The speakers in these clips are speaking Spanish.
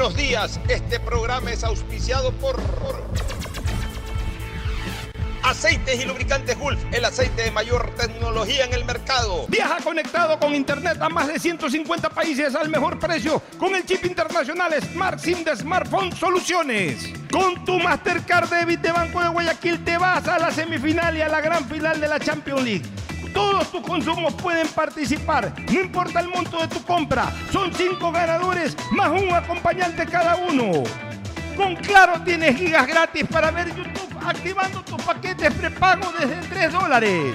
Buenos días, este programa es auspiciado por Aceites y lubricantes Gulf, el aceite de mayor tecnología en el mercado. Viaja conectado con internet a más de 150 países al mejor precio con el chip internacional Smart SIM de Smartphone Soluciones. Con tu Mastercard Debit de Banco de Guayaquil te vas a la semifinal y a la gran final de la Champions League. Todos tus consumos pueden participar, no importa el monto de tu compra. Son cinco ganadores más un acompañante cada uno. Con Claro tienes gigas gratis para ver YouTube activando tus paquetes prepago desde 3 dólares.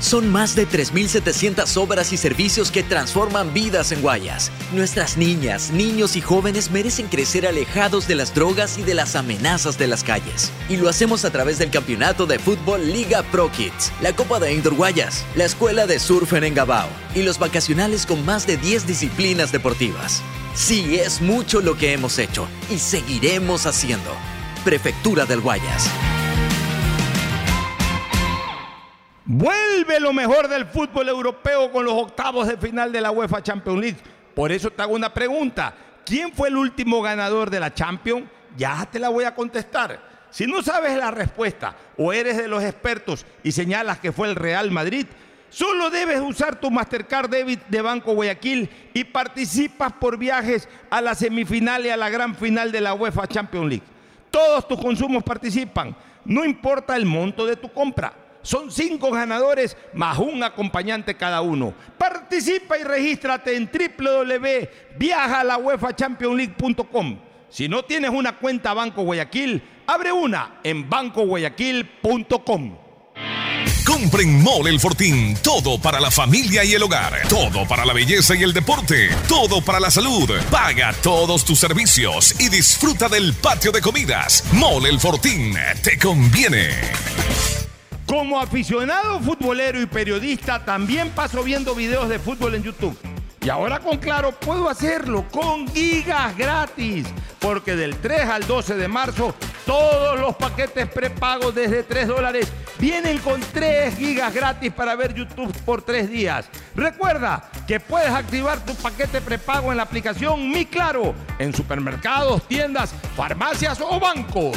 Son más de 3.700 obras y servicios que transforman vidas en Guayas. Nuestras niñas, niños y jóvenes merecen crecer alejados de las drogas y de las amenazas de las calles. Y lo hacemos a través del campeonato de fútbol Liga Pro Kids, la Copa de Indoor Guayas, la Escuela de Surf en Engabao y los vacacionales con más de 10 disciplinas deportivas. Sí, es mucho lo que hemos hecho y seguiremos haciendo. Prefectura del Guayas. Vuelve lo mejor del fútbol europeo con los octavos de final de la UEFA Champions League. Por eso te hago una pregunta. ¿Quién fue el último ganador de la Champions? Ya te la voy a contestar. Si no sabes la respuesta o eres de los expertos y señalas que fue el Real Madrid, solo debes usar tu Mastercard Debit de Banco Guayaquil y participas por viajes a la semifinal y a la gran final de la UEFA Champions League. Todos tus consumos participan, no importa el monto de tu compra. Son cinco ganadores más un acompañante cada uno. Participa y regístrate en www.viajalauefachampionsleague.com. Si no tienes una cuenta Banco Guayaquil, abre una en bancoguayaquil.com. Compren Mole El Fortín. Todo para la familia y el hogar. Todo para la belleza y el deporte. Todo para la salud. Paga todos tus servicios y disfruta del patio de comidas. Mole El Fortín. Te conviene. Como aficionado futbolero y periodista, también paso viendo videos de fútbol en YouTube. Y ahora con Claro puedo hacerlo con gigas gratis, porque del 3 al 12 de marzo todos los paquetes prepagos desde 3 dólares vienen con 3 gigas gratis para ver YouTube por 3 días. Recuerda que puedes activar tu paquete prepago en la aplicación Mi Claro en supermercados, tiendas, farmacias o bancos.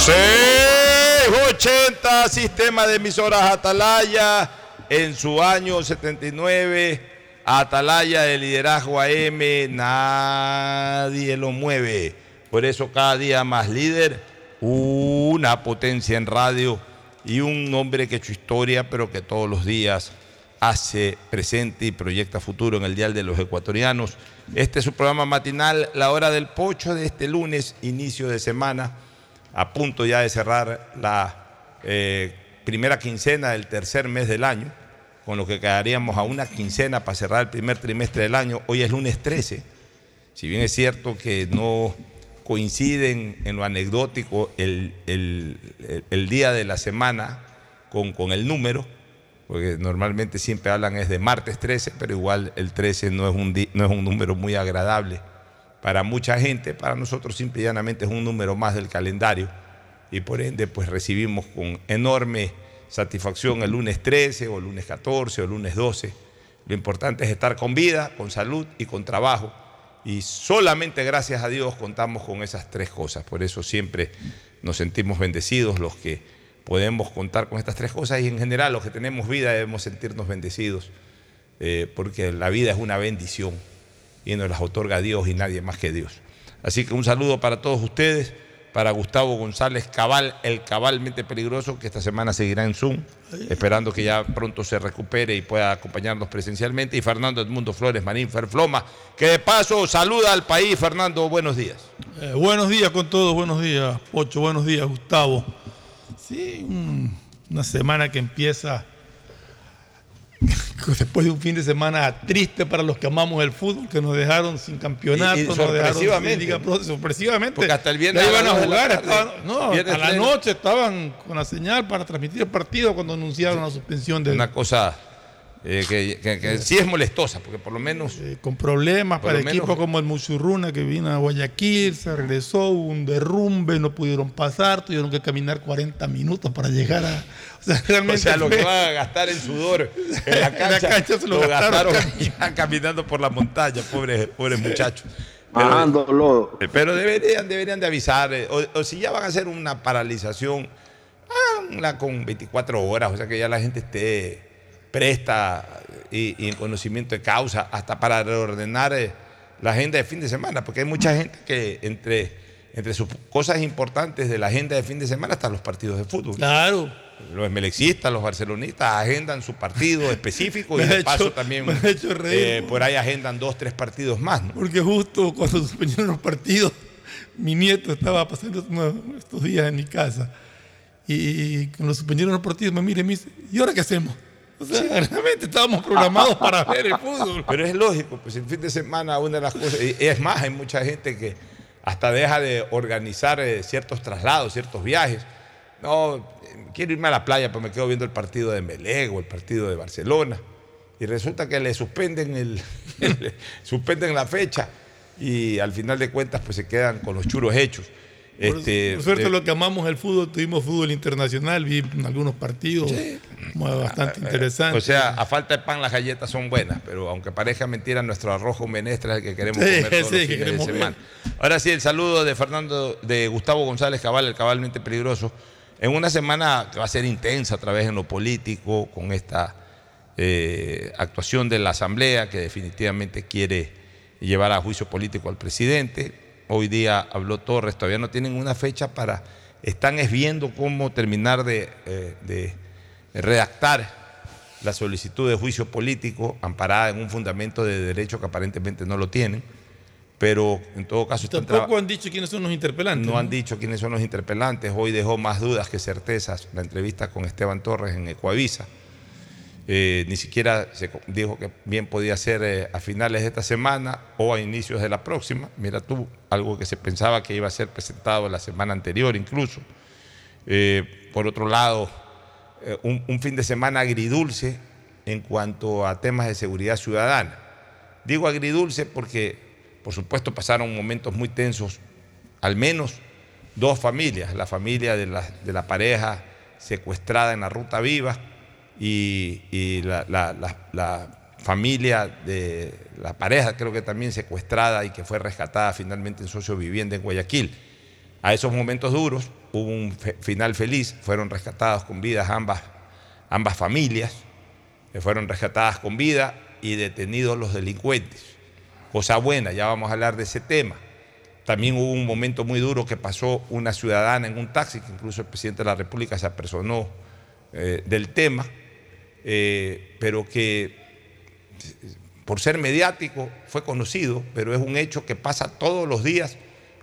680 Sistema de emisoras Atalaya en su año 79. Atalaya de liderazgo AM, nadie lo mueve. Por eso cada día más líder, una potencia en radio y un hombre que hecho historia, pero que todos los días hace presente y proyecta futuro en el Dial de los Ecuatorianos. Este es su programa matinal, La Hora del Pocho de este lunes, inicio de semana, a punto ya de cerrar la eh, primera quincena del tercer mes del año, con lo que quedaríamos a una quincena para cerrar el primer trimestre del año. Hoy es lunes 13, si bien es cierto que no coinciden en lo anecdótico el, el- día de la semana con, con el número, porque normalmente siempre hablan es de martes 13, pero igual el 13 no es un, no es un número muy agradable para mucha gente, para nosotros simple y llanamente es un número más del calendario y por ende pues recibimos con enorme satisfacción el lunes 13 o el lunes 14 o el lunes 12. Lo importante es estar con vida, con salud y con trabajo y solamente gracias a Dios contamos con esas tres cosas. Por eso siempre nos sentimos bendecidos los que podemos contar con estas tres cosas y en general los que tenemos vida debemos sentirnos bendecidos eh, porque la vida es una bendición y nos las otorga Dios y nadie más que Dios. Así que un saludo para todos ustedes, para Gustavo González Cabal, el cabalmente peligroso, que esta semana seguirá en Zoom, esperando que ya pronto se recupere y pueda acompañarnos presencialmente, y Fernando Edmundo Flores Marín Ferfloma, que de paso saluda al país. Fernando, buenos días. Eh, buenos días con todos, buenos días, Pocho, buenos días, Gustavo. Sí, un- una semana que empieza después de un fin de semana triste para los que amamos el fútbol, que nos dejaron sin campeonato, Y- y nos dejaron sin. Liga sorpresivamente. Porque hasta el viernes Ya iban a la jugar, tarde, estaban- no, a la noche estaban con la señal para transmitir el partido cuando anunciaron la suspensión de Una cosa eh, que, que- que sí es molestosa, porque por lo menos eh, con problemas para equipos menos- como el Muchurruna que vino a Guayaquil, se regresó, hubo un derrumbe, no pudieron pasar, tuvieron que caminar 40 minutos para llegar a... O sea, O realmente sea, lo que van a gastar en sudor en la En la cancha, cancha se lo lo, gastaron gastaron caminando por la montaña, pobres pobres muchachos. Lodo. eh, pero deberían, deberían de avisar, eh, o, o si ya van a hacer una paralización, háganla con 24 horas, o sea que ya la gente esté presta y, y en conocimiento de causa, hasta para reordenar eh, la agenda de fin de semana, porque hay mucha gente que entre, entre sus cosas importantes de la agenda de fin de semana están los partidos de fútbol. Claro. Los esmelexistas, los barcelonistas agendan su partido específico y Me de paso hecho- también eh, por ahí agendan dos, tres partidos más. ¿no? Porque justo cuando suspendieron los partidos, mi nieto estaba pasando estos días en mi casa. Y cuando suspendieron los partidos, me mira y me dice, ¿y ahora qué hacemos? O sea, realmente estábamos programados para ver el fútbol. Pero es lógico, pues el fin de semana una de las cosas, y es más, hay mucha gente que hasta deja de organizar eh, ciertos traslados, ciertos viajes. No, eh, quiero irme a la playa, pero me quedo viendo el partido de Melego, el partido de Barcelona. Y resulta que le suspenden, el, le suspenden la fecha y al final de cuentas pues se quedan con los churos hechos. Por, Este, por suerte, de- lo que amamos el fútbol, tuvimos fútbol internacional, vi algunos partidos bastante interesantes. O sea, a falta de pan las galletas son buenas, pero aunque parezca mentira, nuestro arroz con menestra es el que queremos Sí, comer todos sí, los que fines de semana. Ahora sí, el saludo de Fernando, de Gustavo González Cabal, el cabalmente peligroso, en una semana que va a ser intensa otra vez en lo político, con esta eh, actuación de la Asamblea que definitivamente quiere llevar a juicio político al presidente. Hoy día habló Torres, todavía no tienen una fecha para, están es viendo cómo terminar de, eh, de redactar la solicitud de juicio político amparada en un fundamento de derecho que aparentemente no lo tienen, pero en todo caso... están Tampoco han dicho quiénes son los interpelantes. no han dicho quiénes son los interpelantes. Hoy dejó más dudas que certezas la entrevista con Esteban Torres en Ecuavisa. Eh, ni siquiera se dijo que bien podía ser eh, a finales de esta semana o a inicios de la próxima. Mira tú, algo que se pensaba que iba a ser presentado la semana anterior incluso. Eh, por otro lado, un, un fin de semana agridulce en cuanto a temas de seguridad ciudadana. Digo agridulce porque, por supuesto, pasaron momentos muy tensos, al menos dos familias, la familia de la, de la pareja secuestrada en la Ruta Viva y, la, familia de la pareja, creo que también secuestrada y que fue rescatada finalmente en socio vivienda en Guayaquil. A esos momentos duros hubo un final feliz, fueron rescatadas con vidas ambas, ambas familias, que fueron rescatadas con vida y detenidos los delincuentes. Cosa buena, ya vamos a hablar de ese tema. También hubo un momento muy duro que pasó una ciudadana en un taxi, que incluso el presidente de la República se apersonó eh, del tema, eh, pero que por ser mediático fue conocido, pero es un hecho que pasa todos los días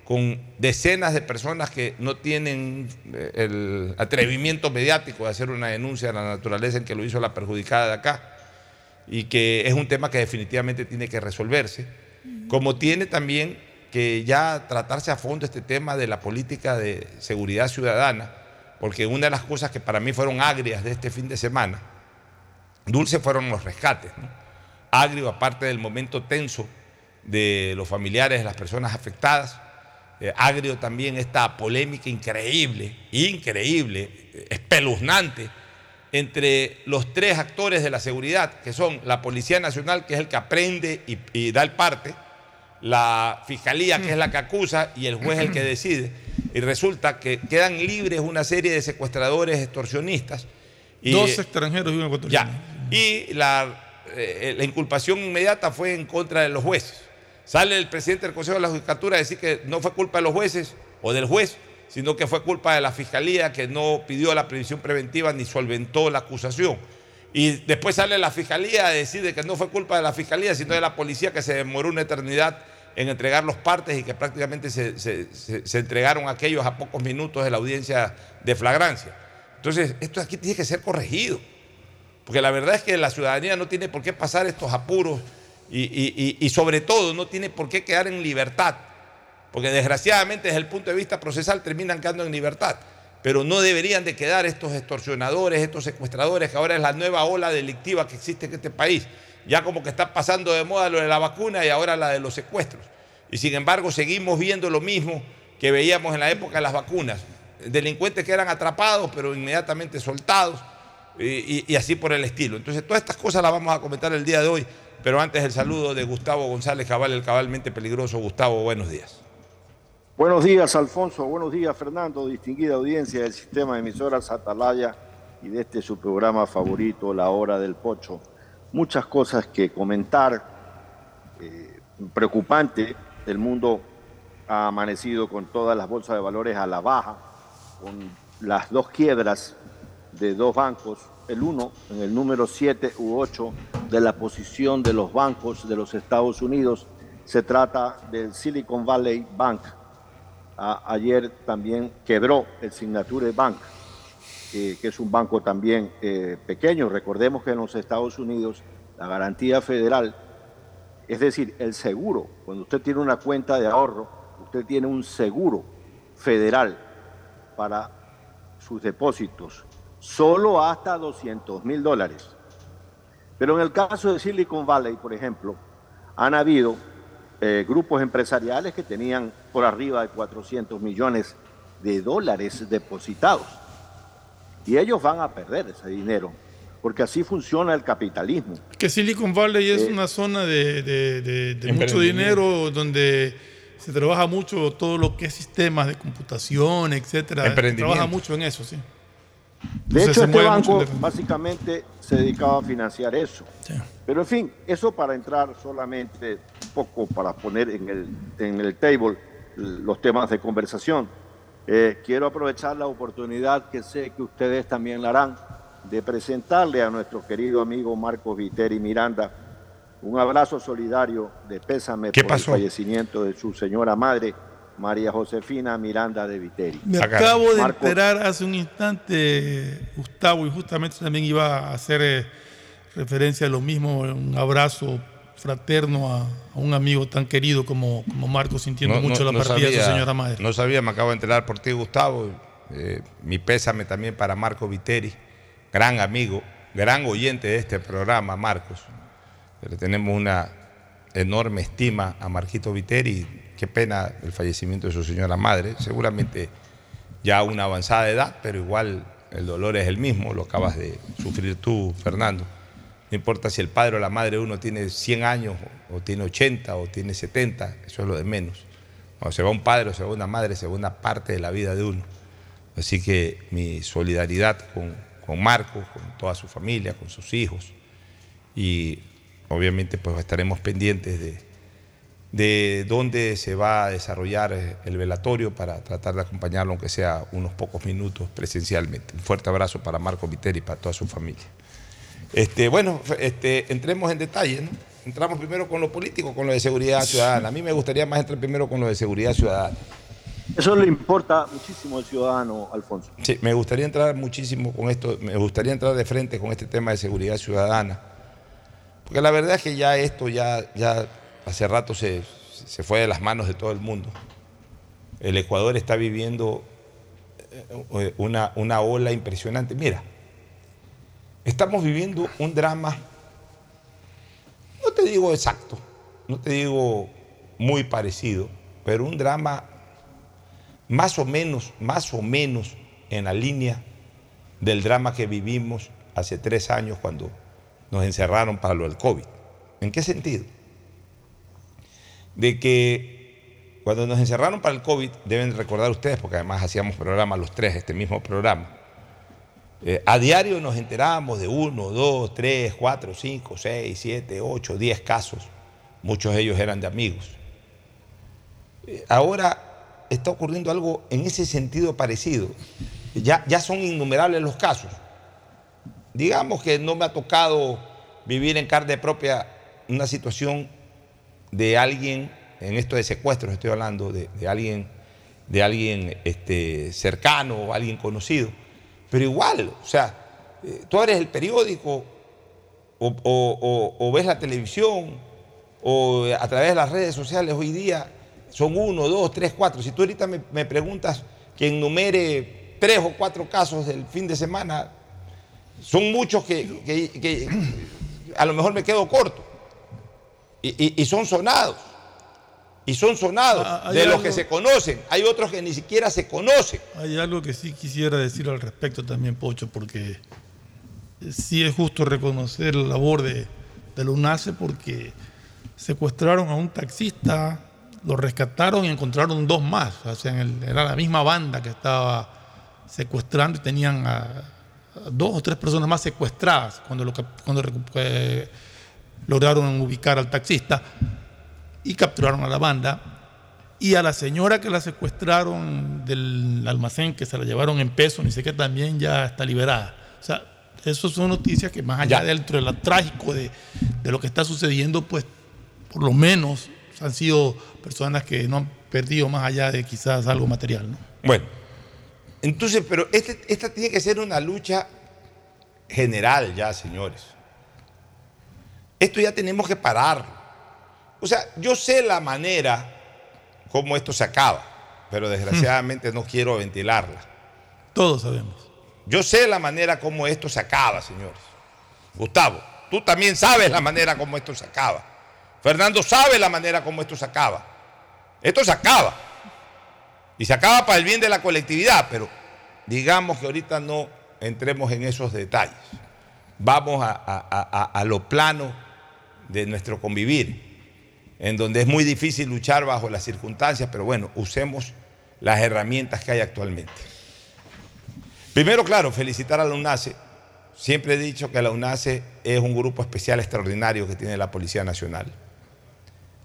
con decenas de personas que no tienen eh, el atrevimiento mediático de hacer una denuncia de la naturaleza en que lo hizo la perjudicada de acá. Y que es un tema que definitivamente tiene que resolverse, como tiene también que ya tratarse a fondo este tema de la política de seguridad ciudadana, porque una de las cosas que para mí fueron agrias de este fin de semana, dulce fueron los rescates, ¿no? agrio aparte del momento tenso de los familiares de las personas afectadas, eh, agrio también esta polémica increíble, increíble, espeluznante entre los tres actores de la seguridad, que son la Policía Nacional, que es el que aprende y, y da el parte, la Fiscalía, que es la que acusa, y el juez el que decide. Y resulta que quedan libres una serie de secuestradores extorsionistas. Y, Dos extranjeros y un ecuatoriano. ya. Y la, eh, la inculpación inmediata fue en contra de los jueces. Sale el presidente del Consejo de la Judicatura a decir que no fue culpa de los jueces o del juez, sino que fue culpa de la fiscalía que no pidió la previsión preventiva ni solventó la acusación. Y después sale la fiscalía a decir de que no fue culpa de la fiscalía, sino de la policía que se demoró una eternidad en entregar los partes y que prácticamente se- se entregaron aquellos a pocos minutos de la audiencia de flagrancia. Entonces, esto aquí tiene que ser corregido. Porque la verdad es que la ciudadanía no tiene por qué pasar estos apuros y, y- y- sobre todo no tiene por qué quedar en libertad. Porque desgraciadamente desde el punto de vista procesal terminan quedando en libertad. Pero no deberían de quedar estos extorsionadores, estos secuestradores, que ahora es la nueva ola delictiva que existe en este país. Ya como que está pasando de moda lo de la vacuna y ahora la de los secuestros. Y sin embargo seguimos viendo lo mismo que veíamos en la época de las vacunas. Delincuentes que eran atrapados pero inmediatamente soltados y, así por el estilo. Entonces, todas estas cosas las vamos a comentar el día de hoy, pero antes el saludo de Gustavo González Cabal, el cabalmente peligroso. Gustavo, buenos días. Buenos días, Alfonso. Buenos días, Fernando. Distinguida audiencia del sistema de emisoras Atalaya y de este su programa favorito, La Hora del Pocho. Muchas cosas que comentar. Eh, preocupante, el mundo ha amanecido con todas las bolsas de valores a la baja, con las dos quiebras de dos bancos, el uno en el número 7 u 8 de la posición de los bancos de los Estados Unidos. Se trata del Silicon Valley Bank. Ayer también quebró el Signature Bank, eh, que es un banco también eh, pequeño. Recordemos que en los Estados Unidos la garantía federal, es decir, el seguro, cuando usted tiene una cuenta de ahorro, usted tiene un seguro federal para sus depósitos, solo hasta 200 mil dólares. Pero en el caso de Silicon Valley, por ejemplo, han habido eh, grupos empresariales que tenían por arriba de 400 millones de dólares depositados. Y ellos van a perder ese dinero, porque así funciona el capitalismo. Que Silicon Valley es Eh, una zona de, de- de- de mucho dinero donde se trabaja mucho todo lo que es sistemas de computación, etcétera. Se Emprendimiento. trabaja mucho en eso, sí. De Entonces, hecho, este mucho banco básicamente se dedicaba a financiar eso. Pero en fin, eso para entrar solamente un poco para poner en el, en el table los temas de conversación. Eh, quiero aprovechar la oportunidad que sé que ustedes también la harán de presentarle a nuestro querido amigo Marcos Viteri Miranda un abrazo solidario de pésame ¿Qué por pasó? el fallecimiento de su señora madre, María Josefina Miranda de Viteri. Me acabo de Marco. enterar hace un instante, Gustavo, y justamente también iba a hacer eh, referencia a lo mismo, un abrazo fraterno a, a un amigo tan querido como, como Marco, sintiendo mucho la partida de su señora madre. No sabía, me acabo de enterar por ti, Gustavo. Eh, mi pésame también para Marco Viteri, gran amigo, gran oyente de este programa, Marcos. Le tenemos una enorme estima a Marquito Viteri. Qué pena el fallecimiento de su señora madre. Seguramente ya a una avanzada edad, pero igual el dolor es el mismo, lo acabas de sufrir tú, Fernando. No importa si el padre o la madre uno tiene 100 años, o tiene 80, o tiene 70, eso es lo de menos. Cuando se va un padre o se va una madre, se va una parte de la vida de uno. Así que mi solidaridad con, con Marco, con toda su familia, con sus hijos. Y obviamente pues estaremos pendientes de, de dónde se va a desarrollar eh, el velatorio para tratar de acompañarlo, aunque sea unos pocos minutos presencialmente. Un fuerte abrazo para Marco Viteri y para toda su familia. Este, bueno, este, entremos en detalle. ¿no? Entramos primero con lo político, con lo de seguridad ciudadana. A mí me gustaría más entrar primero con lo de seguridad ciudadana. Eso le importa muchísimo al ciudadano, Alfonso. Sí, me gustaría entrar muchísimo con esto, me gustaría entrar de frente con este tema de seguridad ciudadana. Porque la verdad es que ya esto ya, ya hace rato se, se fue de las manos de todo el mundo. El Ecuador está viviendo eh, una, una ola impresionante. Mira, estamos viviendo un drama, no te digo exacto, no te digo muy parecido, pero un drama más o menos, más o menos en la línea del drama que vivimos hace tres años cuando nos encerraron para lo del COVID. ¿En qué sentido? De que cuando nos encerraron para el COVID, deben recordar ustedes, porque además hacíamos programa los tres, este mismo programa, eh, a diario nos enterábamos de uno, dos, tres, cuatro, cinco, seis, siete, ocho, diez casos. Muchos de ellos eran de amigos. Eh, ahora está ocurriendo algo en ese sentido parecido. Ya, ya son innumerables los casos. Digamos que no me ha tocado vivir en carne propia una situación de alguien, en esto de secuestros estoy hablando, de, alguien, de alguien este, cercano o alguien conocido. Pero igual, o sea, eh, tú abres el periódico o, ves la televisión o a través de las redes sociales hoy día son uno, dos, tres, cuatro. Si tú ahorita me, me preguntas que enumere tres o cuatro casos del fin de semana, son muchos que a lo mejor me quedo corto. Y, y- y son sonados. Y son sonados Ah, de los que se conocen. Hay otros que ni siquiera se conocen. Hay algo que sí quisiera decir al respecto también, Pocho, porque sí es justo reconocer la labor de, de la UNACE porque secuestraron a un taxista, lo rescataron y encontraron dos más. O sea, en el- era la misma banda que estaba secuestrando y tenían a, a dos o tres personas más secuestradas cuando, lo, cuando eh, lograron ubicar al taxista y capturaron a la banda. Y a la señora que la secuestraron del almacén, que se la llevaron en peso, ni sé qué, también ya está liberada. O sea, eso son noticias que más allá Ya. dentro de lo trágico de, de lo que está sucediendo, pues por lo menos han sido personas que no han perdido más allá de quizás algo material. ¿no? Bueno, entonces, pero este- esta tiene que ser una lucha general ya, señores. Esto ya tenemos que parar. O sea, yo sé la manera como esto se acaba, pero desgraciadamente no quiero ventilarla. Todos sabemos. Yo sé la manera como esto se acaba, señores. Gustavo, tú también sabes la manera como esto se acaba. Fernando sabe la manera como esto se acaba. Esto se acaba. Y se acaba para el bien de la colectividad, pero digamos que ahorita no entremos en esos detalles. Vamos a, a- a- a lo plano de nuestro convivir, en donde es muy difícil luchar bajo las circunstancias, pero bueno, usemos las herramientas que hay actualmente. Primero, claro, felicitar a la UNACE. Siempre he dicho que la UNACE es un grupo especial extraordinario que tiene la Policía Nacional.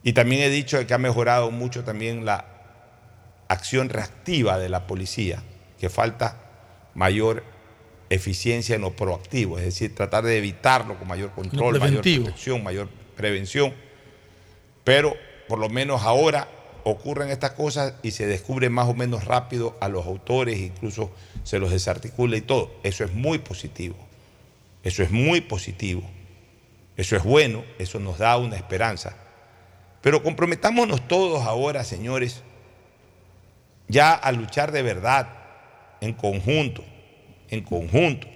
Y también he dicho que ha mejorado mucho también la acción reactiva de la policía, que falta mayor eficiencia en lo proactivo, es decir, tratar de evitarlo con mayor control, mayor protección, mayor prevención. Pero por lo menos ahora ocurren estas cosas y se descubre más o menos rápido a los autores, incluso se los desarticula y todo. Eso es muy positivo. Eso es muy positivo. Eso es bueno, eso nos da una esperanza. Pero comprometámonos todos ahora, señores, ya a luchar de verdad, en conjunto, en conjunto.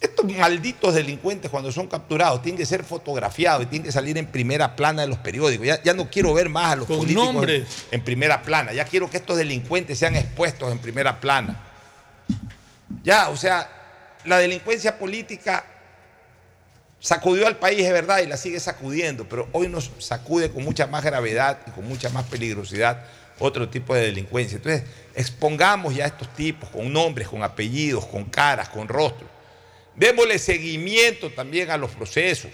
Estos malditos delincuentes cuando son capturados tienen que ser fotografiados y tienen que salir en primera plana de los periódicos. Ya, ya no quiero ver más a los Con políticos en- nombres. en primera plana. Ya quiero que estos delincuentes sean expuestos en primera plana. Ya, o sea, la delincuencia política sacudió al país, es verdad, y la sigue sacudiendo, pero hoy nos sacude con mucha más gravedad y con mucha más peligrosidad otro tipo de delincuencia. Entonces, expongamos ya a estos tipos con nombres, con apellidos, con caras, con rostros. Démosle seguimiento también a los procesos.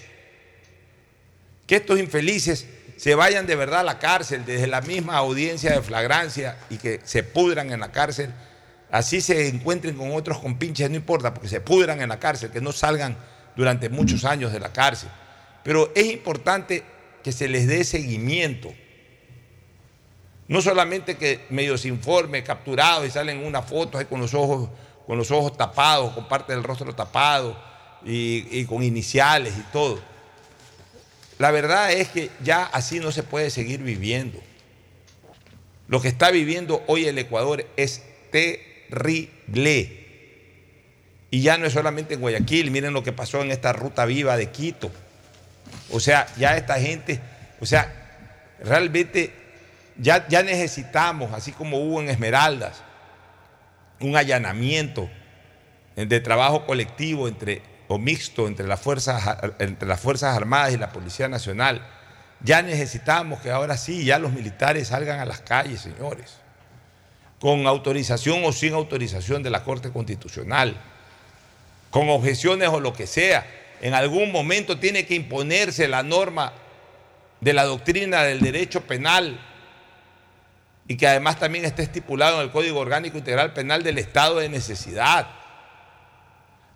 Que estos infelices se vayan de verdad a la cárcel desde la misma audiencia de flagrancia y que se pudran en la cárcel. Así se encuentren con otros compinches, no importa, porque se pudran en la cárcel, que no salgan durante muchos años de la cárcel. Pero es importante que se les dé seguimiento. No solamente que medio se informe, capturados y salen unas fotos con los ojos, con los ojos tapados, con parte del rostro tapado y, y con iniciales y todo. La verdad es que ya así no se puede seguir viviendo. Lo que está viviendo hoy el Ecuador es terrible. Y ya no es solamente en Guayaquil, miren lo que pasó en esta ruta viva de Quito. O sea, ya esta gente, o sea, realmente ya, necesitamos, así como hubo en Esmeraldas, un allanamiento de trabajo colectivo o mixto entre las, fuerzas, entre las Fuerzas Armadas y la Policía Nacional. Ya necesitamos que ahora sí, ya los militares salgan a las calles, señores, con autorización o sin autorización de la Corte Constitucional, con objeciones o lo que sea. En algún momento tiene que imponerse la norma de la doctrina del derecho penal y que además también está estipulado en el Código Orgánico Integral Penal del estado de necesidad.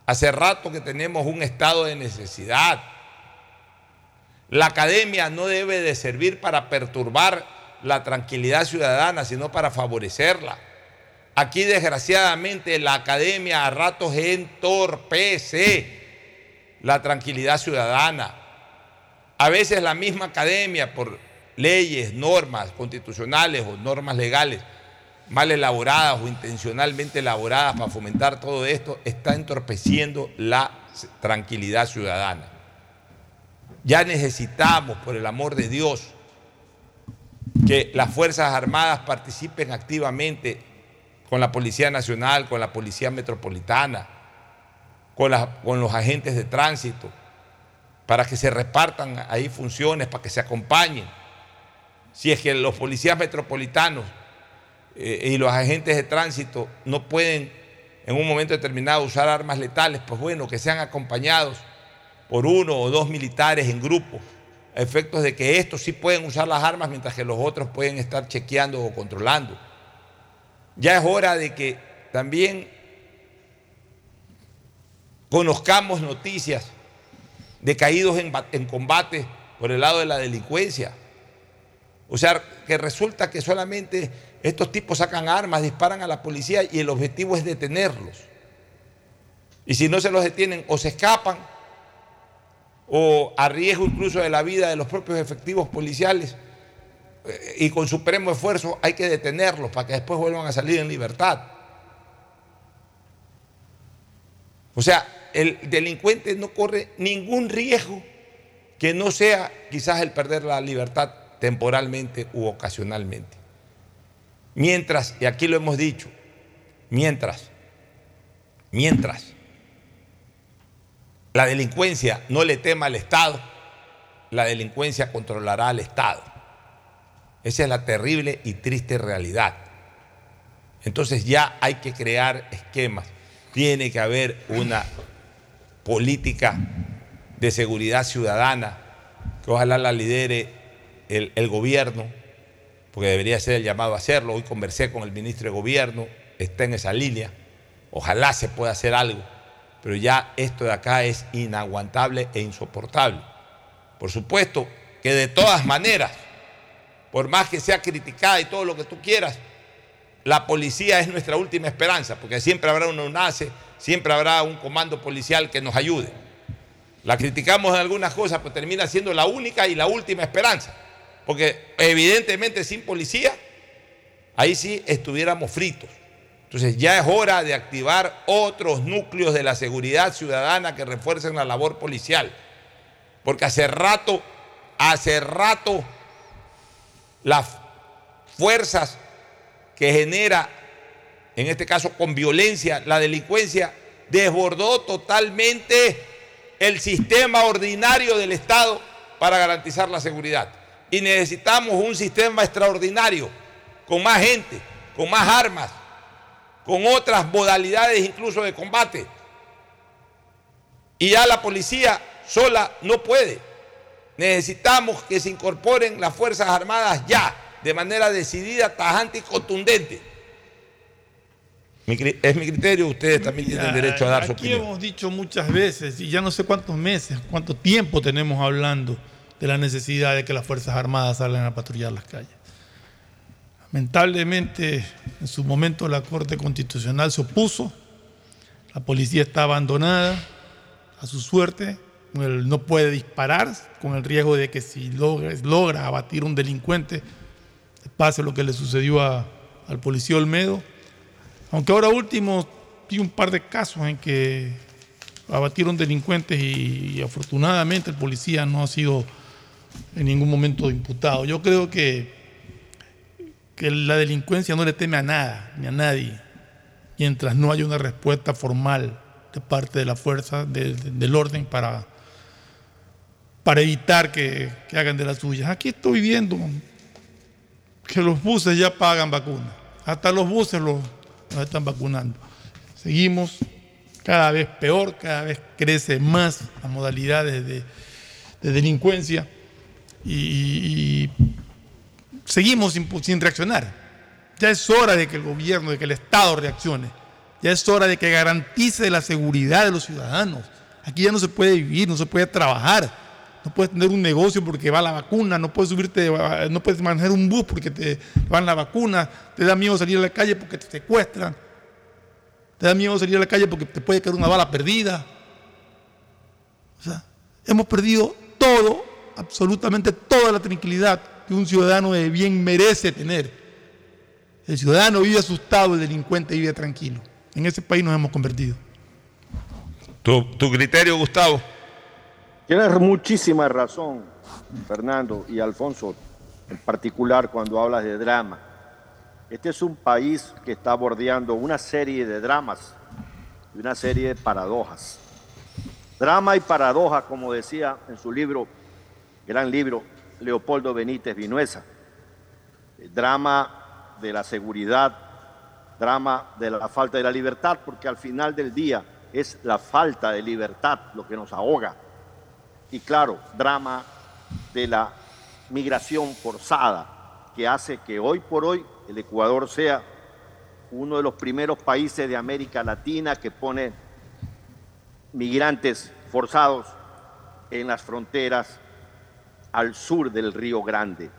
Hace rato que tenemos un estado de necesidad. La academia no debe de servir para perturbar la tranquilidad ciudadana, sino para favorecerla. Aquí desgraciadamente la academia a ratos entorpece la tranquilidad ciudadana. A veces la misma academia por leyes, normas constitucionales o normas legales mal elaboradas o intencionalmente elaboradas para fomentar todo esto, está entorpeciendo la tranquilidad ciudadana. Ya necesitamos, por el amor de Dios, que las Fuerzas Armadas participen activamente con la Policía Nacional, con la Policía Metropolitana, con, los agentes de tránsito, para que se repartan ahí funciones, para que se acompañen. Si es que los policías metropolitanos eh, y los agentes de tránsito no pueden en un momento determinado usar armas letales, pues bueno, que sean acompañados por uno o dos militares en grupo, a efectos de que estos sí pueden usar las armas mientras que los otros pueden estar chequeando o controlando. Ya es hora de que también conozcamos noticias de caídos en, ba- en combate por el lado de la delincuencia. O sea, que resulta que solamente estos tipos sacan armas, disparan a la policía y el objetivo es detenerlos. Y si no se los detienen, o se escapan, o a riesgo incluso de la vida de los propios efectivos policiales, eh, y con supremo esfuerzo hay que detenerlos para que después vuelvan a salir en libertad. O sea, el delincuente no corre ningún riesgo que no sea quizás el perder la libertad temporalmente u ocasionalmente. Mientras, y aquí lo hemos dicho, mientras, mientras la delincuencia no le tema al Estado, la delincuencia controlará al Estado. Esa es la terrible y triste realidad. Entonces ya hay que crear esquemas. Tiene que haber una política de seguridad ciudadana que ojalá la lidere el, gobierno, porque debería ser el llamado a hacerlo. Hoy conversé con el ministro de Gobierno, está en esa línea. Ojalá se pueda hacer algo, pero ya esto de acá es inaguantable e insoportable. Por supuesto que de todas maneras, por más que sea criticada y todo lo que tú quieras, la policía es nuestra última esperanza, porque siempre habrá una UNACE, siempre habrá un comando policial que nos ayude. La criticamos en algunas cosas, pero termina siendo la única y la última esperanza. Porque evidentemente sin policía, ahí sí estuviéramos fritos. Entonces ya es hora de activar otros núcleos de la seguridad ciudadana que refuercen la labor policial. Porque hace rato, hace rato, las fuerzas que genera, en este caso con violencia, la delincuencia, desbordó totalmente el sistema ordinario del Estado para garantizar la seguridad. Y necesitamos un sistema extraordinario, con más gente, con más armas, con otras modalidades incluso de combate. Y ya la policía sola no puede. Necesitamos que se incorporen las Fuerzas Armadas ya, de manera decidida, tajante y contundente. es mi criterio, ustedes también tienen derecho a dar su opinión. Aquí hemos dicho muchas veces, y ya no sé cuántos meses, cuánto tiempo tenemos hablando de la necesidad de que las Fuerzas Armadas salgan a patrullar las calles. Lamentablemente, en su momento la Corte Constitucional se opuso, la policía está abandonada a su suerte, no puede disparar con el riesgo de que si logra, logra abatir un delincuente, pase lo que le sucedió al policía Olmedo. Aunque ahora último vi un par de casos en que abatieron delincuentes y, y afortunadamente el policía no ha sido en ningún momento imputado. Yo creo que que la delincuencia no le teme a nada, ni a nadie, mientras no haya una respuesta formal de parte de la fuerza del orden para, para evitar que, hagan de las suyas. Aquí estoy viendo que los buses ya pagan vacunas, hasta los buses los, están vacunando. Seguimos cada vez peor, cada vez crece más las modalidades de, delincuencia y seguimos sin, reaccionar. Ya es hora de que el gobierno, de que el Estado reaccione. Ya es hora de que garantice la seguridad de los ciudadanos. Aquí ya no se puede vivir, no se puede trabajar. No puedes tener un negocio porque va la vacuna, no puedes subirte, no puedes manejar un bus porque te van la vacuna, te da miedo salir a la calle porque te secuestran, te da miedo salir a la calle porque te puede caer una bala perdida. O sea, hemos perdido todo, absolutamente toda la tranquilidad que un ciudadano de bien merece tener. El ciudadano vive asustado, el delincuente vive tranquilo. En ese país nos hemos convertido. ¿Tu, criterio, Gustavo? Tienes muchísima razón, Fernando y Alfonso, en particular cuando hablas de drama. Este es un país que está bordeando una serie de dramas y una serie de paradojas. Drama y paradoja, como decía en su libro, gran libro, Leopoldo Benítez Vinuesa. drama de la seguridad, drama de la falta de la libertad, porque al final del día es la falta de libertad lo que nos ahoga. Y claro, drama de la migración forzada, que hace que hoy por hoy el Ecuador sea uno de los primeros países de América Latina que pone migrantes forzados en las fronteras al sur del Río Grande.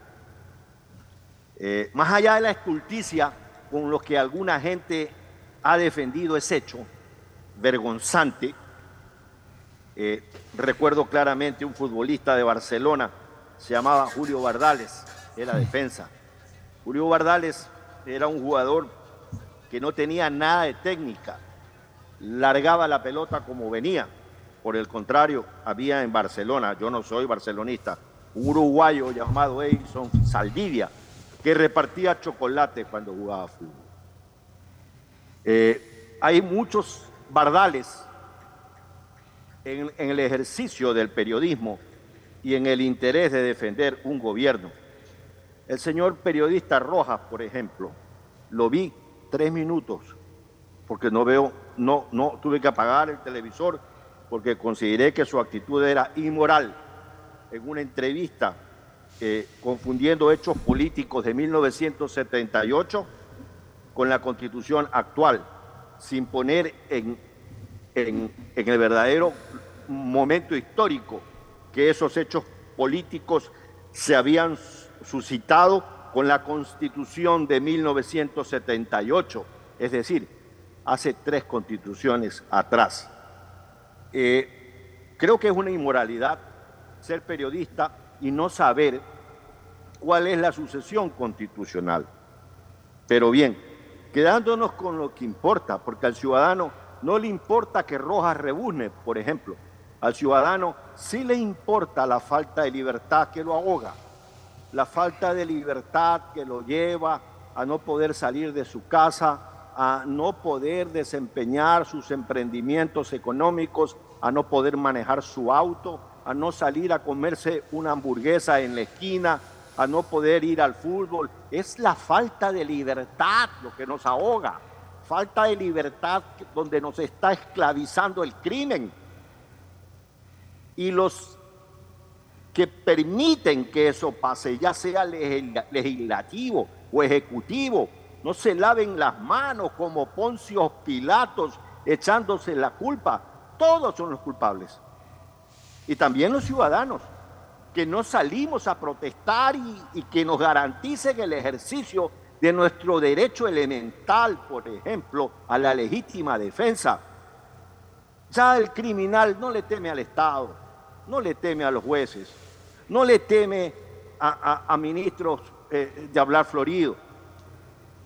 Eh, más allá de la estulticia con lo que alguna gente ha defendido ese hecho vergonzante, eh, recuerdo claramente un futbolista de Barcelona, se llamaba Julio Bardales, era defensa. Julio Bardales era un jugador que no tenía nada de técnica, largaba la pelota como venía. Por el contrario, había en Barcelona, yo no soy barcelonista, uruguayo llamado Edison Saldivia, que repartía chocolate cuando jugaba fútbol. Eh, hay muchos bardales en, en el ejercicio del periodismo y en el interés de defender un gobierno. El señor periodista Rojas, por ejemplo, lo vi tres minutos porque no veo, no, no tuve que apagar el televisor porque consideré que su actitud era inmoral en una entrevista eh, confundiendo hechos políticos de 1978 con la constitución actual. sin poner en, en, el verdadero momento histórico que esos hechos políticos se habían suscitado con la constitución de 1978, es decir, hace tres constituciones atrás. Eh, creo que es una inmoralidad ser periodista y no saber cuál es la sucesión constitucional. Pero bien, quedándonos con lo que importa, porque al ciudadano no le importa que Rojas rebuzne, por ejemplo. Al ciudadano sí le importa la falta de libertad que lo ahoga, la falta de libertad que lo lleva a no poder salir de su casa, a no poder desempeñar sus emprendimientos económicos, a no poder manejar su auto, a no salir a comerse una hamburguesa en la esquina, a no poder ir al fútbol. Es la falta de libertad lo que nos ahoga. Falta de libertad donde nos está esclavizando el crimen. Y los que permiten que eso pase, ya sea legislativo o ejecutivo, no se laven las manos como Poncio Pilatos echándose la culpa. Todos son los culpables. Y también los ciudadanos que no salimos a protestar y, que nos garanticen el ejercicio de nuestro derecho elemental, por ejemplo, a la legítima defensa. Ya el criminal no le teme al Estado, no le teme a los jueces, no le teme a, ministros eh, de hablar florido.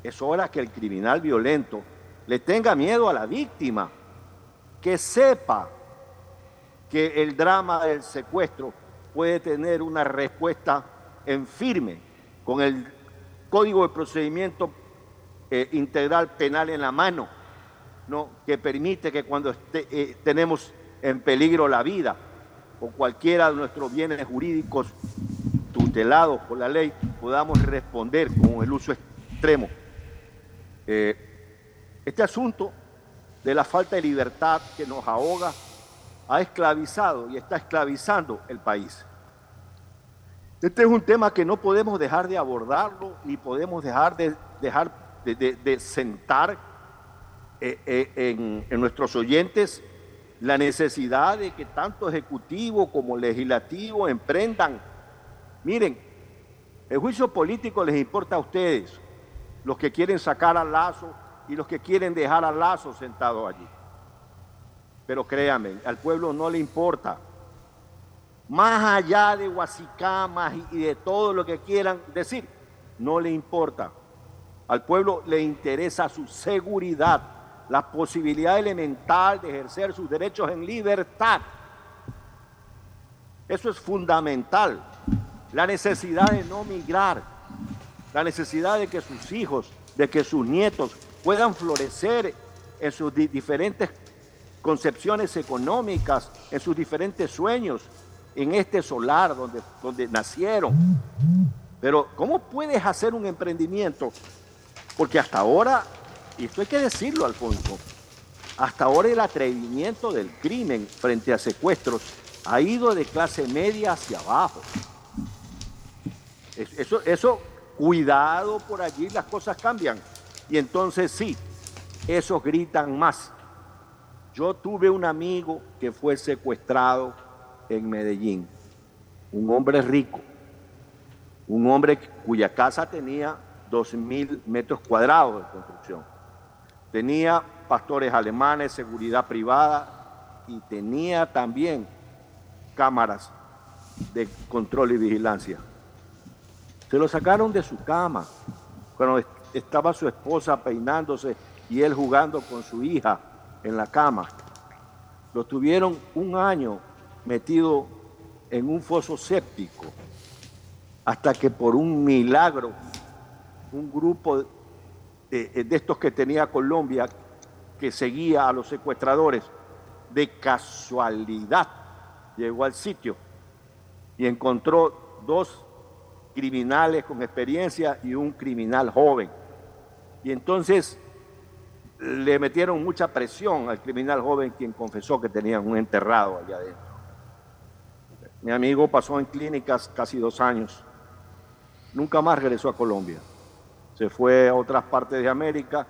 Es hora que el criminal violento le tenga miedo a la víctima, que sepa que el drama del secuestro puede tener una respuesta en firme con el Código de Procedimiento eh, Integral Penal en la mano, ¿no? que permite que cuando eh, tenemos en peligro la vida o cualquiera de nuestros bienes jurídicos tutelados por la ley, podamos responder con el uso extremo. Eh, este asunto de la falta de libertad que nos ahoga ha esclavizado y está esclavizando el país. Este es un tema que no podemos dejar de abordarlo ni podemos dejar de, dejar de, sentar eh, eh, en, en nuestros oyentes la necesidad de que tanto ejecutivo como legislativo emprendan. Miren, el juicio político les importa a ustedes, los que quieren sacar al lazo y los que quieren dejar al lazo sentado allí. Pero créanme, al pueblo no le importa más allá de Huasicamas y de todo lo que quieran decir, no le importa. Al pueblo le interesa su seguridad, la posibilidad elemental de ejercer sus derechos en libertad. Eso es fundamental. La necesidad de no migrar, la necesidad de que sus hijos, de que sus nietos puedan florecer en sus diferentes concepciones económicas, en sus diferentes sueños, en este solar donde, donde nacieron. Pero ¿cómo puedes hacer un emprendimiento? Porque hasta ahora, y esto hay que decirlo, Alfonso, hasta ahora el atrevimiento del crimen frente a secuestros ha ido de clase media hacia abajo. Eso, eso, cuidado por allí, las cosas cambian. Y entonces sí, esos gritan más. Yo tuve un amigo que fue secuestrado en Medellín, un hombre rico, un hombre cuya casa tenía dos mil metros cuadrados de construcción. Tenía pastores alemanes, seguridad privada y tenía también cámaras de control y vigilancia. Se lo sacaron de su cama cuando estaba su esposa peinándose y él jugando con su hija en la cama. Lo tuvieron un año metido en un foso séptico, hasta que por un milagro, un grupo de, estos que tenía Colombia, que seguía a los secuestradores, de casualidad llegó al sitio y encontró dos criminales con experiencia y un criminal joven. Y entonces le metieron mucha presión al criminal joven quien confesó que tenían un enterrado allá adentro. Mi amigo pasó en clínicas casi dos años. Nunca más regresó a Colombia. Se fue a otras partes de América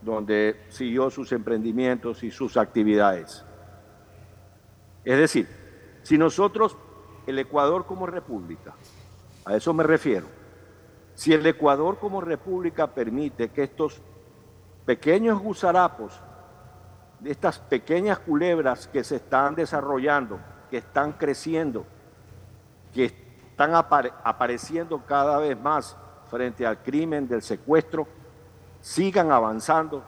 donde siguió sus emprendimientos y sus actividades. Es decir, si nosotros, el Ecuador como república, a eso me refiero, si el Ecuador como república permite que estos pequeños gusarapos, de estas pequeñas culebras que se están desarrollando, que están creciendo, que están apare- apareciendo cada vez más frente al crimen del secuestro, sigan avanzando,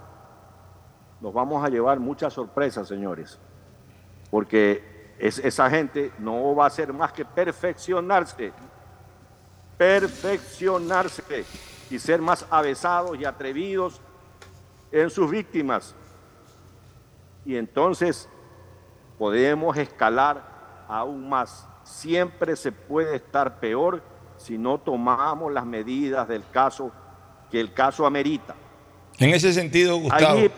nos vamos a llevar muchas sorpresas, señores, porque es- esa gente no va a hacer más que perfeccionarse, perfeccionarse y ser más avesados y atrevidos en sus víctimas. Y entonces podemos escalar aún más. Siempre se puede estar peor si no tomamos las medidas del caso que el caso amerita. En ese sentido, Gustavo. Allí,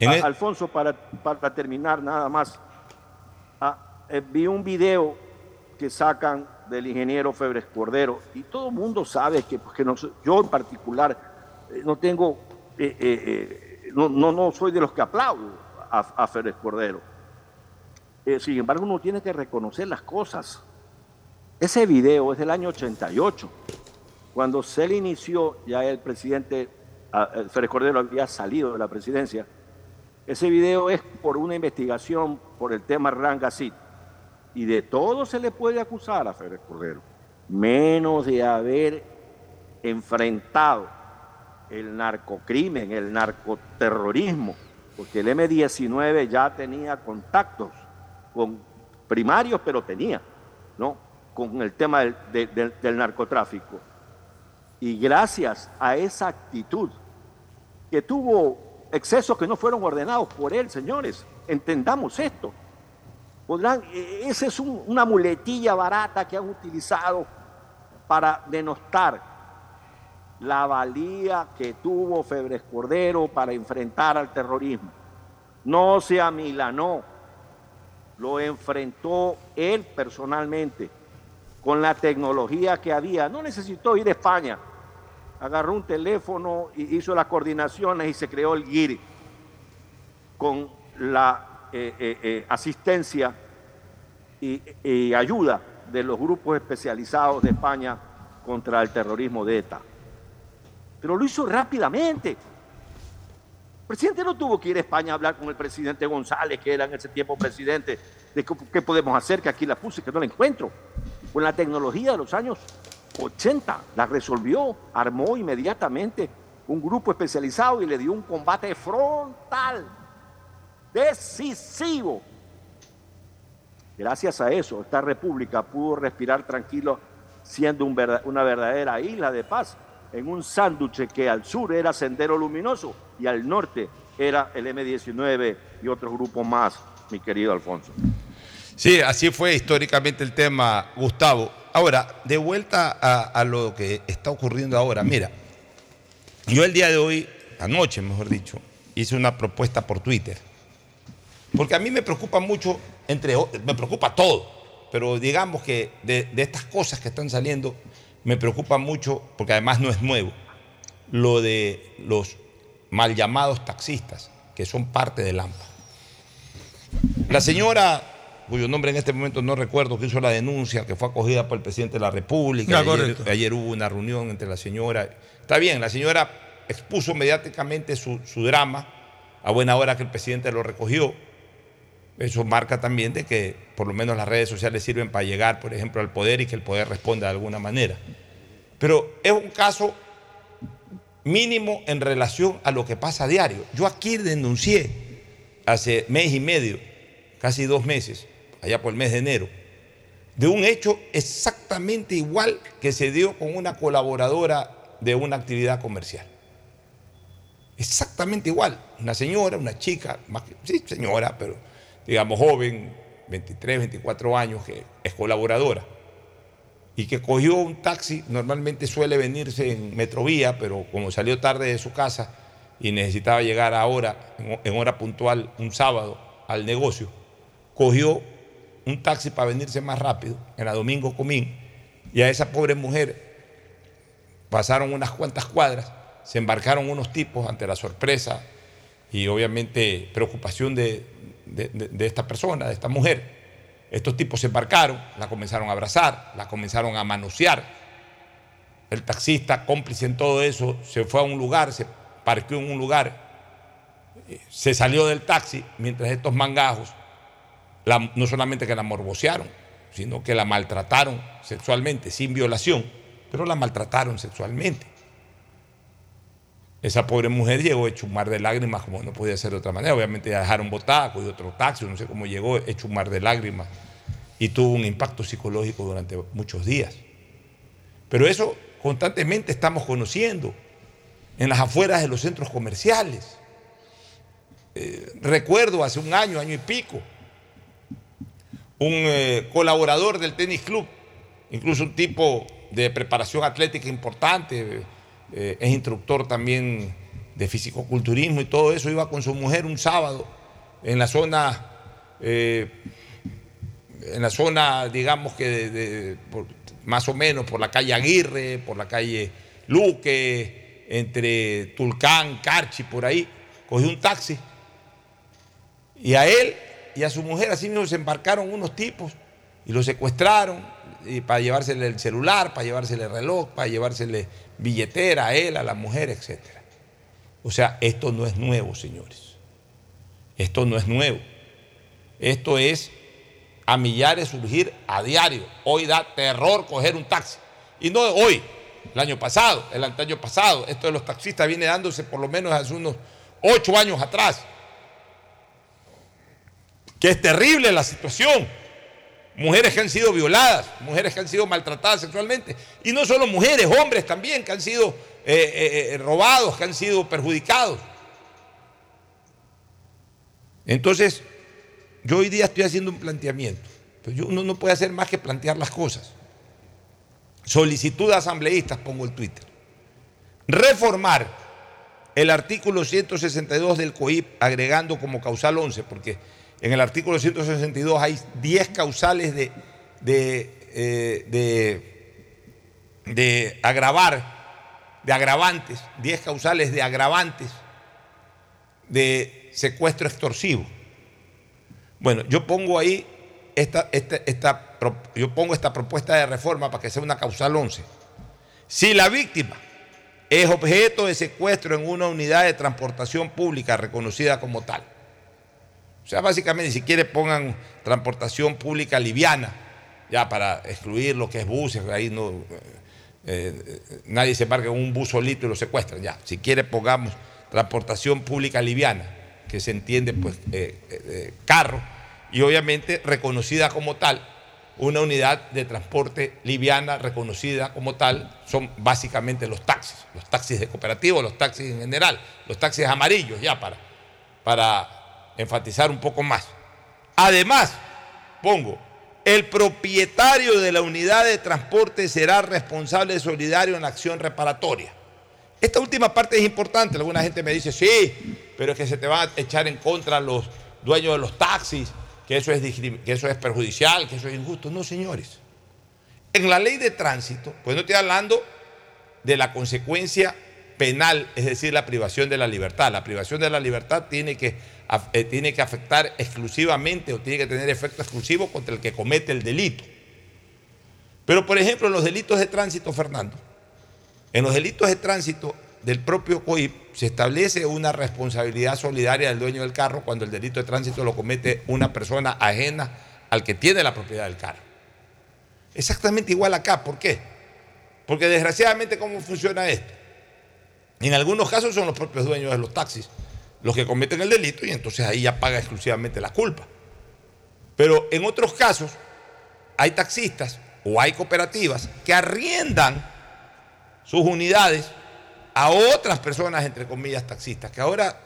en a- e- Alfonso, para, para terminar nada más, ah, eh, vi un video que sacan del ingeniero Febres Cordero y todo el mundo sabe que, pues, que no yo en particular eh, no tengo, eh, eh, eh, no, no, no soy de los que aplaudo a, a Febres Cordero. Sin embargo, uno tiene que reconocer las cosas. Ese video es del año 88. Cuando se le inició, ya el presidente Férez Cordero había salido de la presidencia. Ese video es por una investigación por el tema Rangasit. Y de todo se le puede acusar a Férez Cordero, menos de haber enfrentado el narcocrimen, el narcoterrorismo, porque el M-19 ya tenía contactos con primarios, pero tenía, ¿no? Con el tema del, de- del- del narcotráfico. Y gracias a esa actitud, que tuvo excesos que no fueron ordenados por él, señores, entendamos esto. Eh, esa es un- una muletilla barata que han utilizado para denostar la valía que tuvo Febres Cordero para enfrentar al terrorismo. No se amilanó, lo enfrentó él personalmente con la tecnología que había. No necesitó ir a España. Agarró un teléfono y hizo las coordinaciones y se creó el GIRI con la eh, eh, eh, asistencia y, y ayuda de los grupos especializados de España contra el terrorismo de ETA. Pero lo hizo rápidamente. El presidente no tuvo que ir a España a hablar con el presidente González, que era en ese tiempo presidente, de qué, podemos hacer, que aquí la puse, que no la encuentro. Con la tecnología de los años 80 la resolvió, armó inmediatamente un grupo especializado y le dio un combate frontal, decisivo. Gracias a eso, esta república pudo respirar tranquilo siendo una verdadera isla de paz en un sándwich que al sur era Sendero Luminoso y al norte era el M-19 y otros grupos más, mi querido Alfonso. Sí, así fue históricamente el tema, Gustavo. Ahora, de vuelta a, lo que está ocurriendo ahora, mira, yo el día de hoy, anoche mejor dicho, hice una propuesta por Twitter. Porque a mí me preocupa mucho, entre, me preocupa todo, pero digamos que de, de estas cosas que están saliendo, me preocupa mucho, porque además no es nuevo, lo de los mal llamados taxistas, que son parte del AMPA. La señora, cuyo nombre en este momento no recuerdo, que hizo la denuncia, que fue acogida por el presidente de la República. Ayer, hubo una reunión entre la señora. Está bien, la señora expuso mediáticamente su, su drama, a buena hora que el presidente lo recogió. Eso marca también de que por lo menos las redes sociales sirven para llegar, por ejemplo, al poder y que el poder responda de alguna manera. Pero es un caso mínimo en relación a lo que pasa a diario. Yo aquí denuncié hace mes y medio, casi dos meses, allá por el mes de enero, de un hecho exactamente igual que se dio con una colaboradora de una actividad comercial. Exactamente igual. Una señora, una chica, sí, señora, pero digamos joven, 23, 24 años, que es colaboradora y que cogió un taxi, normalmente suele venirse en Metrovía, pero como salió tarde de su casa y necesitaba llegar ahora, en, hora puntual, un sábado, al negocio, cogió un taxi para venirse más rápido, en la Domingo Comín, y a esa pobre mujer pasaron unas cuantas cuadras se embarcaron unos tipos ante la sorpresa y obviamente preocupación de, de- esta persona, de esta mujer. Estos tipos se embarcaron, la comenzaron a abrazar, la comenzaron a manosear. El taxista, cómplice en todo eso, se fue a un lugar, se parqueó en un lugar, eh, se salió del taxi mientras estos mangajos no solamente que la morbosearon, sino que la maltrataron sexualmente, sin violación, pero la maltrataron sexualmente. Esa pobre mujer llegó hecho un mar de lágrimas, como no podía ser de otra manera. Obviamente la dejaron botada, cogió otro taxi, no sé cómo llegó, hecho un mar de lágrimas. Y tuvo un impacto psicológico durante muchos días. Pero eso constantemente estamos conociendo en las afueras de los centros comerciales. Eh, recuerdo hace un año, año y pico, un eh, colaborador del tenis club, incluso un tipo de preparación atlética importante, eh, es instructor también de fisicoculturismo y todo eso, iba con su mujer un sábado en la zona, eh, en la zona, digamos que más o menos por la calle Aguirre, por la calle Luque, entre Tulcán, Carchi, por ahí, cogió un taxi y a él y a su mujer así mismo se embarcaron unos tipos y lo secuestraron y para llevársele el celular, para llevársele el reloj, para llevársele billetera a él, a la mujer, etc. O sea, esto no es nuevo, señores. Esto no es nuevo. Esto es a millares surgir a diario. Hoy da terror coger un taxi. Y no hoy, el año pasado, el año pasado. Esto de los taxistas viene dándose por lo menos hace unos ocho años atrás que es terrible la situación. Mujeres que han sido violadas, mujeres que han sido maltratadas sexualmente. Y no solo mujeres, hombres también que han sido eh, eh, eh, robados, que han sido perjudicados. Entonces, yo hoy día estoy haciendo un planteamiento. Pero uno no puede hacer más que plantear las cosas. Solicitud de asambleístas, pongo el Twitter. Reformar el artículo 162 del COIP agregando como causal 11, porque en el artículo 162 hay 10 causales de, eh, de, de agravar, de agravantes, 10 causales de agravantes de secuestro extorsivo. Bueno, yo pongo ahí esta, esta, esta yo pongo esta propuesta de reforma para que sea una causal 11. Si la víctima es objeto de secuestro en una unidad de transportación pública reconocida como tal. O sea, básicamente, si quiere pongan transportación pública liviana, ya para excluir lo que es buses, ahí no, eh, eh, nadie se embarca en un bus solito y lo secuestran, ya. Si quiere pongamos transportación pública liviana, que se entiende pues eh, carro, y obviamente reconocida como tal, una unidad de transporte liviana reconocida como tal son básicamente los taxis, los taxis de cooperativo, los taxis en general, los taxis amarillos ya para, para enfatizar un poco más. Además, pongo, el propietario de la unidad de transporte será responsable solidario en la acción reparatoria. Esta última parte es importante, alguna gente me dice, sí, pero es que se te van a echar en contra los dueños de los taxis, que eso es, que eso es perjudicial, que eso es injusto. No, señores. En la ley de tránsito, pues no estoy hablando de la consecuencia penal, es decir, la privación de la libertad. La privación de la libertad tiene que, tiene que afectar exclusivamente o tiene que tener efecto exclusivo contra el que comete el delito. Pero, por ejemplo, en los delitos de tránsito, Fernando, en los delitos de tránsito del propio COIP se establece una responsabilidad solidaria del dueño del carro cuando el delito de tránsito lo comete una persona ajena al que tiene la propiedad del carro. Exactamente igual acá. ¿Por qué? Porque desgraciadamente, ¿cómo funciona esto? En algunos casos son los propios dueños de los taxis los que cometen el delito y entonces ahí ya paga exclusivamente la culpa. Pero en otros casos hay taxistas o hay cooperativas que arriendan sus unidades a otras personas, entre comillas, taxistas, que ahora,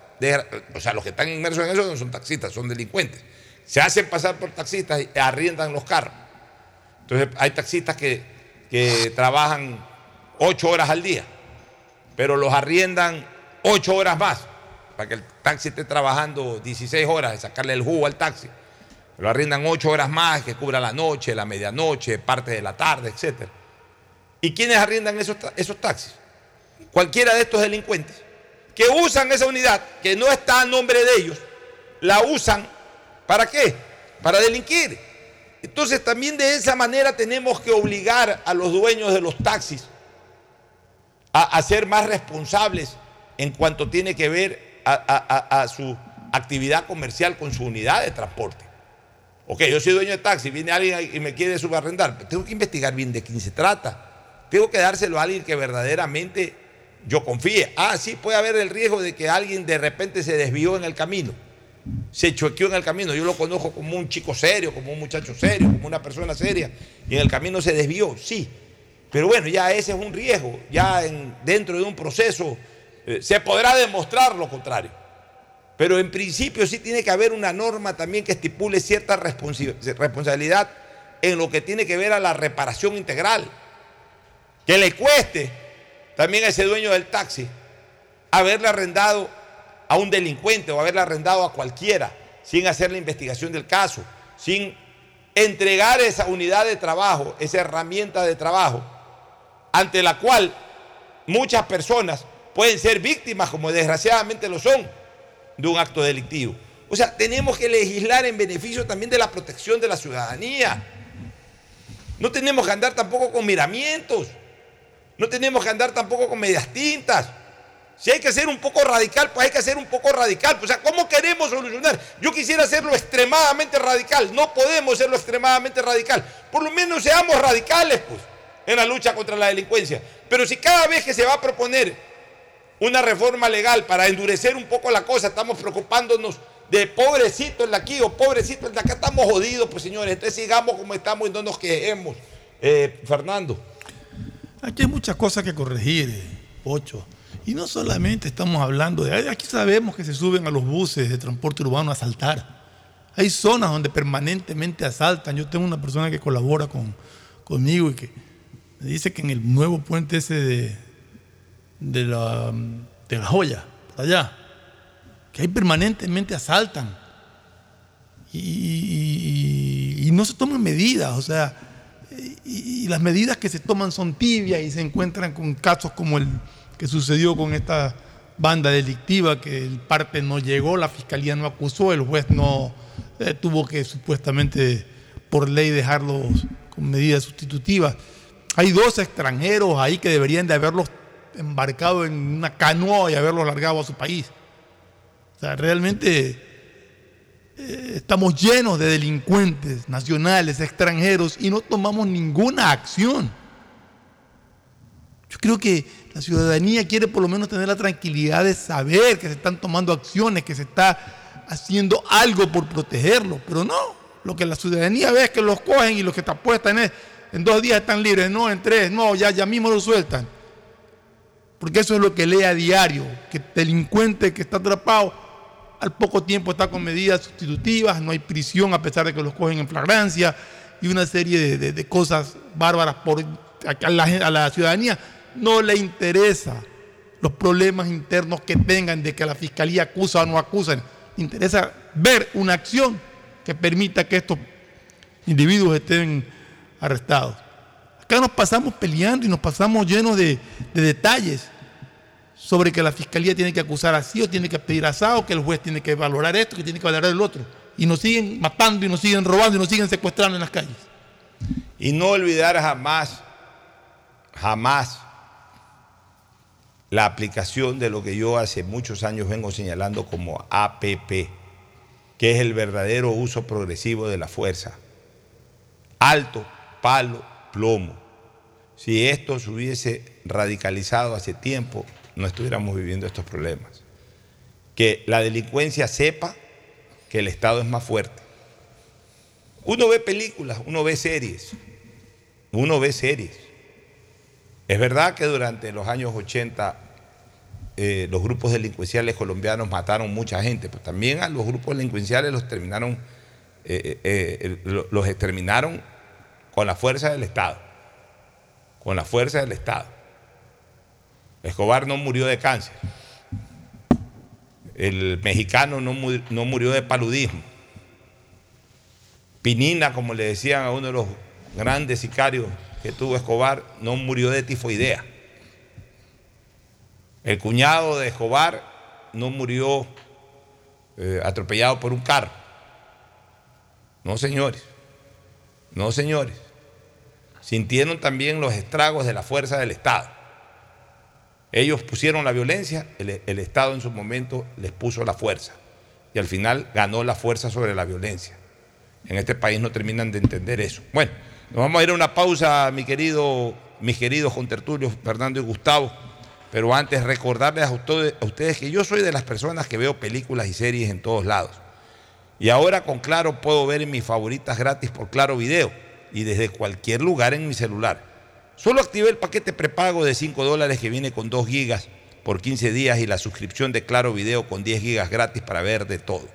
o sea, los que están inmersos en eso no son taxistas, son delincuentes. Se hacen pasar por taxistas y arriendan los carros. Entonces hay taxistas que, que trabajan ocho horas al día, pero los arriendan ocho horas más, para que el taxi esté trabajando 16 horas, de sacarle el jugo al taxi. Lo arriendan ocho horas más, que cubra la noche, la medianoche, parte de la tarde, etc. ¿Y quiénes arriendan esos, esos taxis? cualquiera de estos delincuentes, que usan esa unidad, que no está a nombre de ellos, la usan, ¿para qué? Para delinquir. Entonces también de esa manera tenemos que obligar a los dueños de los taxis a, a ser más responsables en cuanto tiene que ver a, su actividad comercial con su unidad de transporte. Ok, yo soy dueño de taxi, viene alguien y me quiere subarrendar, tengo que investigar bien de quién se trata. Tengo que dárselo a alguien que verdaderamente yo confíe. Ah, sí, puede haber el riesgo de que alguien de repente se desvió en el camino, se choqueó en el camino. Yo lo conozco como un chico serio, como un muchacho serio, como una persona seria, y en el camino se desvió, sí. Pero bueno, ya ese es un riesgo, ya en- dentro de un proceso eh, se podrá demostrar lo contrario. Pero en principio sí tiene que haber una norma también que estipule cierta responsabilidad en lo que tiene que ver a la reparación integral. Que le cueste también a ese dueño del taxi haberle arrendado a un delincuente o haberle arrendado a cualquiera sin hacer la investigación del caso, sin entregar esa unidad de trabajo, esa herramienta de trabajo, ante la cual muchas personas pueden ser víctimas, como desgraciadamente lo son, de un acto delictivo. O sea, tenemos que legislar en beneficio también de la protección de la ciudadanía. No tenemos que andar tampoco con miramientos. No tenemos que andar tampoco con medias tintas. Si hay que ser un poco radical, pues hay que ser un poco radical. O sea, ¿cómo queremos solucionar? Yo quisiera hacerlo extremadamente radical. No podemos hacerlo extremadamente radical. Por lo menos seamos radicales, pues, en la lucha contra la delincuencia. Pero si cada vez que se va a proponer una reforma legal para endurecer un poco la cosa, estamos preocupándonos de pobrecito el de aquí o pobrecito el de acá, estamos jodidos, pues señores. Entonces sigamos como estamos y no nos quejemos. Eh, Fernando. Aquí hay muchas cosas que corregir, eh, Pocho. Y no solamente estamos hablando de. Aquí sabemos que se suben a los buses de transporte urbano a asaltar. Hay zonas donde permanentemente asaltan. Yo tengo una persona que colabora con, conmigo y que me dice que en el nuevo puente ese de, de, la, de la joya, por allá, que ahí permanentemente asaltan. Y, no se toman medidas, o sea, y, y las medidas que se toman son tibias y se encuentran con casos como el que sucedió con esta banda delictiva que el parte no llegó, la fiscalía no acusó, el juez no eh, tuvo que supuestamente por ley dejarlos con medidas sustitutivas. Hay dos extranjeros ahí que deberían de haberlos embarcado en una canoa y haberlos largado a su país. O sea, realmente eh, estamos llenos de delincuentes nacionales, extranjeros, y no tomamos ninguna acción. Yo creo que la ciudadanía quiere por lo menos tener la tranquilidad de saber que se están tomando acciones, que se está haciendo algo por protegerlo, pero no. Lo que la ciudadanía ve es que los cogen y los que te apuestan es, en dos días están libres, no, en tres, no, ya, ya mismo lo sueltan. Porque eso es lo que lee a diario, que delincuente que está atrapado al poco tiempo está con medidas sustitutivas, no hay prisión a pesar de que los cogen en flagrancia y una serie de, cosas bárbaras a la, ciudadanía. No le interesa los problemas internos que tengan de que la fiscalía acusa o no acusa, interesa ver una acción que permita que estos individuos estén arrestados. Acá nos pasamos peleando y nos pasamos llenos de detalles sobre que la fiscalía tiene que acusar así o tiene que pedir asado, que el juez tiene que valorar esto, que tiene que valorar el otro. Y nos siguen matando y nos siguen robando y nos siguen secuestrando en las calles. Y no olvidar jamás, jamás la aplicación de lo que yo hace muchos años vengo señalando como APP, que es el verdadero uso progresivo de la fuerza. Alto, palo, plomo. Si esto se hubiese radicalizado hace tiempo, no estuviéramos viviendo estos problemas. Que la delincuencia sepa que el Estado es más fuerte. Uno ve películas, uno ve series, uno ve series. Es verdad que durante los años 80 eh, los grupos delincuenciales colombianos mataron mucha gente, pero también a los grupos delincuenciales los terminaron, eh, eh, lo- los exterminaron con la fuerza del Estado, con la fuerza del Estado. Escobar no murió de cáncer, el mexicano no, mu- no murió de paludismo, Pinina, como le decían a uno de los grandes sicarios que tuvo Escobar, no murió de tifoidea. El cuñado de Escobar no murió eh, atropellado por un carro. No, señores. No, señores. Sintieron también los estragos de la fuerza del Estado. Ellos pusieron la violencia, el, Estado en su momento les puso la fuerza. Y al final ganó la fuerza sobre la violencia. En este país no terminan de entender eso. Bueno, nos vamos a ir a una pausa, mi querido, mis queridos contertulios Fernando y Gustavo. Pero antes recordarles a ustedes, a ustedes que yo soy de las personas que veo películas y series en todos lados. Y ahora con Claro puedo ver mis favoritas gratis por Claro Video y desde cualquier lugar en mi celular. Solo activé el paquete prepago de 5 dólares que viene con 2 gigas por 15 días y la suscripción de Claro Video con 10 gigas gratis para ver de todo.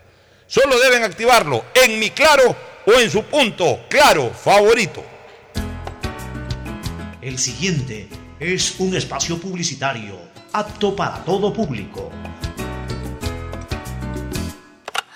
Solo deben activarlo en mi Claro o en su punto Claro favorito. El siguiente es un espacio publicitario apto para todo público.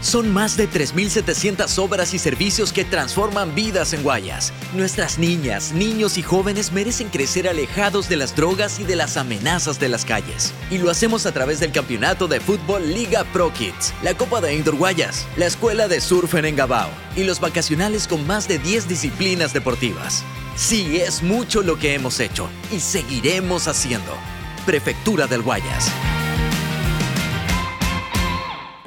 Son más de 3.700 obras y servicios que transforman vidas en Guayas. Nuestras niñas, niños y jóvenes merecen crecer alejados de las drogas y de las amenazas de las calles. Y lo hacemos a través del campeonato de fútbol Liga Pro Kids, la Copa de Indoor Guayas, la Escuela de Surf en Engabao y los vacacionales con más de 10 disciplinas deportivas. Sí, es mucho lo que hemos hecho y seguiremos haciendo. Prefectura del Guayas.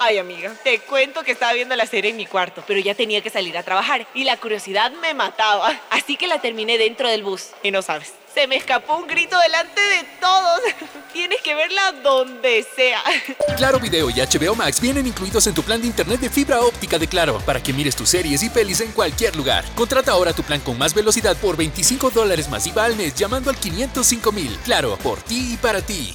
Ay, amiga, te cuento que estaba viendo la serie en mi cuarto, pero ya tenía que salir a trabajar y la curiosidad me mataba. Así que la terminé dentro del bus. Y no sabes, se me escapó un grito delante de todos. Tienes que verla donde sea. Claro Video y HBO Max vienen incluidos en tu plan de internet de fibra óptica de Claro para que mires tus series y pelis en cualquier lugar. Contrata ahora tu plan con más velocidad por 25 dólares más IVA al mes llamando al 505 mil. Claro, por ti y para ti.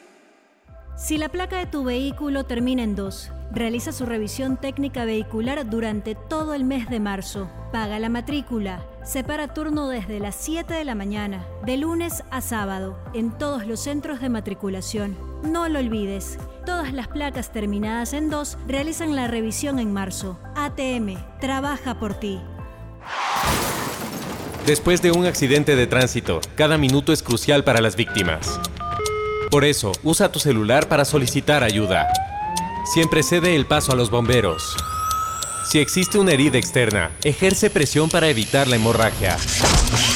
Si la placa de tu vehículo termina en 2, realiza su revisión técnica vehicular durante todo el mes de marzo. Paga la matrícula. Separa turno desde las 7 de la mañana, de lunes a sábado, en todos los centros de matriculación. No lo olvides. Todas las placas terminadas en 2 realizan la revisión en marzo. ATM, trabaja por ti. Después de un accidente de tránsito, cada minuto es crucial para las víctimas. Por eso, usa tu celular para solicitar ayuda. Siempre cede el paso a los bomberos. Si existe una herida externa, ejerce presión para evitar la hemorragia.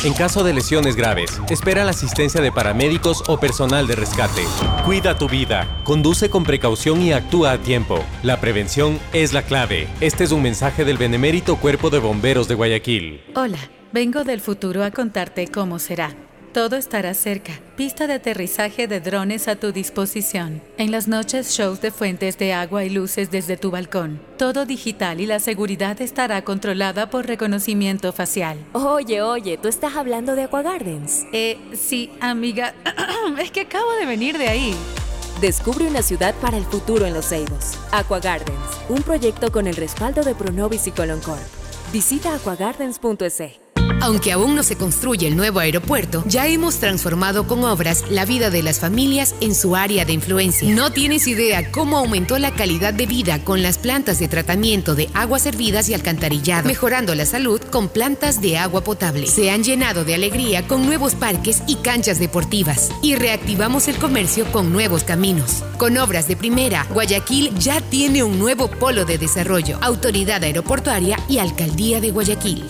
En caso de lesiones graves, espera la asistencia de paramédicos o personal de rescate. Cuida tu vida, conduce con precaución y actúa a tiempo. La prevención es la clave. Este es un mensaje del Benemérito Cuerpo de Bomberos de Guayaquil. Hola, vengo del futuro a contarte cómo será. Todo estará cerca. Pista de aterrizaje de drones a tu disposición. En las noches, shows de fuentes de agua y luces desde tu balcón. Todo digital y la seguridad estará controlada por reconocimiento facial. Oye, oye, ¿tú estás hablando de Aqua Gardens? Eh, sí, amiga. es que acabo de venir de ahí. Descubre una ciudad para el futuro en Los Ceibos. Aqua Gardens, un proyecto con el respaldo de Pronovis y Coloncorp. Visita aquagardens.es. Aunque aún no se construye el nuevo aeropuerto, ya hemos transformado con obras la vida de las familias en su área de influencia. No tienes idea cómo aumentó la calidad de vida con las plantas de tratamiento de aguas servidas y alcantarillado, mejorando la salud con plantas de agua potable. Se han llenado de alegría con nuevos parques y canchas deportivas y reactivamos el comercio con nuevos caminos. Con obras de primera, Guayaquil ya tiene un nuevo polo de desarrollo, autoridad aeroportuaria y alcaldía de Guayaquil.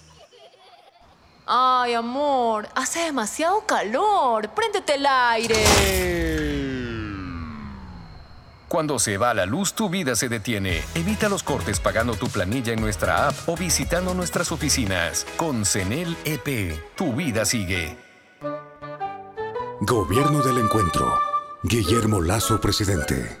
Ay, amor, hace demasiado calor. Préndete el aire. Cuando se va la luz, tu vida se detiene. Evita los cortes pagando tu planilla en nuestra app o visitando nuestras oficinas. Con CENEL EP, tu vida sigue. Gobierno del Encuentro. Guillermo Lazo, presidente.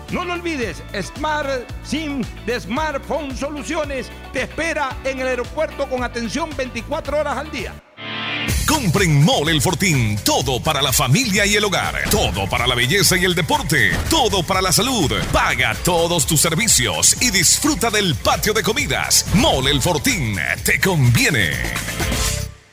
No lo olvides, Smart SIM de Smartphone Soluciones te espera en el aeropuerto con atención 24 horas al día. Compren Mole El Fortín. Todo para la familia y el hogar. Todo para la belleza y el deporte. Todo para la salud. Paga todos tus servicios y disfruta del patio de comidas. Mole El Fortín. Te conviene.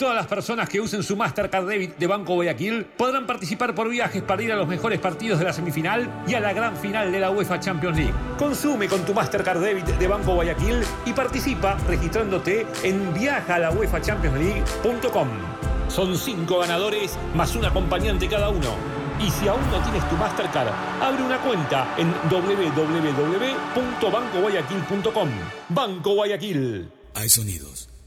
Todas las personas que usen su Mastercard Debit de Banco Guayaquil podrán participar por viajes para ir a los mejores partidos de la semifinal y a la gran final de la UEFA Champions League. Consume con tu Mastercard Debit de Banco Guayaquil y participa registrándote en viajalauefachampionsleague.com. Son cinco ganadores más un acompañante cada uno. Y si aún no tienes tu Mastercard, abre una cuenta en www.bancoguayaquil.com. Banco Guayaquil. Hay sonidos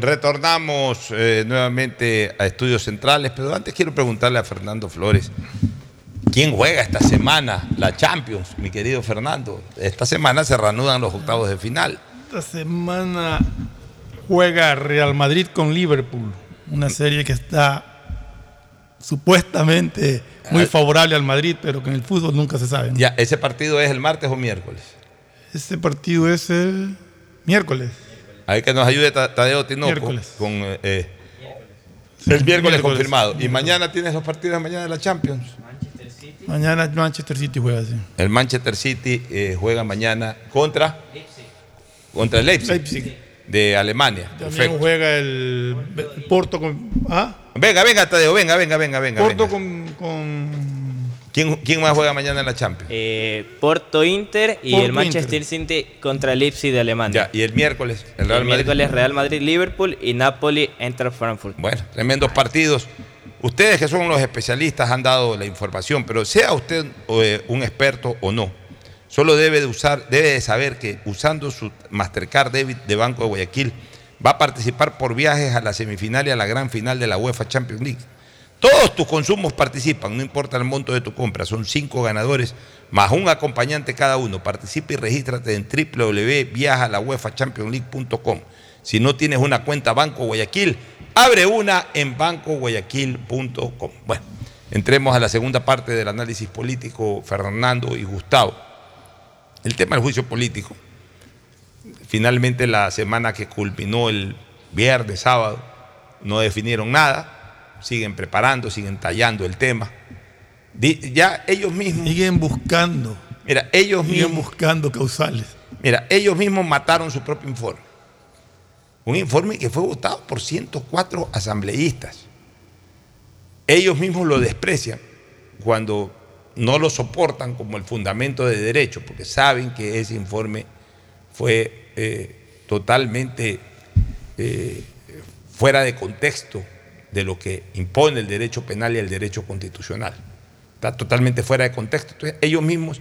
retornamos eh, nuevamente a Estudios Centrales, pero antes quiero preguntarle a Fernando Flores, ¿quién juega esta semana la Champions, mi querido Fernando? Esta semana se reanudan los octavos de final. Esta semana juega Real Madrid con Liverpool, una serie que está supuestamente muy favorable al Madrid, pero que en el fútbol nunca se sabe. ¿no? Ya, ¿ese partido es el martes o miércoles? Ese partido es el miércoles. Hay que nos ayude Ta- Tadeo Tinoco Miércoles. con eh, eh, Sí, el miércoles, miércoles. confirmado. Y mañana tienes los partidos de mañana de la Champions. Mañana Manchester City juega así. El Manchester City eh, juega mañana contra contra el Leipzig, de Alemania. También Perfecto. juega el, el Porto con. ¿ah? Venga, venga, Tadeo, venga, venga, venga, venga. Porto venga. con, con ¿Quién, quién más juega mañana en la Champions? Eh, Porto Inter y Porto el Manchester City contra el Leipzig de Alemania. Ya, y el miércoles, el el Real Madrid. miércoles Real Madrid Liverpool y Napoli entra Frankfurt. Bueno, tremendos partidos. Ustedes que son los especialistas han dado la información, pero sea usted eh, un experto o no, solo debe de usar, debe de saber que usando su Mastercard Debit de Banco de Guayaquil va a participar por viajes a la semifinal y a la gran final de la UEFA Champions League. Todos tus consumos participan, no importa el monto de tu compra. Son cinco ganadores más un acompañante cada uno. Participa y regístrate en www.viajalauefachampionsleague.com. Si no tienes una cuenta Banco Guayaquil, abre una en bancoguayaquil.com. Bueno, entremos a la segunda parte del análisis político, Fernando y Gustavo. El tema del juicio político. Finalmente la semana que culminó el viernes, sábado, no definieron nada, siguen preparando, siguen tallando el tema. Ya ellos mismos... Siguen buscando. Mira, ellos Siguen mismos... buscando causales. Mira, ellos mismos mataron su propio informe. Un informe que fue votado por 104 asambleístas. Ellos mismos lo desprecian cuando no lo soportan como el fundamento de derecho, porque saben que ese informe fue eh, totalmente eh, fuera de contexto de lo que impone el derecho penal y el derecho constitucional. Está totalmente fuera de contexto. Entonces, ellos mismos,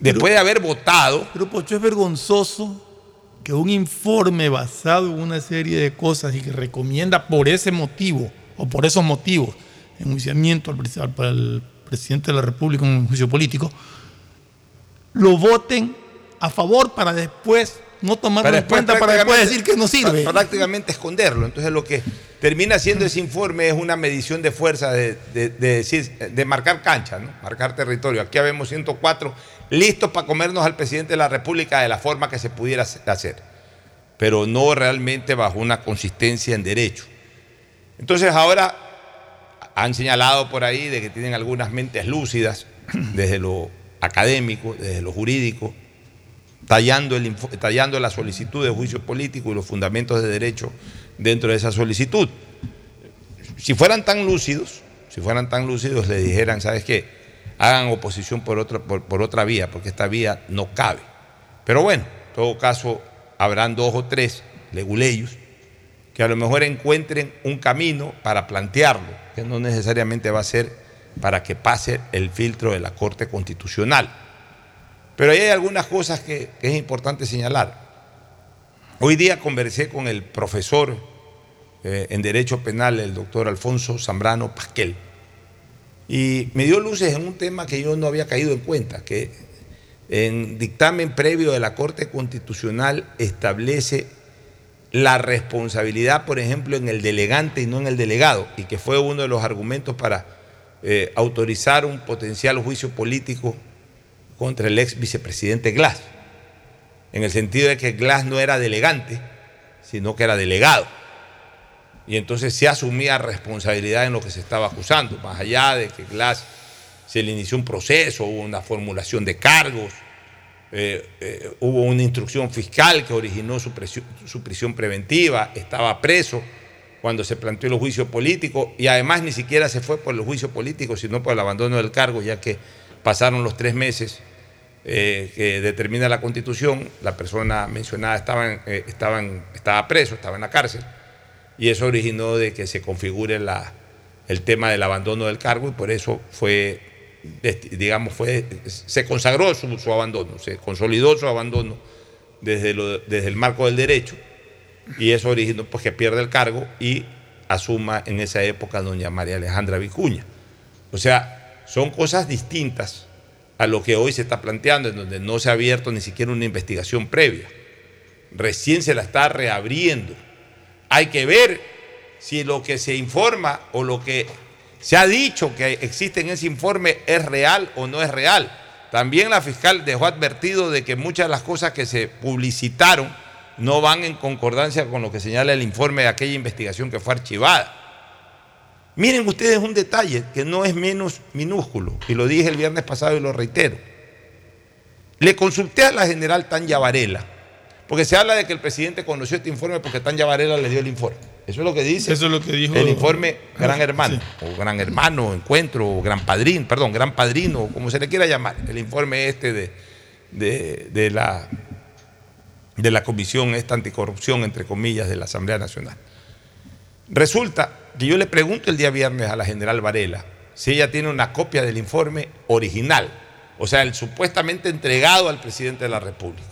después de haber votado, Pero Pocho, es vergonzoso que un informe basado en una serie de cosas y que recomienda por ese motivo o por esos motivos enjuiciamiento al, al- para el presidente de la República en un juicio político, lo voten a favor para después no tomarlo en cuenta para después decir que no sirve. Prácticamente esconderlo. Entonces lo que termina haciendo ese informe es una medición de fuerza, de, de- de decir, de marcar cancha, ¿no? marcar territorio. Aquí habemos 104 listos para comernos al presidente de la República de la forma que se pudiera hacer, pero no realmente bajo una consistencia en derecho. Entonces ahora han señalado por ahí de que tienen algunas mentes lúcidas desde lo académico, desde lo jurídico, tallando, el, tallando la solicitud de juicio político y los fundamentos de derecho dentro de esa solicitud. Si fueran tan lúcidos, si fueran tan lúcidos, le dijeran, ¿sabes qué? Hagan oposición por otra, por, por otra vía, porque esta vía no cabe. Pero bueno, en todo caso, habrán dos o tres leguleyos que a lo mejor encuentren un camino para plantearlo, que no necesariamente va a ser para que pase el filtro de la Corte Constitucional. Pero ahí hay algunas cosas que, que es importante señalar. Hoy día conversé con el profesor eh, en Derecho Penal, el doctor Alfonso Zambrano Pasquel, y me dio luces en un tema que yo no había caído en cuenta, que en dictamen previo de la Corte Constitucional establece la responsabilidad, por ejemplo, en el delegante y no en el delegado, y que fue uno de los argumentos para eh, autorizar un potencial juicio político contra el ex vicepresidente Glass, en el sentido de que Glass no era delegante, sino que era delegado. y entonces se asumía responsabilidad en lo que se estaba acusando, más allá de que Glass se le inició un proceso, hubo una formulación de cargos, eh, eh, hubo una instrucción fiscal que originó su, su, prisión preventiva, estaba preso cuando se planteó el juicio político y además ni siquiera se fue por el juicio político, sino por el abandono del cargo, ya que pasaron los tres meses eh, que determina la constitución, la persona mencionada estaba, estaba, estaba preso, estaba en la cárcel y eso originó de que se configure la, el tema del abandono del cargo y por eso fue, digamos, fue, se consagró su, abandono, se consolidó su abandono desde, desde el marco del derecho y eso originó pues, que pierde el cargo y asuma en esa época doña María Alejandra Vicuña. O sea, son cosas distintas a lo que hoy se está planteando, en donde no se ha abierto ni siquiera una investigación previa. Recién se la está reabriendo hay que ver si lo que se informa o lo que se ha dicho que existe en ese informe es real o no es real. También la fiscal dejó advertido de que muchas de las cosas que se publicitaron no van en concordancia con lo que señala el informe de aquella investigación que fue archivada. Miren ustedes un detalle que no es menos minúsculo, y lo dije el viernes pasado y lo reitero. Le consulté a la general Tanya Varela, porque se habla de que el presidente conoció este informe porque Tanya Varela le dio el informe. Eso es lo que dice Eso es lo que dijo, el informe Gran Hermano, o Gran Hermano, Encuentro, o Gran Padrino, perdón, Gran Padrino, como se le quiera llamar, el informe este de, de, la, de la Comisión esta anticorrupción, entre comillas, de la Asamblea Nacional. Resulta que yo le pregunto el día viernes a la general Varela si ella tiene una copia del informe original, o sea, el supuestamente entregado al presidente de la República.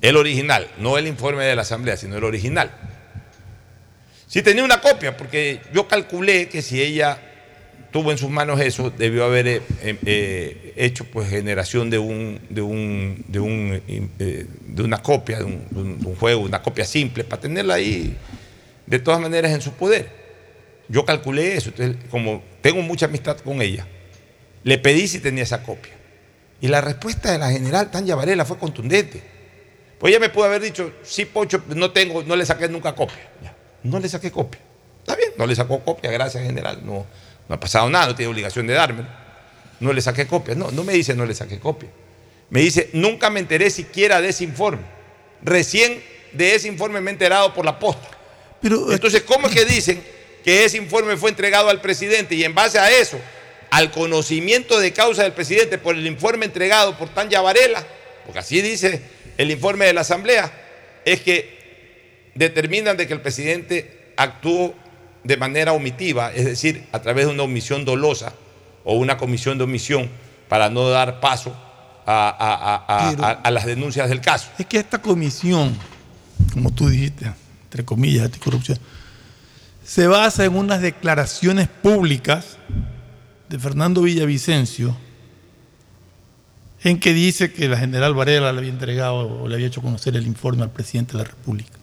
El original, no el informe de la Asamblea, sino el original. Si tenía una copia, porque yo calculé que si ella tuvo en sus manos eso, debió haber eh, eh, hecho pues generación de un, de un, de, un, eh, de una copia, de un, juego, una copia simple, para tenerla ahí de todas maneras en su poder. Yo calculé eso, entonces, como tengo mucha amistad con ella, le pedí si tenía esa copia. Y la respuesta de la general Tanya Varela fue contundente. Pues ella me pudo haber dicho, sí, Pocho, no tengo, no le saqué nunca copia. No le saqué copia. Está bien, no le sacó copia, gracias general. No, no ha pasado nada, no tiene obligación de darme. No le saqué copia. No, no me dice no le saqué copia. Me dice, nunca me enteré siquiera de ese informe. Recién de ese informe me he enterado por la posta. Pero, Entonces, ¿cómo es que dicen que ese informe fue entregado al presidente y en base a eso, al conocimiento de causa del presidente por el informe entregado por Tanya Varela, porque así dice el informe de la Asamblea es que determinan de que el presidente actuó de manera omitiva, es decir, a través de una omisión dolosa o una comisión de omisión para no dar paso a, las denuncias del caso. Es que esta comisión, como tú dijiste, entre comillas, anticorrupción, se basa en unas declaraciones públicas de Fernando Villavicencio, en que dice que la general Varela le había entregado o le había hecho conocer el informe al presidente de la República.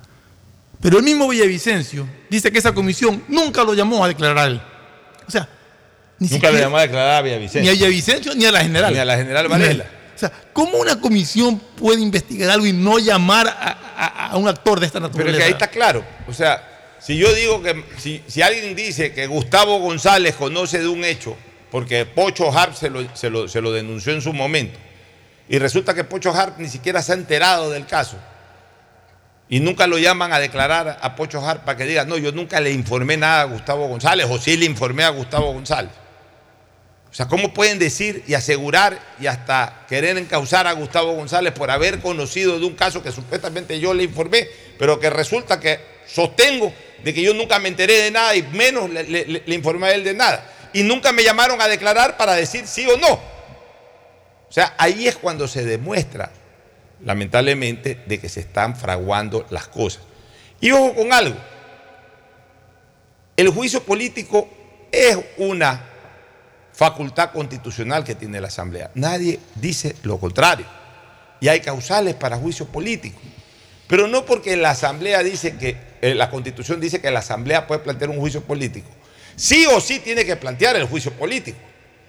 Pero el mismo Villavicencio dice que esa comisión nunca lo llamó a declarar. O sea, ni nunca lo llamó a declarar a Villavicencio. Ni a Villavicencio ni a la general. Ni a la general Varela. O sea, ¿cómo una comisión puede investigar algo y no llamar a, un actor de esta naturaleza? Pero que ahí está claro. O sea, si yo digo que, si, alguien dice que Gustavo González conoce de un hecho, porque Pocho Harp se lo denunció en su momento, y resulta que Pocho Hart ni siquiera se ha enterado del caso. Y nunca lo llaman a declarar a Pocho Hart para que diga, no, yo nunca le informé nada a Gustavo González, o sí le informé a Gustavo González. O sea, ¿cómo pueden decir y asegurar y hasta querer encauzar a Gustavo González por haber conocido de un caso que supuestamente yo le informé, pero que resulta que sostengo de que yo nunca me enteré de nada y menos le, informé a él de nada? Y nunca me llamaron a declarar para decir sí o no. O sea, ahí es cuando se demuestra, lamentablemente, de que se están fraguando las cosas. Y ojo con algo, el juicio político es una facultad constitucional que tiene la Asamblea. Nadie dice lo contrario. Y hay causales para juicio político. Pero no porque la Asamblea dice que, eh, la Constitución dice que la Asamblea puede plantear un juicio político. Sí o sí tiene que plantear el juicio político,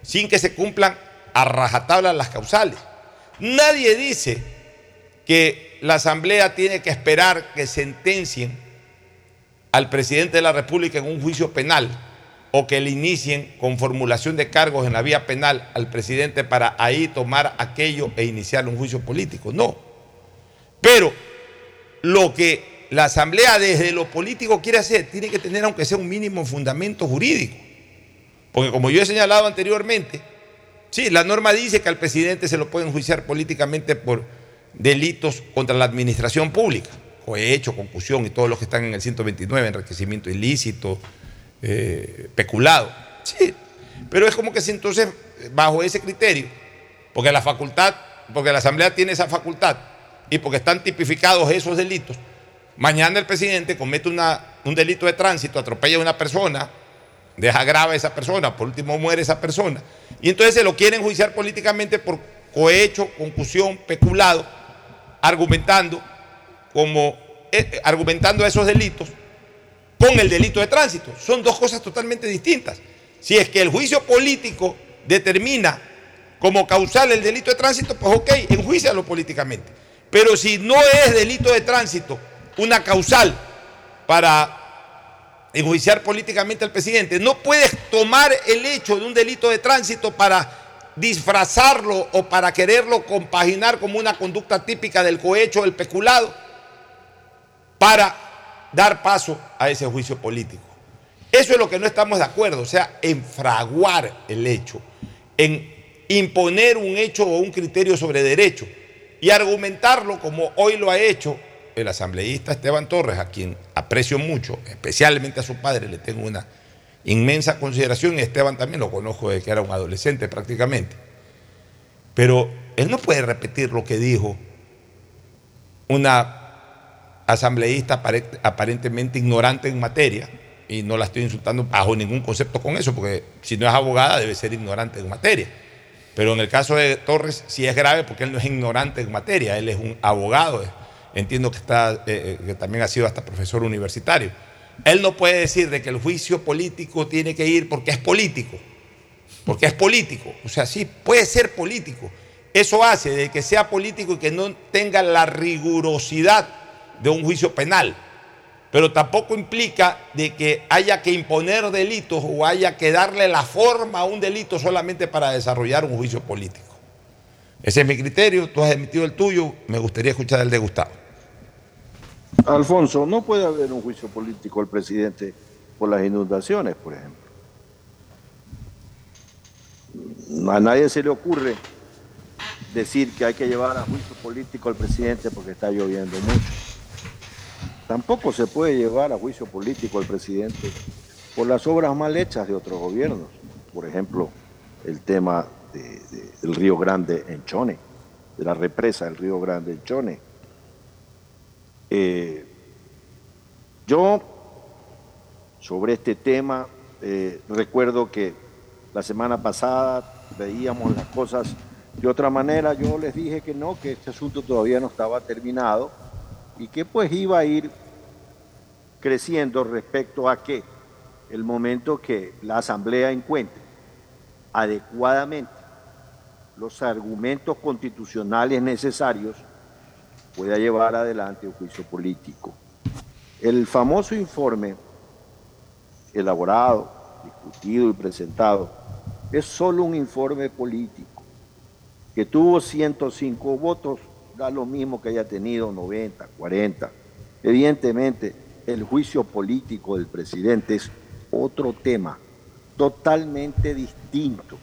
sin que se cumplan a rajatabla las causales. Nadie dice que la Asamblea tiene que esperar que sentencien al presidente de la República en un juicio penal o que le inicien con formulación de cargos en la vía penal al presidente para ahí tomar aquello e iniciar un juicio político. No. Pero lo que la Asamblea desde lo político quiere hacer tiene que tener aunque sea un mínimo fundamento jurídico. Porque como yo he señalado anteriormente, sí, la norma dice que al presidente se lo pueden juiciar políticamente por delitos contra la administración pública, cohecho, concusión y todos los que están en el 129, enriquecimiento ilícito, eh, peculado. Sí, pero es como que si entonces, bajo ese criterio, porque la facultad, porque la Asamblea tiene esa facultad y porque están tipificados esos delitos, mañana el presidente comete un delito de tránsito, atropella a una persona, deja grave a esa persona, por último muere esa persona, y entonces se lo quieren juiciar políticamente por cohecho, concusión, peculado, argumentando como eh, argumentando esos delitos con el delito de tránsito. Son dos cosas totalmente distintas. Si es que el juicio político determina como causal el delito de tránsito, pues ok, enjuícialo políticamente. Pero si no es delito de tránsito una causal para enjuiciar políticamente al presidente, no puedes tomar el hecho de un delito de tránsito para disfrazarlo o para quererlo compaginar como una conducta típica del cohecho, del peculado, para dar paso a ese juicio político. Eso es lo que no estamos de acuerdo, o sea, en fraguar el hecho, en imponer un hecho o un criterio sobre derecho y argumentarlo como hoy lo ha hecho el asambleísta Esteban Torres, a quien aprecio mucho, especialmente a su padre, le tengo una inmensa consideración y Esteban también lo conozco desde que era un adolescente prácticamente. Pero él no puede repetir lo que dijo una asambleísta aparentemente ignorante en materia, y no la estoy insultando bajo ningún concepto con eso, porque si no es abogada debe ser ignorante en materia. Pero en el caso de Torres sí es grave porque él no es ignorante en materia, él es un abogado, entiendo que, está, eh, eh, que también ha sido hasta profesor universitario. Él no puede decir de que el juicio político tiene que ir porque es político, porque es político. O sea, sí, puede ser político. Eso hace de que sea político y que no tenga la rigurosidad de un juicio penal. Pero tampoco implica de que haya que imponer delitos o haya que darle la forma a un delito solamente para desarrollar un juicio político. Ese es mi criterio, tú has emitido el tuyo, me gustaría escuchar el de Gustavo. Alfonso, no puede haber un juicio político al presidente por las inundaciones, por ejemplo. A nadie se le ocurre decir que hay que llevar a juicio político al presidente porque está lloviendo mucho. Tampoco se puede llevar a juicio político al presidente por las obras mal hechas de otros gobiernos. Por ejemplo, el tema del Río Grande en Chone, de la represa del Río Grande en Chone eh, yo, sobre este tema, eh, recuerdo que la semana pasada veíamos las cosas de otra manera. Yo les dije que no, que este asunto todavía no estaba terminado y que pues iba a ir creciendo respecto a que el momento que la Asamblea encuentre adecuadamente los argumentos constitucionales necesarios pueda llevar adelante un juicio político. El famoso informe elaborado, discutido y presentado es solo un informe político que tuvo 105 votos, da lo mismo que haya tenido 90, 40. Evidentemente, el juicio político del presidente es otro tema totalmente distinto.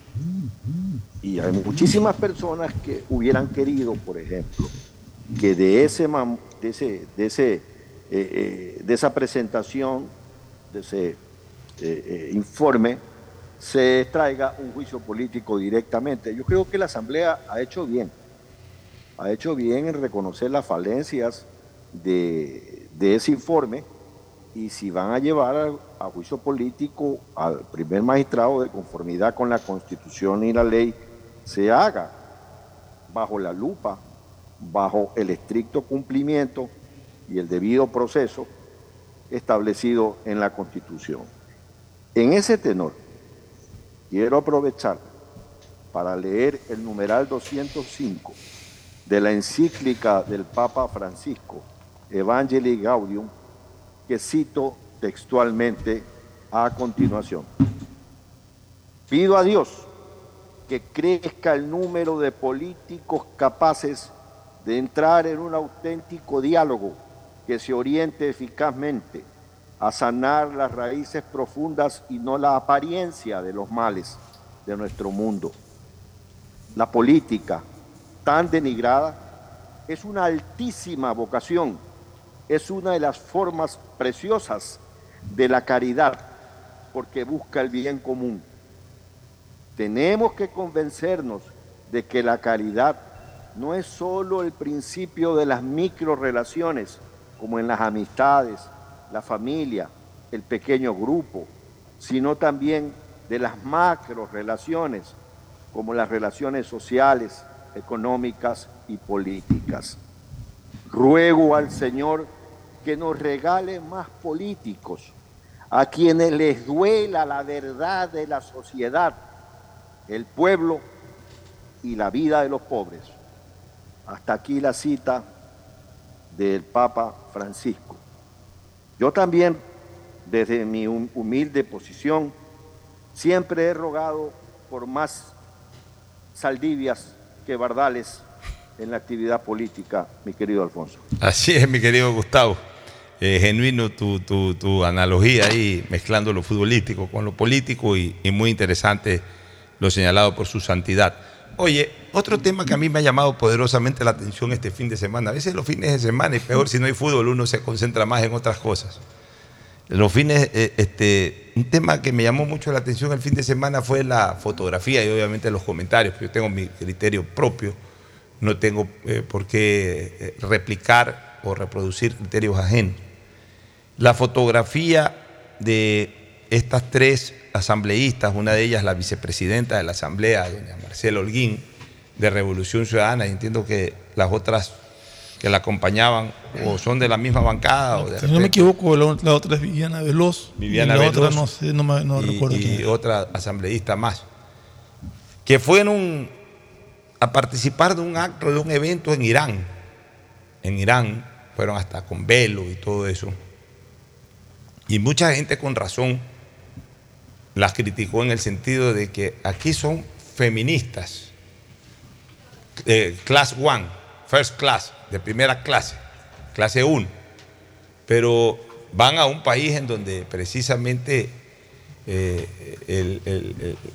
Y hay muchísimas personas que hubieran querido, por ejemplo, que de, ese, de, ese, de, ese, eh, eh, de esa presentación, de ese eh, informe, se extraiga un juicio político directamente. Yo creo que la Asamblea ha hecho bien, ha hecho bien en reconocer las falencias de, ese informe y si van a llevar a, juicio político al primer magistrado de conformidad con la Constitución y la ley, se haga bajo la lupa bajo el estricto cumplimiento y el debido proceso establecido en la Constitución. En ese tenor, quiero aprovechar para leer el numeral 205 de la encíclica del Papa Francisco, Evangelii Gaudium, que cito textualmente a continuación. Pido a Dios que crezca el número de políticos capaces de entrar en un auténtico diálogo que se oriente eficazmente a sanar las raíces profundas y no la apariencia de los males de nuestro mundo. La política, tan denigrada, es una altísima vocación, es una de las formas preciosas de la caridad, porque busca el bien común. Tenemos que convencernos de que la caridad no es solo el principio de las micro relaciones, como en las amistades, la familia, el pequeño grupo, sino también de las macro relaciones, como las relaciones sociales, económicas y políticas. Ruego al Señor que nos regale más políticos, a quienes les duela la verdad de la sociedad, el pueblo y la vida de los pobres. Hasta aquí la cita del Papa Francisco. Yo también, desde mi humilde posición, siempre he rogado por más saldivias que bardales en la actividad política, mi querido Alfonso. Así es, mi querido Gustavo. Eh, genuino tu, tu, analogía ahí, mezclando lo futbolístico con lo político y, y muy interesante lo señalado por su santidad. Oye, otro tema que a mí me ha llamado poderosamente la atención este fin de semana. A veces los fines de semana, y peor si no hay fútbol, uno se concentra más en otras cosas. Los fines, eh, este, un tema que me llamó mucho la atención el fin de semana fue la fotografía y obviamente los comentarios. Yo tengo mi criterio propio, no tengo eh, por qué eh, replicar o reproducir criterios ajenos. La fotografía de estas tres asambleístas, una de ellas la vicepresidenta de la Asamblea, doña Marcela Holguín, de Revolución Ciudadana, y entiendo que las otras que la acompañaban o son de la misma bancada. O si no me equivoco, la, otra es Viviana Veloz. Viviana y la Veloz. Otra no, sé, no, me, no y, recuerdo. Y otra asambleísta más. Que fueron a participar de un acto, de un evento en Irán. En Irán, fueron hasta con velo y todo eso. Y mucha gente con razón las criticó en el sentido de que aquí son feministas, eh, class one, first class, de primera clase, clase 1, pero van a un país en donde precisamente eh,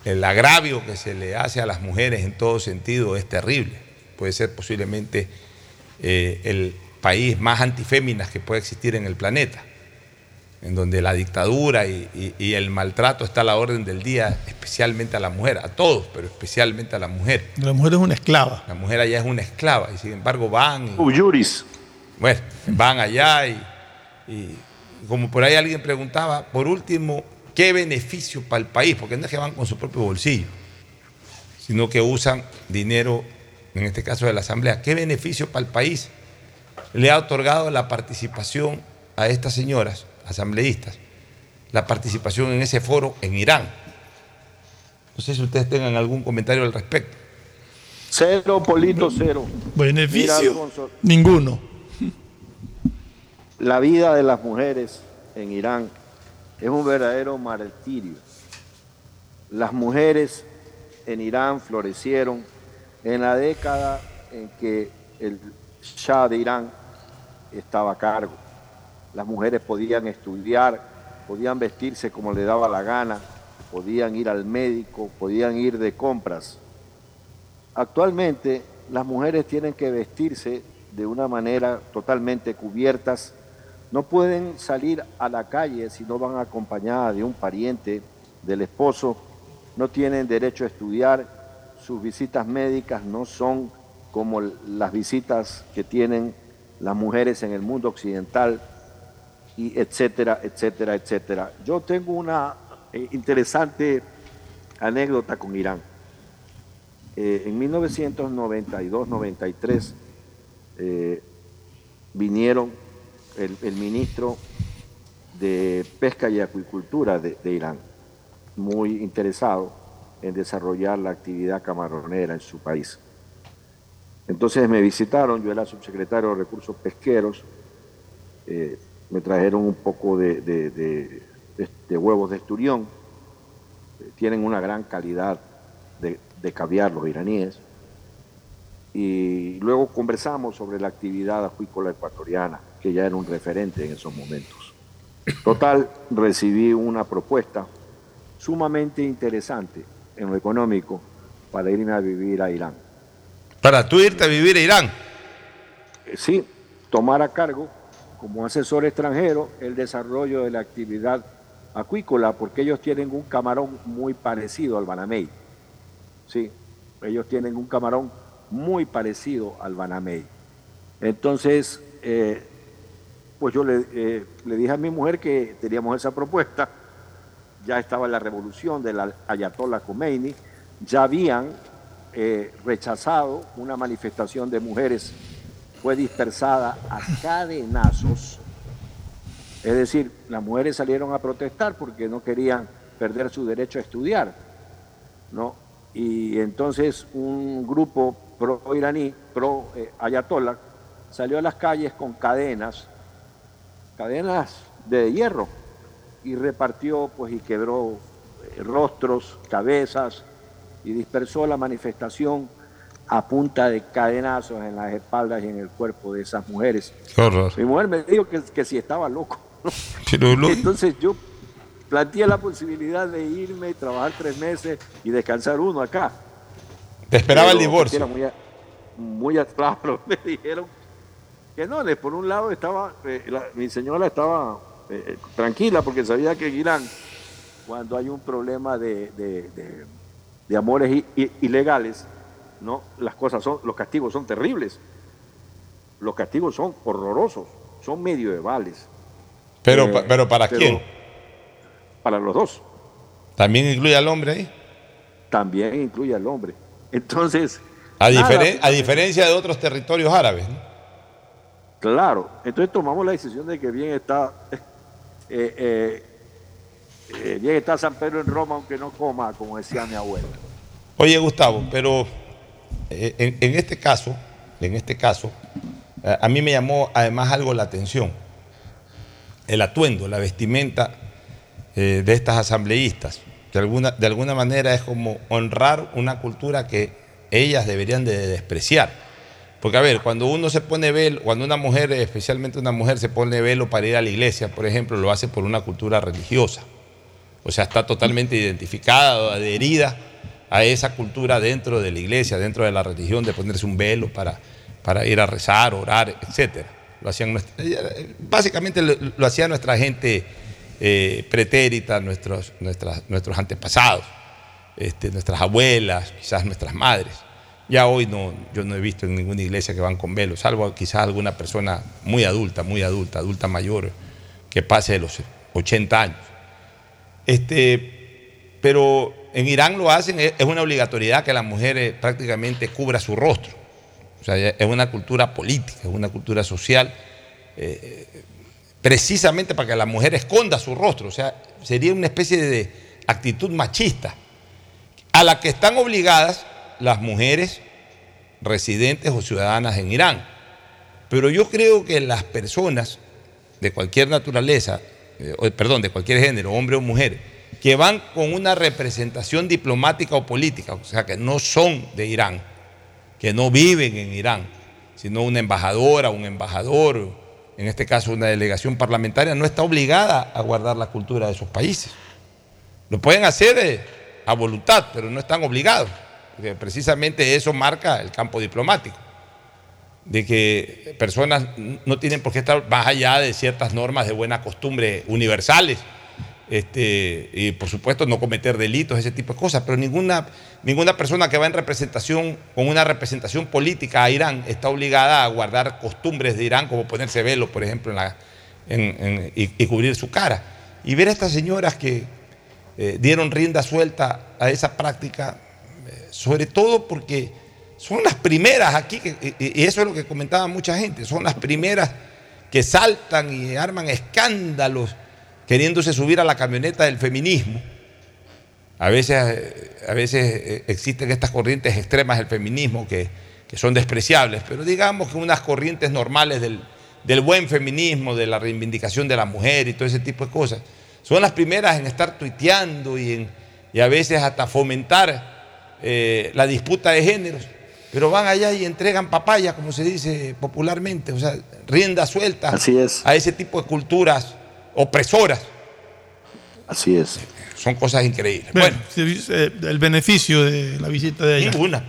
el, agravio que se le hace a las mujeres en todo sentido es terrible. Puede ser posiblemente eh, el país más antiféminas que puede existir en el planeta en donde la dictadura y, el maltrato está a la orden del día, especialmente a la mujer, a todos, pero especialmente a la mujer. La mujer es una esclava. La mujer allá es una esclava y sin embargo van. Y, Uyuris. Bueno, van allá y, y, como por ahí alguien preguntaba, por último, ¿qué beneficio para el país? Porque no es que van con su propio bolsillo, sino que usan dinero, en este caso de la Asamblea. ¿Qué beneficio para el país le ha otorgado la participación a estas señoras? Asambleístas la participación en ese foro en Irán. No sé si ustedes tengan algún comentario al respecto. Cero, Polito, cero. Beneficio, ninguno. La vida de las mujeres en Irán es un verdadero martirio. Las mujeres en Irán florecieron en la década en que el Shah de Irán estaba a cargo las mujeres podían estudiar, podían vestirse como le daba la gana, podían ir al médico, podían ir de compras. Actualmente las mujeres tienen que vestirse de una manera totalmente cubiertas, no pueden salir a la calle si no van acompañadas de un pariente, del esposo, no tienen derecho a estudiar, sus visitas médicas no son como las visitas que tienen las mujeres en el mundo occidental, y etcétera, etcétera, etcétera. Yo tengo una eh, interesante anécdota con Irán. Eh, en 1992-93 eh, vinieron el, ministro de Pesca y Acuicultura de, de Irán, muy interesado en desarrollar la actividad camaronera en su país. Entonces me visitaron, yo era subsecretario de Recursos Pesqueros, me trajeron un poco de, de- de- huevos de esturión. Eh, Tienen una gran calidad de, de caviar los iraníes. Y luego conversamos sobre la actividad acuícola ecuatoriana, que ya era un referente en esos momentos. Total, recibí una propuesta sumamente interesante en lo económico para irme a vivir a Irán. Para tú irte a vivir a Irán. Eh, Sí, tomar a cargo como asesor extranjero el desarrollo de la actividad acuícola, porque ellos tienen un camarón muy parecido al banamey. Sí, ellos tienen un camarón muy parecido al banamey. Entonces, eh, pues yo le, eh, le dije a mi mujer que teníamos esa propuesta, ya estaba la revolución del al- Ayatollah Khomeini, ya habían eh, rechazado una manifestación de mujeres, fue dispersada a cadenazos, es decir, las mujeres salieron a protestar porque no querían perder su derecho a estudiar, ¿no? Y entonces un grupo pro-iraní, pro-ayatollah, salió a las calles con cadenas, cadenas de hierro, y repartió pues y quebró eh, rostros, cabezas y dispersó la manifestación a punta de cadenazos en las espaldas y en el cuerpo de esas mujeres. Horror. Mi mujer me dijo que, que si estaba loco. Entonces yo planteé la posibilidad de irme y trabajar tres meses y descansar uno acá. Te esperaba el divorcio. Era muy, muy a- claro, me dijeron que no, por un lado estaba, eh, la- mi señora estaba eh, tranquila porque sabía que en Irán, cuando hay un problema de, de- de- de amores i- i- ilegales, no, las cosas son, los castigos son terribles. Los castigos son horrorosos, son medievales. Pero, Eh, pero ¿para pero quién? Para los dos. ¿También incluye al hombre ahí? También incluye al hombre. Entonces, A, nada, diferen- a diferencia de otros territorios árabes. ¿no? Claro, entonces tomamos la decisión de que bien está, eh, eh, eh, bien está San Pedro en Roma, aunque no coma, como decía mi abuela. Oye, Gustavo, pero en, en este caso, en este caso, eh, a mí me llamó además algo la atención. El atuendo, la vestimenta eh, de estas asambleístas. De alguna, de alguna manera es como honrar una cultura que ellas deberían de despreciar. Porque a ver, cuando uno se pone velo, cuando una mujer, especialmente una mujer, se pone velo para ir a la iglesia, por ejemplo, lo hace por una cultura religiosa. O sea, está totalmente identificada o adherida a esa cultura dentro de la iglesia, dentro de la religión, de ponerse un velo para, para ir a rezar, orar, etc. Lo hacían nuestra- eh, básicamente lo, hacía nuestra gente eh, pretérita, nuestros, nuestros antepasados, este, nuestras abuelas, quizás nuestras madres. Ya hoy no, yo no he visto en ninguna iglesia que van con velo, salvo quizás alguna persona muy adulta, muy adulta, adulta mayor, que pase de los 80 años. Este, pero en Irán lo hacen, es una obligatoriedad que la mujer eh, prácticamente cubra su rostro. O sea, es una cultura política, es una cultura social, eh, precisamente para que la mujer esconda su rostro. O sea, sería una especie de actitud machista a la que están obligadas las mujeres residentes o ciudadanas en Irán. Pero yo creo que las personas de cualquier naturaleza, eh, perdón, de cualquier género, hombre o mujer, que van con una representación diplomática o política, o sea, que no son de Irán, que no viven en Irán, sino una embajadora, un embajador, en este caso una delegación parlamentaria, no está obligada a guardar la cultura de esos países. Lo pueden hacer eh, a voluntad, pero no están obligados, porque precisamente eso marca el campo diplomático de que personas no tienen por qué estar más allá de ciertas normas de buena costumbre universales. Este, y por supuesto no cometer delitos, ese tipo de cosas, pero ninguna, ninguna persona que va en representación, con una representación política a Irán, está obligada a guardar costumbres de Irán, como ponerse velo, por ejemplo, en la- en- y, cubrir su cara. Y ver a estas señoras que eh, dieron rienda suelta a esa práctica, eh, sobre todo porque son las primeras aquí, y eso es lo que comentaba mucha gente, son las primeras que saltan y arman escándalos queriéndose subir a la camioneta del feminismo. A veces, a veces eh, existen estas corrientes extremas del feminismo que, que son despreciables, pero digamos que unas corrientes normales del, del buen feminismo, de la reivindicación de la mujer y todo ese tipo de cosas, son las primeras en estar tuiteando y, en, y a veces hasta fomentar eh, la disputa de géneros, pero van allá y entregan papaya, como se dice popularmente, o sea, rienda suelta a ese tipo de culturas opresoras. Así es. Son cosas increíbles. Bueno, eh, el beneficio de la visita de ella. Ninguna.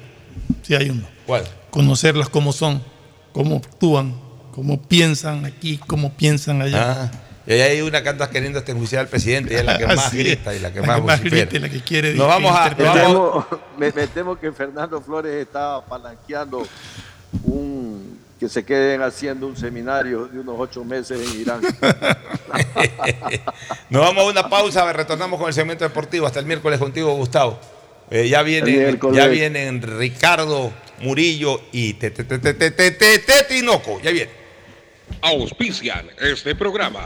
Sí, hay uno. ¿Cuál? Conocerlas como son, cómo actúan, cómo piensan aquí, cómo piensan allá. Ah, y ahí hay una que anda queriendo enjuiciar al presidente, y es la que más grita y la que más, más grita y la que quiere nos vamos a, me, temo, me, temo, que Fernando Flores está palanqueando un que se queden haciendo un seminario de unos ocho meses en Irán. nos vamos a una pausa, retornamos con el segmento deportivo. Hasta el miércoles contigo, Gustavo. Eh, ya vienen, ya vienen Ricardo Murillo y Tinoco. Ya viene. Auspician este programa.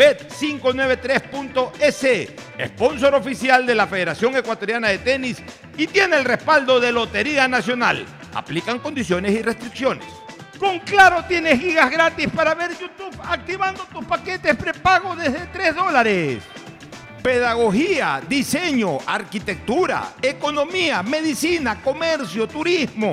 Bet593.es, sponsor oficial de la Federación Ecuatoriana de Tenis y tiene el respaldo de Lotería Nacional. Aplican condiciones y restricciones. Con Claro tienes gigas gratis para ver YouTube activando tus paquetes prepago desde 3 dólares pedagogía, diseño, arquitectura, economía, medicina, comercio, turismo,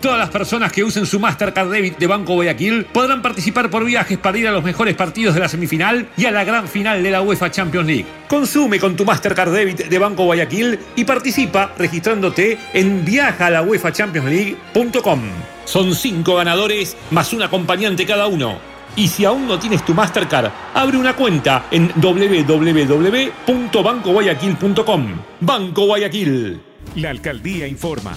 Todas las personas que usen su Mastercard Debit de Banco Guayaquil podrán participar por viajes para ir a los mejores partidos de la semifinal y a la gran final de la UEFA Champions League. Consume con tu Mastercard Debit de Banco Guayaquil y participa registrándote en viajalauefachampionsleague.com. Son cinco ganadores más un acompañante cada uno. Y si aún no tienes tu Mastercard, abre una cuenta en www.bancoguayaquil.com. Banco Guayaquil. La alcaldía informa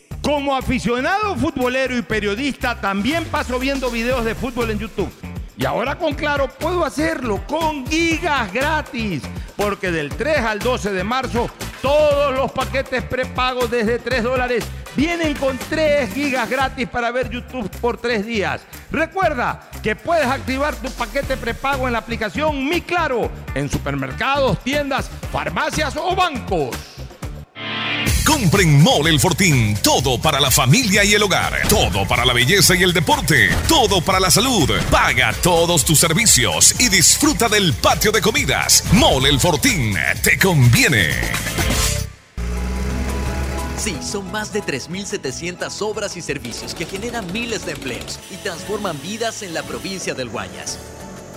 Como aficionado futbolero y periodista, también paso viendo videos de fútbol en YouTube. Y ahora con Claro puedo hacerlo con gigas gratis, porque del 3 al 12 de marzo todos los paquetes prepagos desde 3 dólares vienen con 3 gigas gratis para ver YouTube por 3 días. Recuerda que puedes activar tu paquete prepago en la aplicación Mi Claro en supermercados, tiendas, farmacias o bancos. Compren Mole el Fortín. Todo para la familia y el hogar. Todo para la belleza y el deporte. Todo para la salud. Paga todos tus servicios y disfruta del patio de comidas. Mole el Fortín. Te conviene. Sí, son más de 3.700 obras y servicios que generan miles de empleos y transforman vidas en la provincia del Guayas.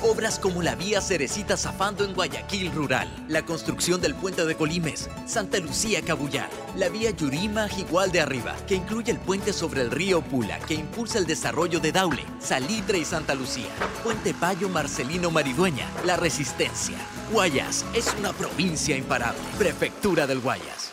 Obras como la vía Cerecita Zafando en Guayaquil Rural, la construcción del puente de Colimes, Santa Lucía Cabullar, la vía Yurima Igual de Arriba, que incluye el puente sobre el río Pula, que impulsa el desarrollo de Daule, Salitre y Santa Lucía, Puente Payo Marcelino Maridueña, La Resistencia. Guayas es una provincia imparable. Prefectura del Guayas.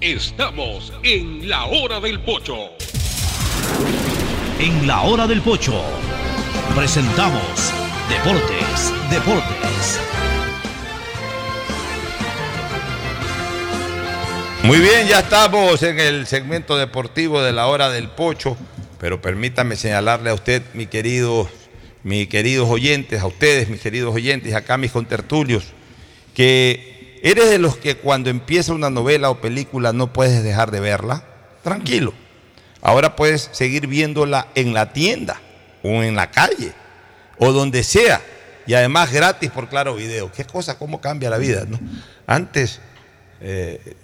Estamos en la hora del pocho. En la hora del pocho presentamos Deportes, Deportes. Muy bien, ya estamos en el segmento deportivo de la hora del pocho, pero permítame señalarle a usted, mi querido, mis queridos oyentes, a ustedes, mis queridos oyentes, acá mis contertulios, que ¿Eres de los que cuando empieza una novela o película no puedes dejar de verla? Tranquilo. Ahora puedes seguir viéndola en la tienda o en la calle o donde sea. Y además gratis por Claro Video. Qué cosa, cómo cambia la vida, ¿no? Antes, eh,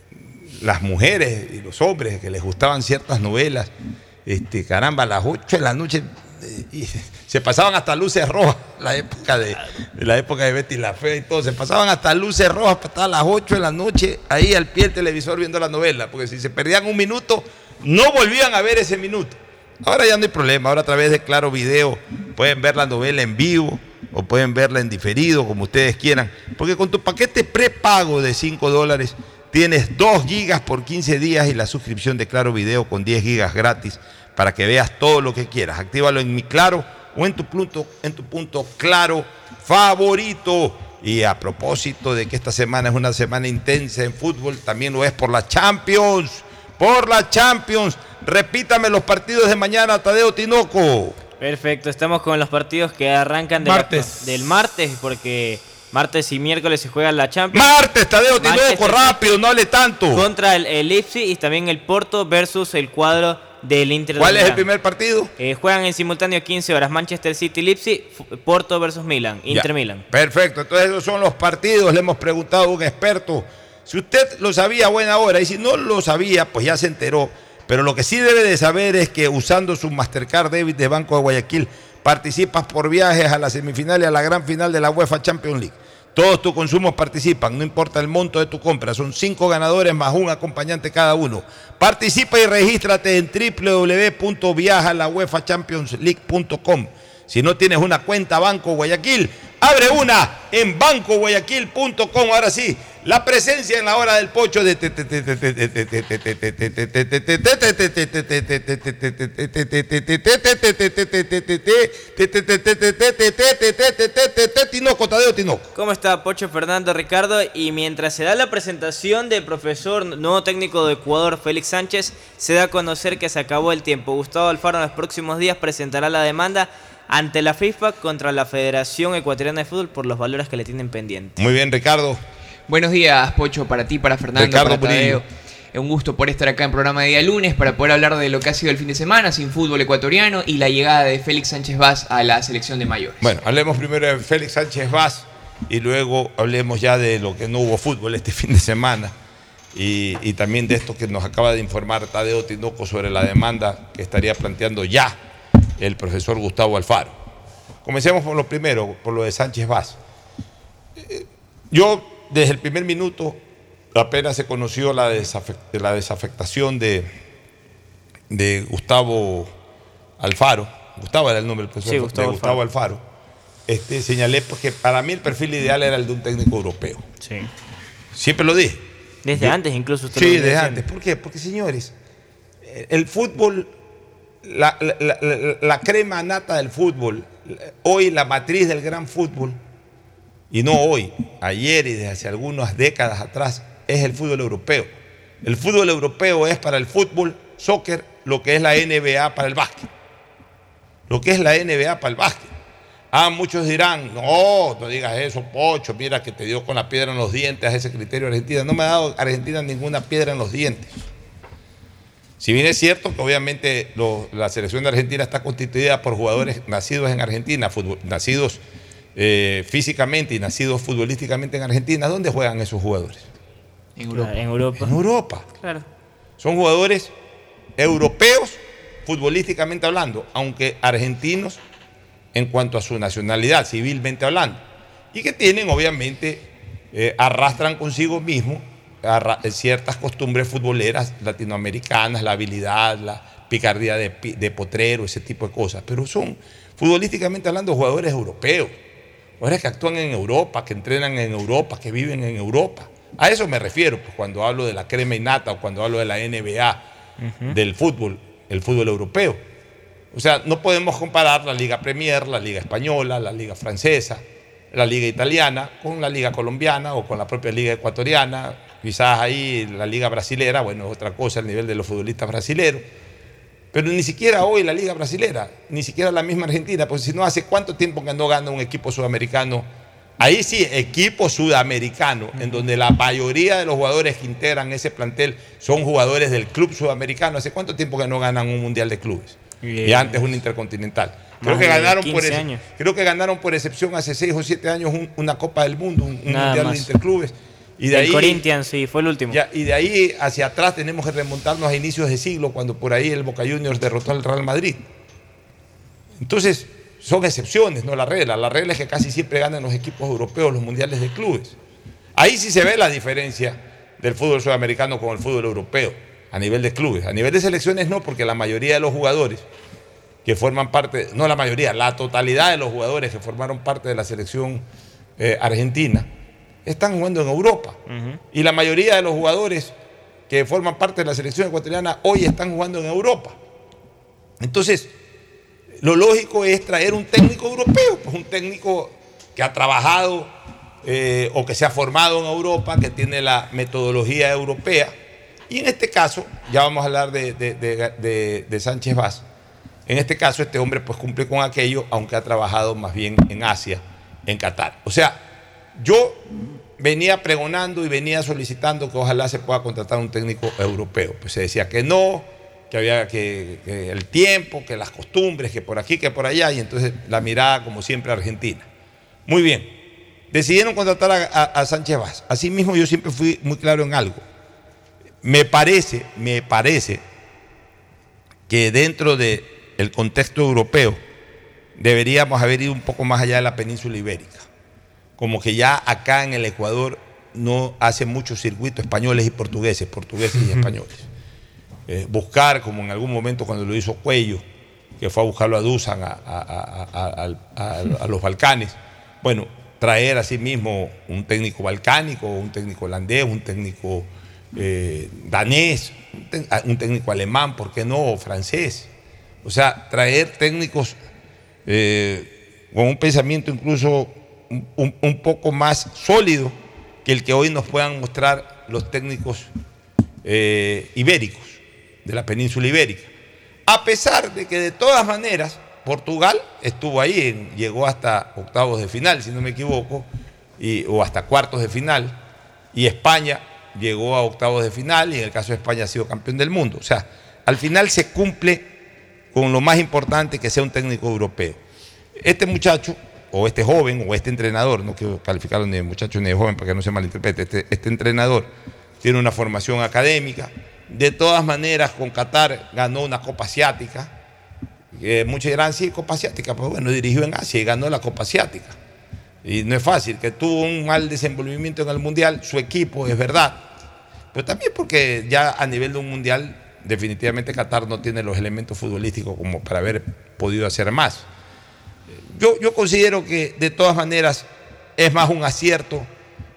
las mujeres y los hombres que les gustaban ciertas novelas, este, caramba, a las 8 de la noche y se pasaban hasta luces rojas, la época de, la época de Betty la Fe y todo, se pasaban hasta luces rojas hasta las 8 de la noche ahí al pie del televisor viendo la novela, porque si se perdían un minuto, no volvían a ver ese minuto. Ahora ya no hay problema, ahora a través de Claro Video pueden ver la novela en vivo o pueden verla en diferido, como ustedes quieran, porque con tu paquete prepago de 5 dólares tienes 2 gigas por 15 días y la suscripción de Claro Video con 10 gigas gratis para que veas todo lo que quieras. Actívalo en mi Claro o en tu punto, en tu punto claro favorito. Y a propósito de que esta semana es una semana intensa en fútbol, también lo es por la Champions. Por la Champions. Repítame los partidos de mañana, Tadeo Tinoco. Perfecto, estamos con los partidos que arrancan del martes, porque martes y miércoles se juega la Champions. Martes, Tadeo Tinoco, rápido, no hable tanto. Contra el, el y también el Porto versus el cuadro del Inter ¿Cuál es el primer partido? Eh, juegan en simultáneo 15 horas Manchester City, Leipzig, Porto versus Milan, Inter Milan. Perfecto, entonces esos son los partidos. Le hemos preguntado a un experto si usted lo sabía a buena hora y si no lo sabía, pues ya se enteró. Pero lo que sí debe de saber es que usando su Mastercard Debit de Banco de Guayaquil participas por viajes a la semifinal y a la gran final de la UEFA Champions League. Todos tus consumos participan, no importa el monto de tu compra. Son cinco ganadores más un acompañante cada uno. Participa y regístrate en www.viajalauefachampionsleague.com. Si no tienes una cuenta Banco Guayaquil, abre una en bancoguayaquil.com. Ahora sí, la presencia en la hora del pocho de Tinoco, Tadeo Tinoco. ¿Cómo está Pocho Fernando Ricardo? Y mientras se da la presentación del profesor nuevo técnico de Ecuador, Félix Sánchez, se da a conocer que se acabó el tiempo. Gustavo Alfaro en los próximos días presentará la demanda ante la FIFA contra la Federación Ecuatoriana de Fútbol por los valores que le tienen pendientes. Muy bien, Ricardo. Buenos días, Pocho, para ti, para Fernando, Ricardo para Tadeo. Es un gusto por estar acá en programa de día lunes para poder hablar de lo que ha sido el fin de semana sin fútbol ecuatoriano y la llegada de Félix Sánchez Vaz a la selección de mayores. Bueno, hablemos primero de Félix Sánchez Vaz y luego hablemos ya de lo que no hubo fútbol este fin de semana y, y también de esto que nos acaba de informar Tadeo Tinoco sobre la demanda que estaría planteando ya el profesor Gustavo Alfaro. Comencemos por lo primero, por lo de Sánchez Vaz. Eh, Yo, desde el primer minuto, apenas se conoció la, desafec- la desafectación de, de Gustavo Alfaro, Gustavo era el nombre del profesor, Sí, Gustavo de Gustavo Alfaro. Alfaro, este, señalé porque para mí el perfil ideal era el de un técnico europeo. Sí. Siempre lo dije. Desde Yo- antes incluso usted Sí, lo desde diciendo. antes. ¿Por qué? Porque, señores, el fútbol, la, la- la- la- la crema nata del fútbol, hoy la matriz del gran fútbol, y no hoy, ayer y desde hace algunas décadas atrás, es el fútbol europeo. El fútbol europeo es para el fútbol, soccer, lo que es la NBA para el básquet. Lo que es la NBA para el básquet. Ah, muchos dirán, no, no digas eso, Pocho, mira que te dio con la piedra en los dientes a ese criterio Argentina. No me ha dado Argentina ninguna piedra en los dientes. Si bien es cierto que obviamente la selección de Argentina está constituida por jugadores nacidos en Argentina, nacidos eh, físicamente y nacidos futbolísticamente en Argentina, ¿dónde juegan esos jugadores? En Europa. En Europa. En Europa. Claro. Son jugadores europeos futbolísticamente hablando, aunque argentinos en cuanto a su nacionalidad, civilmente hablando. Y que tienen, obviamente, eh, arrastran consigo mismo arra- eh, ciertas costumbres futboleras latinoamericanas, la habilidad, la picardía de, pi- de potrero, ese tipo de cosas. Pero son, futbolísticamente hablando, jugadores europeos. Jugadores que actúan en Europa, que entrenan en Europa, que viven en Europa. A eso me refiero pues, cuando hablo de la crema innata o cuando hablo de la NBA del fútbol, el fútbol europeo. O sea, no podemos comparar la Liga Premier, la Liga Española, la Liga Francesa, la Liga Italiana con la Liga Colombiana o con la propia Liga Ecuatoriana. Quizás ahí la Liga Brasilera, bueno, es otra cosa el nivel de los futbolistas brasileros. Pero ni siquiera hoy la Liga Brasilera, ni siquiera la misma Argentina, porque si no, ¿hace cuánto tiempo que no gana un equipo sudamericano? Ahí sí, equipo sudamericano, en donde la mayoría de los jugadores que integran ese plantel son jugadores del club sudamericano. ¿Hace cuánto tiempo que no ganan un mundial de clubes? Y, Y antes un intercontinental. Creo que, ganaron por 15 ex- años. creo que ganaron por excepción hace 6 o 7 años un- una Copa del Mundo, un, mundial más. de interclubes. Y de el ahí, Corinthians, sí, fue el último. ya, y de ahí hacia atrás tenemos que remontarnos a inicios de siglo, cuando por ahí el Boca Juniors derrotó al Real Madrid. Entonces, son excepciones, no la regla. La regla es que casi siempre ganan los equipos europeos los mundiales de clubes. Ahí sí se ve la diferencia del fútbol sudamericano con el fútbol europeo, a nivel de clubes. A nivel de selecciones no, porque la mayoría de los jugadores que forman parte, no la mayoría, la totalidad de los jugadores que formaron parte de la selección eh, argentina, están jugando en Europa. Y la mayoría de los jugadores que forman parte de la selección ecuatoriana hoy están jugando en Europa. Entonces, lo lógico es traer un técnico europeo, pues un técnico que ha trabajado eh, o que se ha formado en Europa, que tiene la metodología europea. Y en este caso, ya vamos a hablar de, de- de- de- de Sánchez Vaz. En este caso, este hombre pues cumple con aquello, aunque ha trabajado más bien en Asia, en Qatar. O sea, yo venía pregonando y venía solicitando que ojalá se pueda contratar un técnico europeo. Pues se decía que no, que había que, el tiempo, que las costumbres, que por aquí, que por allá, y entonces la mirada, como siempre, argentina. Muy bien. Decidieron contratar a, a- a Sánchez Vaz. Asimismo, yo siempre fui muy claro en algo. Me parece, me parece que dentro del contexto europeo deberíamos haber ido un poco más allá de la península ibérica. Como que ya acá en el Ecuador no hace muchos circuitos españoles y portugueses, portugueses y españoles. Eh, buscar, como en algún momento cuando lo hizo Cuello, que fue a buscarlo a Dusan, a, a- a- los Balcanes. Bueno, traer a sí mismo un técnico balcánico, un técnico holandés, un técnico eh, danés, un, técnico alemán, ¿por qué no? O francés. O sea, traer técnicos eh, con un pensamiento incluso un, poco más sólido que el que hoy nos puedan mostrar los técnicos eh, ibéricos, de la península ibérica. A pesar de que de todas maneras Portugal estuvo ahí, llegó hasta octavos de final, si no me equivoco, o hasta cuartos de final, y España llegó a octavos de final, y en el caso de España ha sido campeón del mundo. O sea, al final se cumple con lo más importante que sea un técnico europeo. Este muchacho, o este joven, o este entrenador, no quiero calificarlo ni de muchacho ni de joven para que no se malinterprete, este, este entrenador tiene una formación académica. De todas maneras, con Qatar ganó una Copa Asiática. Eh, muchos dirán, sí, Copa Asiática, pues bueno, dirigió en Asia y ganó la Copa Asiática. Y no es fácil, que tuvo un mal desenvolvimiento en el Mundial, su equipo, es verdad. Pero también porque ya a nivel de un Mundial, definitivamente Qatar no tiene los elementos futbolísticos como para haber podido hacer más. Yo, yo considero que de todas maneras es más un acierto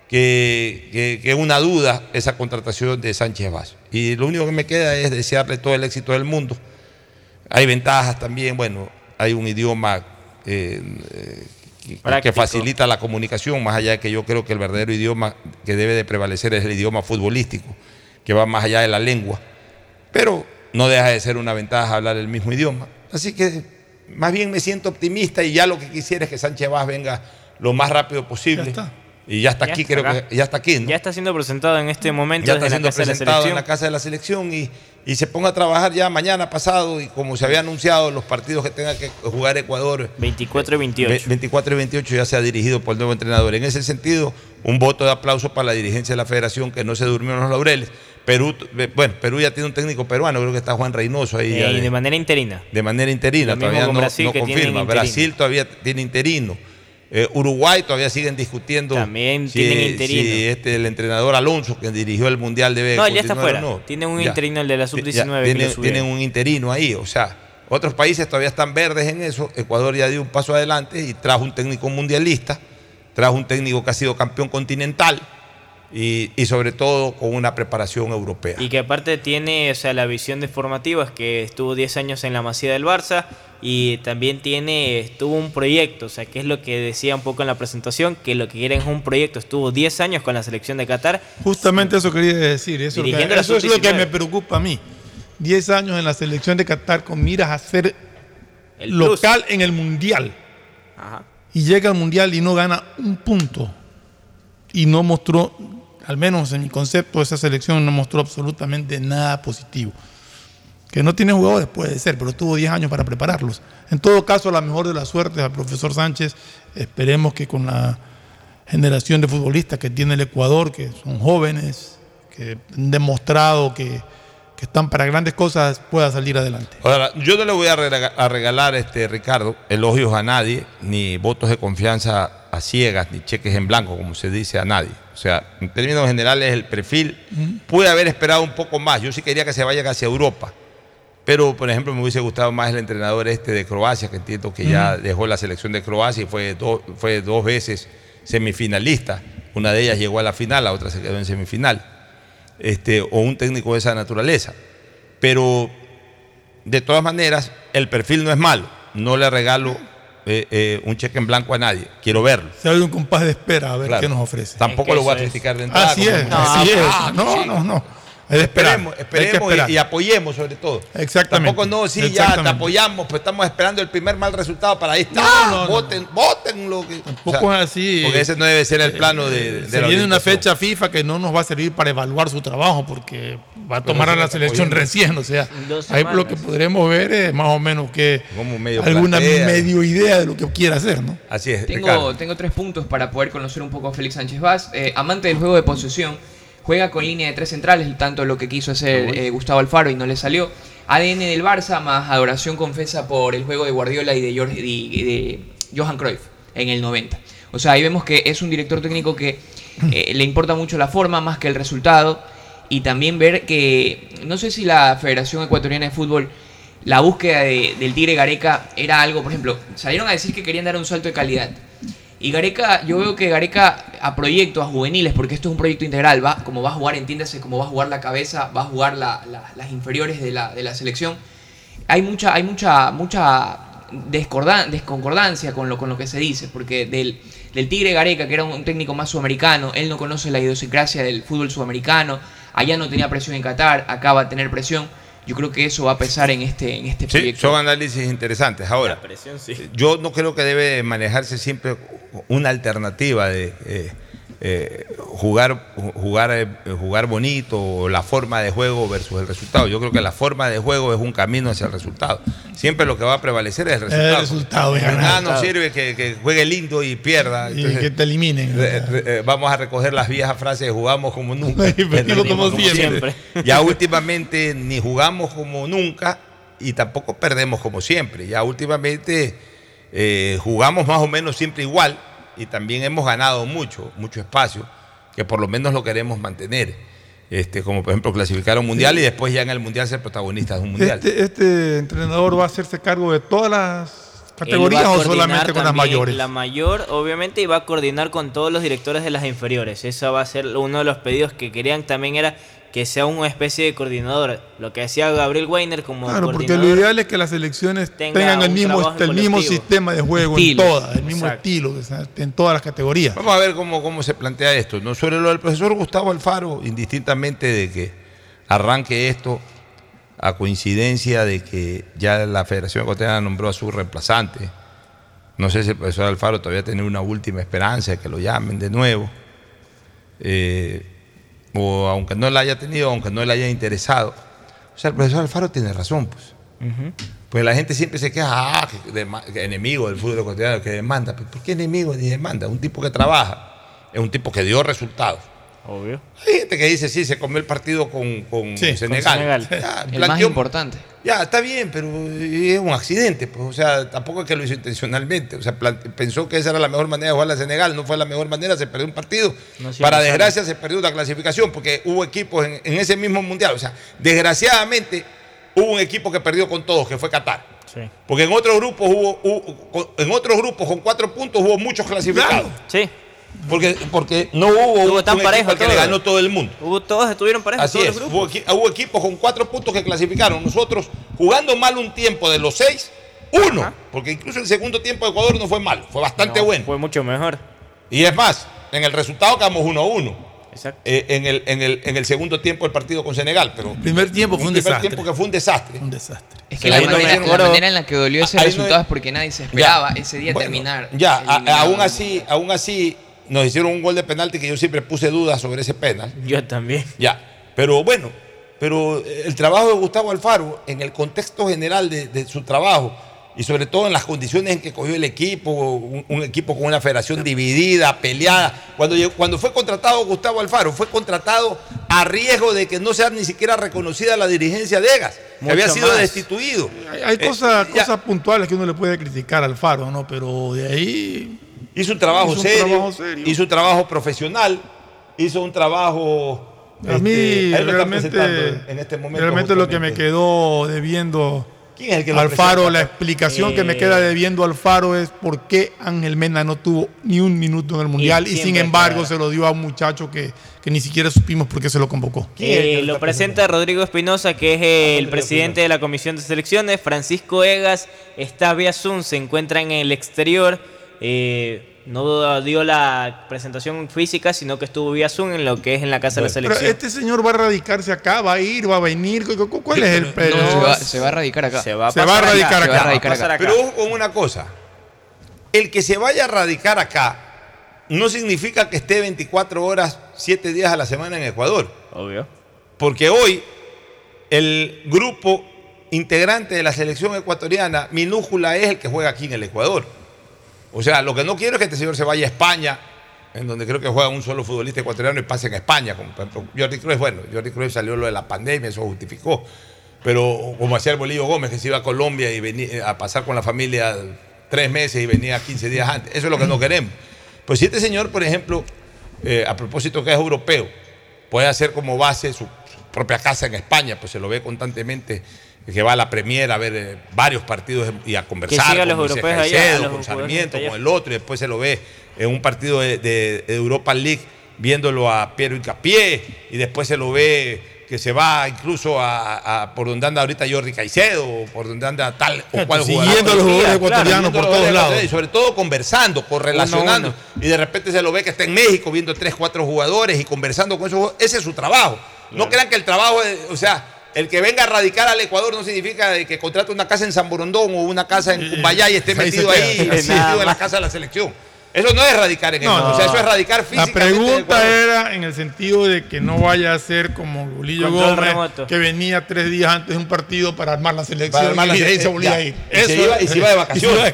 que, que- que una duda esa contratación de Sánchez Vaz. Y lo único que me queda es desearle todo el éxito del mundo. Hay ventajas también, bueno, hay un idioma eh, eh, que- que facilita la comunicación, más allá de que yo creo que el verdadero idioma que debe de prevalecer es el idioma futbolístico, que va más allá de la lengua. Pero no deja de ser una ventaja hablar el mismo idioma. Así que más bien me siento optimista y ya lo que quisiera es que Sánchez Vaz venga lo más rápido posible. Y ya está Ya aquí, está creo acá. que ya está aquí, ¿no? Ya está siendo presentado en este momento ya está desde la siendo Casa de la presentado en la casa de la selección y, y se ponga a trabajar ya mañana pasado y como se había anunciado los partidos que tenga que jugar Ecuador 24 y 28. ve- 24 y 28 ya se ha dirigido por el nuevo entrenador. En ese sentido, un voto de aplauso para la dirigencia de la federación que no se durmió en los laureles. Perú, eh, bueno, Perú ya tiene un técnico peruano, creo que está Juan Reynoso ahí. Eh, de- de manera interina. de manera interina, Lo todavía no, Brasil, no tienen confirma. Brasil todavía tiene interino. Eh, Uruguay todavía siguen discutiendo También si, tienen interino. si este, el entrenador Alonso, que dirigió el Mundial, debe No, él ya está fuera. no. Tiene un Ya. interino, el de la Ya, sub-19. que tiene- lo subieron. tienen un interino ahí, o sea, otros países todavía están verdes en eso. Ecuador ya dio un paso adelante y trajo un técnico mundialista, trajo un técnico que ha sido campeón continental y, y sobre todo con una preparación europea. Y que aparte tiene, o sea, la visión de formativa es que estuvo 10 años en la Masía del Barça y también tiene, tuvo un proyecto, o sea, que es lo que decía un poco en la presentación, que lo que quieren es un proyecto. Estuvo 10 años con la selección de Qatar. Justamente eso quería decir. Eso, es lo que- Dirigiendo la eso es lo que sub-19. me preocupa a mí. 10 años en la selección de Qatar con miras a ser El local en el Mundial. Ajá. Y llega al Mundial y no gana un punto. Y no mostró, al menos en mi concepto, esa selección no mostró absolutamente nada positivo. Que no tiene jugadores puede ser, pero tuvo 10 años para prepararlos. En todo caso, la mejor de las suertes al profesor Sánchez. Esperemos que con la generación de futbolistas que tiene el Ecuador, que son jóvenes, que han demostrado que, que están para grandes cosas, pueda salir adelante. Ahora, yo no le voy a rega- a regalar, este, Ricardo, elogios a nadie, ni votos de confianza a ciegas, ni cheques en blanco, como se dice a nadie. O sea, en términos generales, el perfil pude haber esperado un poco más. Yo sí quería que se vaya hacia Europa. Pero, por ejemplo, me hubiese gustado más el entrenador este de Croacia, que entiendo que ya dejó la selección de Croacia y fue, do- fue dos veces semifinalista. Una de ellas llegó a la final, la otra se quedó en semifinal. Este, o un técnico de esa naturaleza. Pero, de todas maneras, el perfil no es malo. No le regalo eh, eh, un cheque en blanco a nadie. Quiero verlo. Se abre un compás de espera a ver Claro. qué nos ofrece. Tampoco lo voy a criticar de entrada. Así es, así es. No, no, no. Es. Esperemos, esperemos y, y apoyemos sobre todo. Exactamente. Tampoco no, sí, ya te apoyamos, pues estamos esperando el primer mal resultado para ahí está. No, no, no. voten, voten lo que. Tampoco es así. Porque ese no debe ser el plano de, de Se la viene una fecha FIFA que no nos va a servir para evaluar su trabajo porque va a Pero tomar a la selección recién. O sea, ahí lo que podremos ver es más o menos que medio alguna plantea. medio idea de lo que quiera hacer, ¿no? Así es. Tengo, tengo tres puntos para poder conocer un poco a Félix Sánchez Vaz. Eh, amante del juego de posesión, juega con línea de tres centrales, tanto lo que quiso hacer eh, Gustavo Alfaro y no le salió. ADN del Barça más adoración confesa por el juego de Guardiola y de, Jorge- y de Johan Cruyff en el 90. O sea, ahí vemos que es un director técnico que eh, le importa mucho la forma más que el resultado. Y también ver que, no sé si la Federación Ecuatoriana de Fútbol, la búsqueda de- del Tigre Gareca era algo, por ejemplo, salieron a decir que querían dar un salto de calidad. Y Gareca, yo veo que Gareca a proyectos, a juveniles, porque esto es un proyecto integral, va, como va a jugar, entiéndase, como va a jugar la cabeza, va a jugar la- la- las inferiores de la, de la selección. Hay mucha, hay mucha, mucha desconcordancia con lo, con lo que se dice, porque del, del Tigre Gareca, que era un técnico más sudamericano, él no conoce la idiosincrasia del fútbol sudamericano, allá no tenía presión en Qatar, acá va a tener presión. Yo creo que eso va a pesar en este, en este Sí, proyecto. son análisis interesantes. Ahora, yo no creo que debe manejarse siempre una alternativa de eh, eh, jugar, jugar, eh, jugar bonito o la forma de juego versus el resultado. Yo creo que la forma de juego es un camino hacia el resultado. Siempre lo que va a prevalecer es el resultado. El resultado, nos sirve que, que juegue lindo y pierda. Y que te eliminen. Re- re- eh, vamos a recoger las viejas frases de jugamos como nunca. Y perdimos como siempre. Ya últimamente ni jugamos como nunca y tampoco perdemos como siempre. Ya últimamente eh, jugamos más o menos siempre igual y también hemos ganado mucho, mucho espacio, que por lo menos lo queremos mantener. Este, como por ejemplo clasificar a un mundial y después ya en el mundial ser protagonistas de un mundial. Este, este entrenador va a hacerse cargo de todas las categorías o solamente con las mayores. La mayor, obviamente, y va a coordinar con todos los directores de las inferiores. Eso va a ser uno de los pedidos que querían también era que sea una especie de coordinador. Lo que decía Gabriel Weiner como Claro, porque lo ideal es que las selecciones tenga tengan el mismo, el mismo sistema de juego Estilo. en todas, el mismo Exacto. estilo, en todas las categorías. Vamos a ver cómo, cómo se plantea esto. ¿no? Sobre lo del profesor Gustavo Alfaro, indistintamente de que arranque esto a coincidencia de que ya la Federación Ecuatoriana nombró a su reemplazante. No sé si el profesor Alfaro todavía tiene una última esperanza de que lo llamen de nuevo. Eh, o aunque no la haya tenido, aunque no le haya interesado. O sea, el profesor Alfaro tiene razón, pues. Pues la gente siempre se queja, ah, que, que enemigo del fútbol ecuatoriano, que demanda. Pues, ¿Por qué enemigo ni demanda? Un tipo que trabaja, es un tipo que dio resultados. Obvio. Hay gente que dice, sí, se comió el partido con, con Sí, Senegal. con Senegal. Ya, El más importante. Ya, está bien, pero es un accidente. Pues, o sea, tampoco es que lo hizo intencionalmente. O sea, pensó que esa era la mejor manera de jugar a Senegal. No fue la mejor manera, se perdió un partido. No Para sale. desgracia, se perdió la clasificación porque hubo equipos en, en ese mismo mundial. O sea, desgraciadamente, hubo un equipo que perdió con todos, que fue Qatar. Sí. Porque en otros grupos hubo, hubo- en otros grupos con cuatro puntos hubo muchos clasificados. Sí. Porque, porque no hubo un, tan un parejo que le todo. ganó todo el mundo. Hubo, todos estuvieron parejos. Así todos es, los hubo, grupos. equi- hubo equipos con cuatro puntos que clasificaron. Nosotros, jugando mal un tiempo de los seis, uno. Porque incluso el segundo tiempo de Ecuador no fue malo, fue bastante No, bueno. Fue mucho mejor. Y es más, en el resultado quedamos 1 a 1. Exacto. en, el, en, el, en el segundo tiempo del partido con Senegal. Pero El primer tiempo fue un primer desastre. tiempo que fue un desastre. Un desastre. Es que la no manera, la manera en la que dolió ese no- resultado es porque nadie se esperaba Ya. ese día Bueno, terminar. Ya, a- aún así, aún así, nos hicieron un gol de penalti que yo siempre puse dudas sobre ese penal. Yo también. Ya, pero bueno, pero el trabajo de Gustavo Alfaro, en el contexto general de, de su trabajo, y sobre todo en las condiciones en que cogió el equipo, un, un equipo con una federación dividida, peleada. Cuando, cuando fue contratado Gustavo Alfaro, fue contratado a riesgo de que no sea ni siquiera reconocida la dirigencia de Egas, que había sido más. destituido. Hay, hay Eh, cosas, cosas puntuales que uno le puede criticar al Faro, ¿no? Pero de ahí. Hizo un trabajo, hizo un serio, trabajo serio. hizo un trabajo profesional, hizo un trabajo. A mí este, lo realmente, en este momento. realmente lo que me quedó debiendo ¿Quién es el que lo al Faro, presenta? la explicación que me Eh. queda debiendo al Faro es por qué Ángel Mena no tuvo ni un minuto en el Mundial y, sin siempre embargo se lo dio a un muchacho que, que ni siquiera supimos por qué se lo convocó. Eh, lo presenta Rodrigo Espinosa, que es eh, el presidente de la Comisión de Selecciones. Francisco Egas está vía Zoom, se encuentra en el exterior. Eh, no dio la presentación física, sino que estuvo vía Zoom en lo que es en la Casa de la Pero Selección. este señor va a radicarse acá, va a ir, va a venir. ¿cu- cu- ¿Cuál es el No, pero- se, va, se va a radicar acá. Se va a Se va a pasar radicar Se va a acá. radicar acá. Pero ojo con una cosa. El que se vaya a radicar acá no significa que esté 24 horas, 7 días a la semana en Ecuador. Obvio. Porque hoy el grupo integrante de la selección ecuatoriana, minúscula, es el que juega aquí en el Ecuador. O sea, lo que no quiero es que este señor se vaya a España, en donde creo que juega un solo futbolista ecuatoriano y pase en España. Como por ejemplo Jordi Cruz, bueno, Jordi Cruz salió lo de la pandemia, eso justificó. Pero como hacía el Bolillo Gómez, que se iba a Colombia y venía a pasar con la familia tres meses y venía 15 días antes. Eso es lo que no queremos. Pues si este señor, por ejemplo, eh, a propósito que es europeo, puede hacer como base su propia casa en España, pues se lo ve constantemente que va a la Premier a ver eh, varios partidos y a conversar siga a los con allá, Caicedo, los con jugadores Sarmiento, con el otro, y después se lo ve en un partido de, Europa League viéndolo a Piero Incapié, y después se lo ve que se va incluso a, a por donde anda ahorita Jordi Caicedo, o por donde anda tal o cual Siguiendo jugador. a los jugadores ecuatorianos siguiendo por todos lados. Y sobre todo conversando, correlacionando. Uno Y de repente se lo ve que está en México viendo tres, cuatro jugadores y conversando con esos jugadores. Ese es su trabajo. No crean que el trabajo, o sea, el que venga a radicar al Ecuador no significa de que contrate una casa en San Borondón o una casa en Cumbayá y esté ahí metido queda. ahí, Sí, metido en la casa de la selección. Eso no es radicar en No, el no. O sea, eso es radicar La físicamente. en pregunta era en el sentido de que no vaya a ser como Bolillo Gómez, que venía tres días antes de un partido para armar la selección Para armar la y de ahí se selección, volvía a ir. Y se iba, y se iba de vacaciones.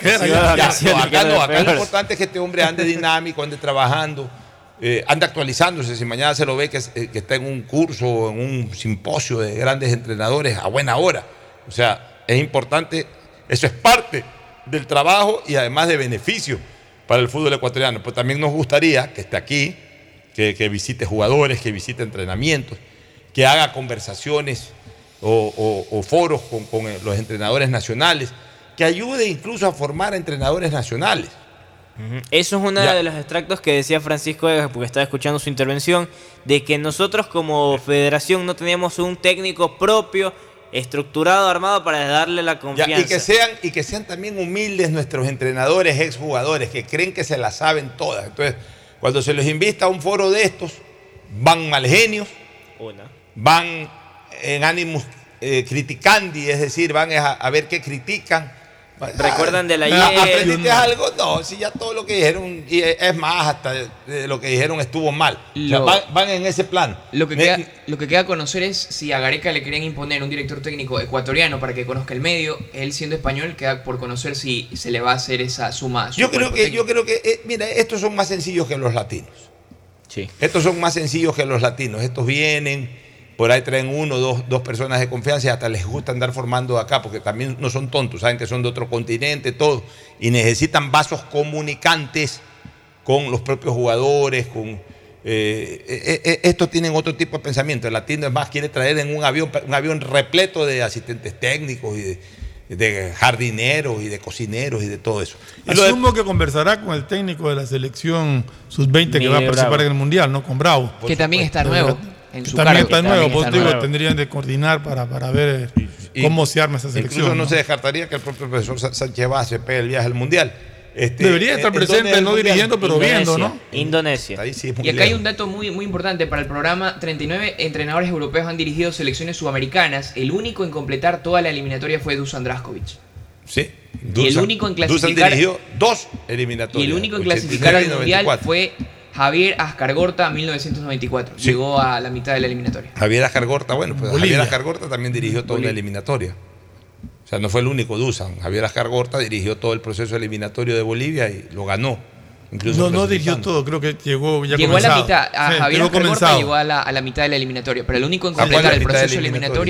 Y acá lo importante es que este hombre ande dinámico, ande trabajando, eh, ande actualizándose. Si mañana se lo ve que, eh, que está en un curso, en un simposio de grandes entrenadores a buena hora. O sea, es importante, eso es parte del trabajo y además de beneficio para el fútbol ecuatoriano. Pues también nos gustaría que esté aquí, que, que visite jugadores, que visite entrenamientos, que haga conversaciones o, o- o foros con, con, los entrenadores nacionales, que ayude incluso a formar entrenadores nacionales. Eso es uno de los extractos que decía Francisco Vega, porque estaba escuchando su intervención, de que nosotros como federación no teníamos un técnico propio, estructurado, armado para darle la Ya, confianza. y, que sean, y que sean también humildes nuestros entrenadores, exjugadores, que creen que se la saben todas. Entonces, cuando se les invita a un foro de estos, van mal genios, Una. van en ánimos eh, criticandi, es decir, van a, a ver qué critican. ¿Recuerdan del Ah, ayer? ¿Aprendiste algo? No, si ya todo lo que dijeron, y es más, hasta de- de lo que dijeron estuvo mal. O sea, Lo- van, van en ese plan. Lo que, Me- queda, lo que queda conocer es si a Gareca le querían imponer un director técnico ecuatoriano para que conozca el medio. Él siendo español queda por conocer si se le va a hacer esa suma. su Yo creo que, técnico. yo creo que, eh, mira, estos son más sencillos que los latinos. Sí. Estos son más sencillos que los latinos. Estos vienen, por ahí traen uno, dos, dos personas de confianza y hasta les gusta andar formando acá, porque también no son tontos, saben que son de otro continente, todo, y necesitan vasos comunicantes con los propios jugadores, con... eh, eh, eh, estos tienen otro tipo de pensamiento. El latino es más, quiere traer en un avión, un avión repleto de asistentes técnicos y de, de jardineros y de cocineros y de todo eso. Y lo de- Asumo que conversará con el técnico de la selección sub-20 que va a participar Bravo. en el Mundial, ¿no? Con Bravo. Que también está nuevo. En Que su también cargo, está que nuevo, también está nuevo. tendrían de coordinar para, para ver Y- cómo se arma esa selección. Incluso no, ¿no? se descartaría que el propio profesor Sánchez Vaz se pegue el viaje al Mundial. Este, Debería estar ¿en- en presente, no Mundial? dirigiendo, pero viendo, ¿no? Indonesia. Ahí sí es muy Y acá hay un dato muy, muy importante para el programa. 39 entrenadores europeos han dirigido selecciones sudamericanas. El único en completar toda la eliminatoria fue Dusan Draskovic. Sí. Y el único en Dusan clasificar- dirigió dos Y eliminatorias. el único en 89 clasificar al y Mundial 94. fue Javier Ascargorta 1994. Sí. Llegó a la mitad de la eliminatoria. Javier Ascargorta, bueno, pues Bolivia. Javier Ascargorta también dirigió toda Bolivia. eliminatoria. O sea, no fue el único Dusan. Javier Ascargorta dirigió todo el proceso eliminatorio de Bolivia y lo ganó. Incluso No, no dirigió todo, creo que llegó ya llegó a la comenzado. mitad, a Sí, Javier llegó Ascargorta comenzado. llegó a la, a la mitad de la eliminatoria, pero el único en ¿A cuál completar la el la proceso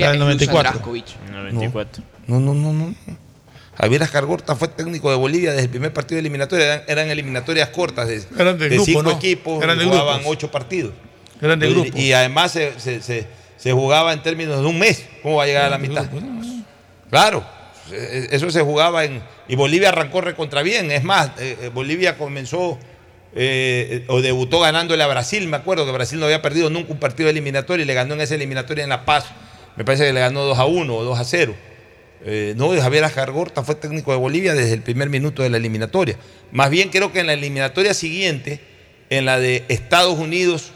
La del es Dusan 94. Draskovic. 94. No, no, no, no. Javier Ascargorta fue técnico de Bolivia desde el primer partido de eliminatoria. Eran, eran eliminatorias cortas de, Eran de grupo, cinco ¿no? equipos. Eran de jugaban grupos. ocho partidos. Eran de Y- grupo. Y, además se, se- se- se jugaba en términos de un mes. ¿Cómo va a llegar a la mitad? Claro, eh, eso se jugaba en... Y Bolivia arrancó recontra bien. Es más, eh, eh, Bolivia comenzó eh, o debutó ganándole a Brasil. Me acuerdo que Brasil no había perdido nunca un partido eliminatorio y le ganó en esa eliminatoria en La Paz. Me parece que le ganó 2 a 1 o 2 a 0. Eh, no, Javier Ajargorta fue técnico de Bolivia desde el primer minuto de la eliminatoria. Más bien creo que en la eliminatoria siguiente, en la de Estados Unidos,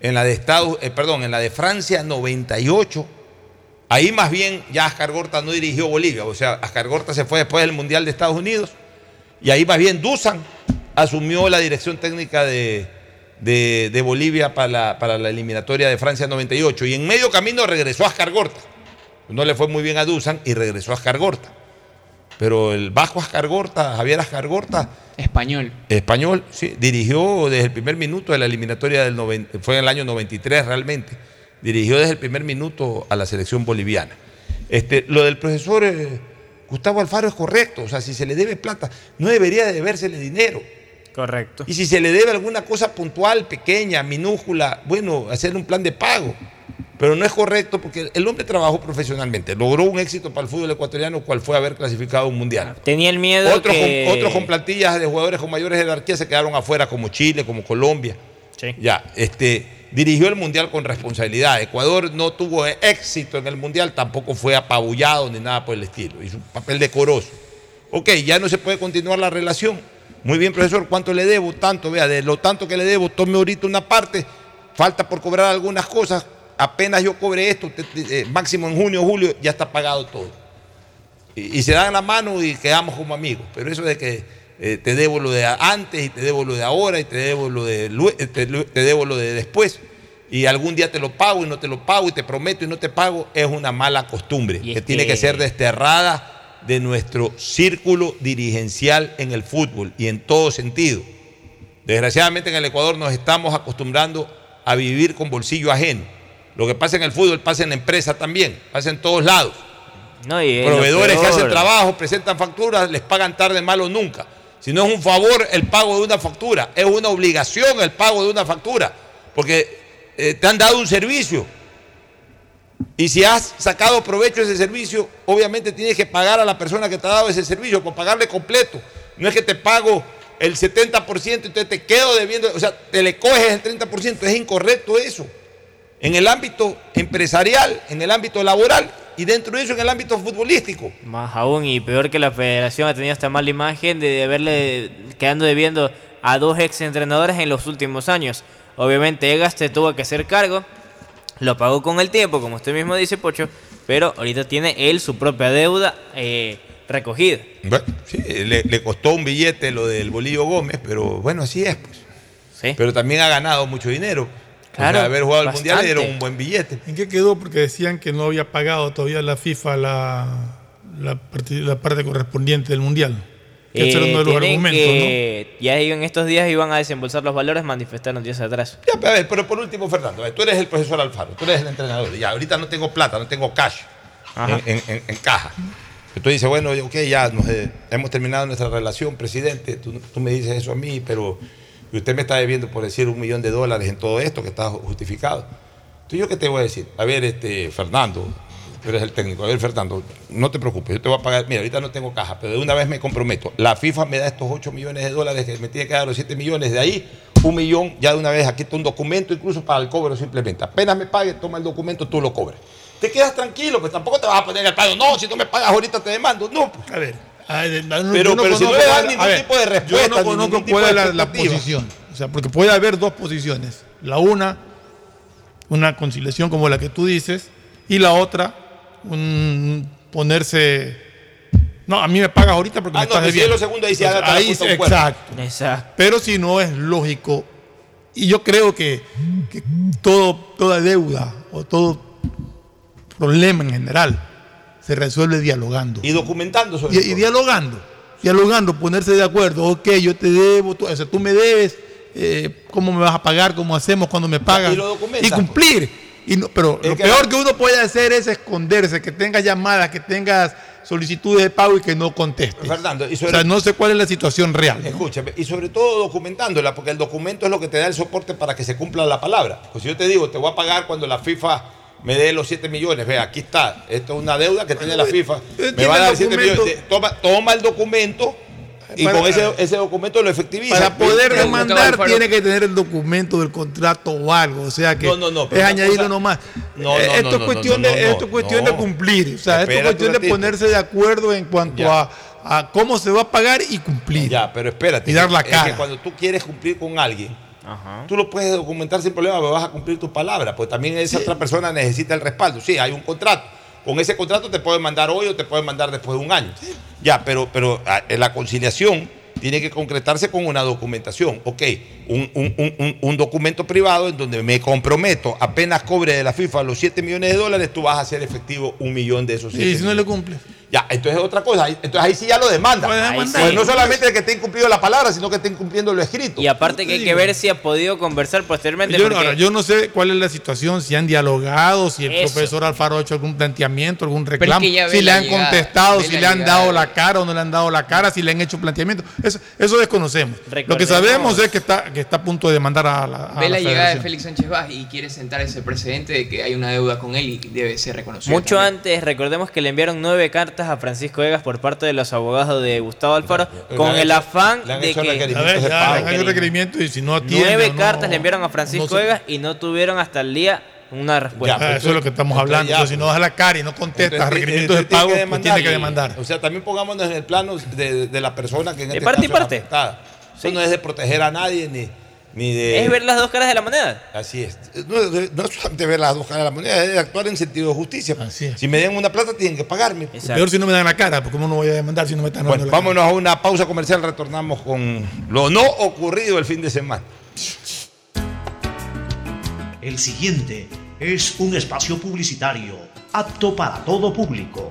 en la de Estados, eh, perdón, en la de Francia 98, ahí más bien ya Ascargorta no dirigió Bolivia, o sea, Ascargorta se fue después del Mundial de Estados Unidos y ahí más bien Dusan asumió la dirección técnica de, de- de Bolivia para la, para la eliminatoria de Francia 98 y en medio camino regresó Ascargorta. No le fue muy bien a Dusan y regresó a Ascargorta. Pero el bajo Ascargorta, Javier Ascargorta, Español. español, sí, dirigió desde el primer minuto de la eliminatoria del 90, fue en el año 93 realmente, dirigió desde el primer minuto a la selección boliviana. Este, lo del profesor eh, Gustavo Alfaro es correcto, o sea, si se le debe plata, no debería de debérsele dinero. Correcto. Y si se le debe alguna cosa puntual, pequeña, minúscula, bueno, hacer un plan de pago. Pero no es correcto porque el hombre trabajó profesionalmente, logró un éxito para el fútbol ecuatoriano, cual fue haber clasificado a un mundial. Tenía el miedo Otros, que... con, otros con plantillas de jugadores con mayores jerarquías se quedaron afuera, como Chile, como Colombia. Ya, este, dirigió el mundial con responsabilidad. Ecuador no tuvo éxito en el mundial, tampoco fue apabullado ni nada por el estilo. Hizo un papel decoroso. Ok, ya no se puede continuar la relación. Muy bien, profesor, ¿cuánto le debo? Tanto, vea, de lo tanto que le debo, tome ahorita una parte, falta por cobrar algunas cosas, apenas yo cobre esto, te- te- eh, máximo en junio, julio, ya está pagado todo. Y, y se dan la mano y quedamos como amigos. Pero eso de que eh, te debo lo de antes y te debo lo de ahora y te debo lo de, eh, te, te debo lo de después y algún día te lo pago y no te lo pago y te prometo y no te pago, es una mala costumbre que tiene que- ser desterrada de nuestro círculo dirigencial en el fútbol y en todo sentido. Desgraciadamente en el Ecuador nos estamos acostumbrando a vivir con bolsillo ajeno. Lo que pasa en el fútbol pasa en la empresa también, pasa en todos lados. No, y Proveedores que hacen trabajo, presentan facturas, les pagan tarde, mal o nunca. Si no es un favor el pago de una factura, es una obligación el pago de una factura, porque eh, te han dado un servicio. Y si has sacado provecho de ese servicio, obviamente tienes que pagar a la persona que te ha dado ese servicio, por pagarle completo. No es que te pago el 70% y entonces te quedo debiendo, o sea, te le coges el 30%, es incorrecto eso. En el ámbito empresarial, en el ámbito laboral y dentro de eso en el ámbito futbolístico. Más aún, y peor que la federación ha tenido esta mala imagen de haberle quedando debiendo a dos ex entrenadores en los últimos años. Obviamente Egas te tuvo que hacer cargo, lo pagó con el tiempo, como usted mismo dice, Pocho, pero ahorita tiene él su propia deuda eh, recogida. Bueno, sí, le, le costó un billete lo del Bolillo Gómez, pero bueno, así es, pues. Pero también ha ganado mucho dinero. Claro, o sea, haber jugado el mundial le dieron un buen billete. ¿En qué quedó? Porque decían que no había pagado todavía la FIFA la, la, parte, la parte correspondiente del mundial. Que ese era Eh, uno de los argumentos, que- Ya en estos días iban a desembolsar los valores, manifestaron días atrás. Ya, pero, a ver, pero por último, Fernando, tú eres el profesor Alfaro, tú eres el entrenador. Ya, ahorita no tengo plata, no tengo cash en, en- en- en caja. Tú dices, bueno, ok, ya nos, eh, hemos terminado nuestra relación, presidente. Tú, tú me dices eso a mí, pero usted me está debiendo, por decir, un millón de dólares en todo esto que está justificado. Entonces, ¿yo qué te voy a decir? A ver, este, Fernando, tú eres el técnico. A ver, Fernando, no te preocupes, yo te voy a pagar. Mira, ahorita no tengo caja, pero de una vez me comprometo. La FIFA me da estos 8 millones de dólares que me tiene que dar los 7 millones. De ahí, un millón, ya de una vez, aquí está un documento incluso para el cobro simplemente. Apenas me pague, toma el documento, tú lo cobres. Te quedas tranquilo, pues tampoco te vas a poner el pago. No, si no me pagas ahorita te demando. No, pues. A ver. Pero- yo pero si no le dan ningún ver, tipo de respuesta, Yo no conozco cuál es la, la posición. O sea, porque puede haber dos posiciones. La una, una conciliación como la que tú dices, y la otra, un ponerse. No, a mí me pagas ahorita porque Ah, me no, estás debiendo. es lo segundo, ahí ahí exacto. Exacto. Pero si no es lógico, y yo creo que, que todo, toda deuda o todo problema en general se resuelve dialogando. Y documentando sobre Y, y dialogando, dialogando, ponerse de acuerdo. Ok, yo te debo, tú, o sea, tú me debes, eh, ¿cómo me vas a pagar? ¿Cómo hacemos cuando me pagas? Y lo. Y cumplir. Y no- pero Es lo que- peor que uno puede hacer es esconderse, que tengas llamadas, que tengas solicitudes de pago y que no contestes. Fernando, y O sea, no sé cuál es la situación real. ¿no? Escúchame, y sobre todo documentándola, porque el documento es lo que te da el soporte para que se cumpla la palabra. Pues si yo te digo, te voy a pagar cuando la FIFA me dé los 7 millones, ve, aquí está, esto es una deuda que tiene la FIFA, me tiene va a dar el 7 documento. millones, toma el documento y Para- con ese, ese documento lo efectiviza. Para poder Pero- demandar tiene que tener el documento del contrato o algo, o sea que No, no, no, es añadirlo cosa- nomás. No, no, esto no, es cuestión, no, de, esto es cuestión no. de cumplir, o sea, esto es cuestión de ponerse de acuerdo en cuanto Ya. a, a cómo se va a pagar y cumplir. Ya, pero espérate. Y dar la es que cara. cuando tú quieres cumplir con alguien, tú lo puedes documentar sin problema, pero vas a cumplir tu palabra, pues también esa otra persona necesita el respaldo. Sí, hay un contrato. Con ese contrato te pueden mandar hoy o te pueden mandar después de un año. Ya, pero, pero ah, la conciliación tiene que concretarse con una documentación. Ok, un, un- un- un- documento privado en donde me comprometo, apenas cobre de la FIFA los 7 millones de dólares, tú vas a hacer efectivo un millón de esos 7 Y si no le cumple. Ya, entonces es otra cosa. Entonces ahí sí ya lo demanda. Pues no solamente que esté incumplido la palabra, sino que esté incumpliendo lo escrito. Y aparte que hay que ver si ha podido conversar posteriormente. Yo, porque- ahora, yo no sé cuál es la situación, si han dialogado, si el Eso. profesor Alfaro ha hecho algún planteamiento, algún es reclamo, que si le han llegada, contestado, si le han llegada. dado la cara o no le han dado la cara, si le han hecho planteamiento. Eso, eso desconocemos. Lo que sabemos es que está, que está a punto de demandar a la, a Ve la llegada de. Félix Sánchez Vaz y quiere sentar ese precedente de que hay una deuda con él y debe ser reconocido. Mucho también. antes, recordemos que le enviaron nueve cartas a Francisco Egas por parte de los abogados de Gustavo Alfaro con el afán le han de hecho que requerimientos de pago. Le han hecho requerimientos y si no atiende nueve no- cartas le enviaron a Francisco no se- Egas y no tuvieron hasta el día una respuesta. Ah, eso es lo que estamos entonces hablando. ya, Entonces, si no das la cara y no contestas Entonces, requerimientos de pago, tiene pues tiene que demandar. O sea, también pongámonos en el plano de, de la persona que en De este parte y caso es parte. Eso no es de proteger a nadie ni, ni de. Es ver las dos caras de la moneda. Así es. No, es- no es solamente ver las dos caras de la moneda, es actuar en sentido de justicia. Si me den una plata, tienen que pagarme. Peor si no me dan la cara, porque ¿cómo no voy a demandar si no me están Bueno, dando la vámonos a una pausa comercial, retornamos con lo no ocurrido el fin de semana. El siguiente es un espacio publicitario apto para todo público.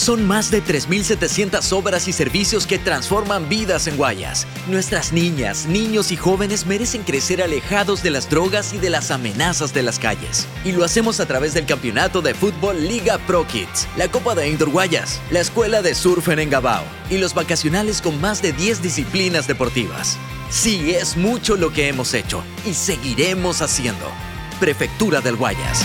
Son más de 3.700 obras y servicios que transforman vidas en Guayas. Nuestras niñas, niños y jóvenes merecen crecer alejados de las drogas y de las amenazas de las calles. Y lo hacemos a través del campeonato de fútbol Liga Pro Kids, la Copa de Indoor Guayas, la Escuela de Surf en Engabao y los vacacionales con más de 10 disciplinas deportivas. Sí, es mucho lo que hemos hecho y seguiremos haciendo. Prefectura del Guayas.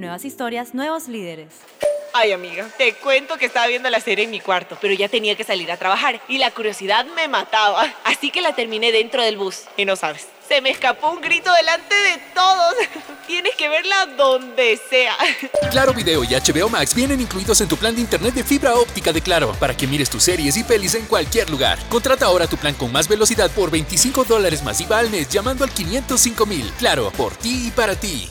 Nuevas historias, nuevos líderes. Ay, amiga, te cuento que estaba viendo la serie en mi cuarto, pero ya tenía que salir a trabajar y la curiosidad me mataba. Así que la terminé dentro del bus. Y no sabes, se me escapó un grito delante de todos. Tienes que verla donde sea. Claro Video y HBO Max vienen incluidos en tu plan de internet de fibra óptica de Claro para que mires tus series y pelis en cualquier lugar. Contrata ahora tu plan con más velocidad por 25 dólares más IVA al mes llamando al 505 mil. Claro, por ti y para ti.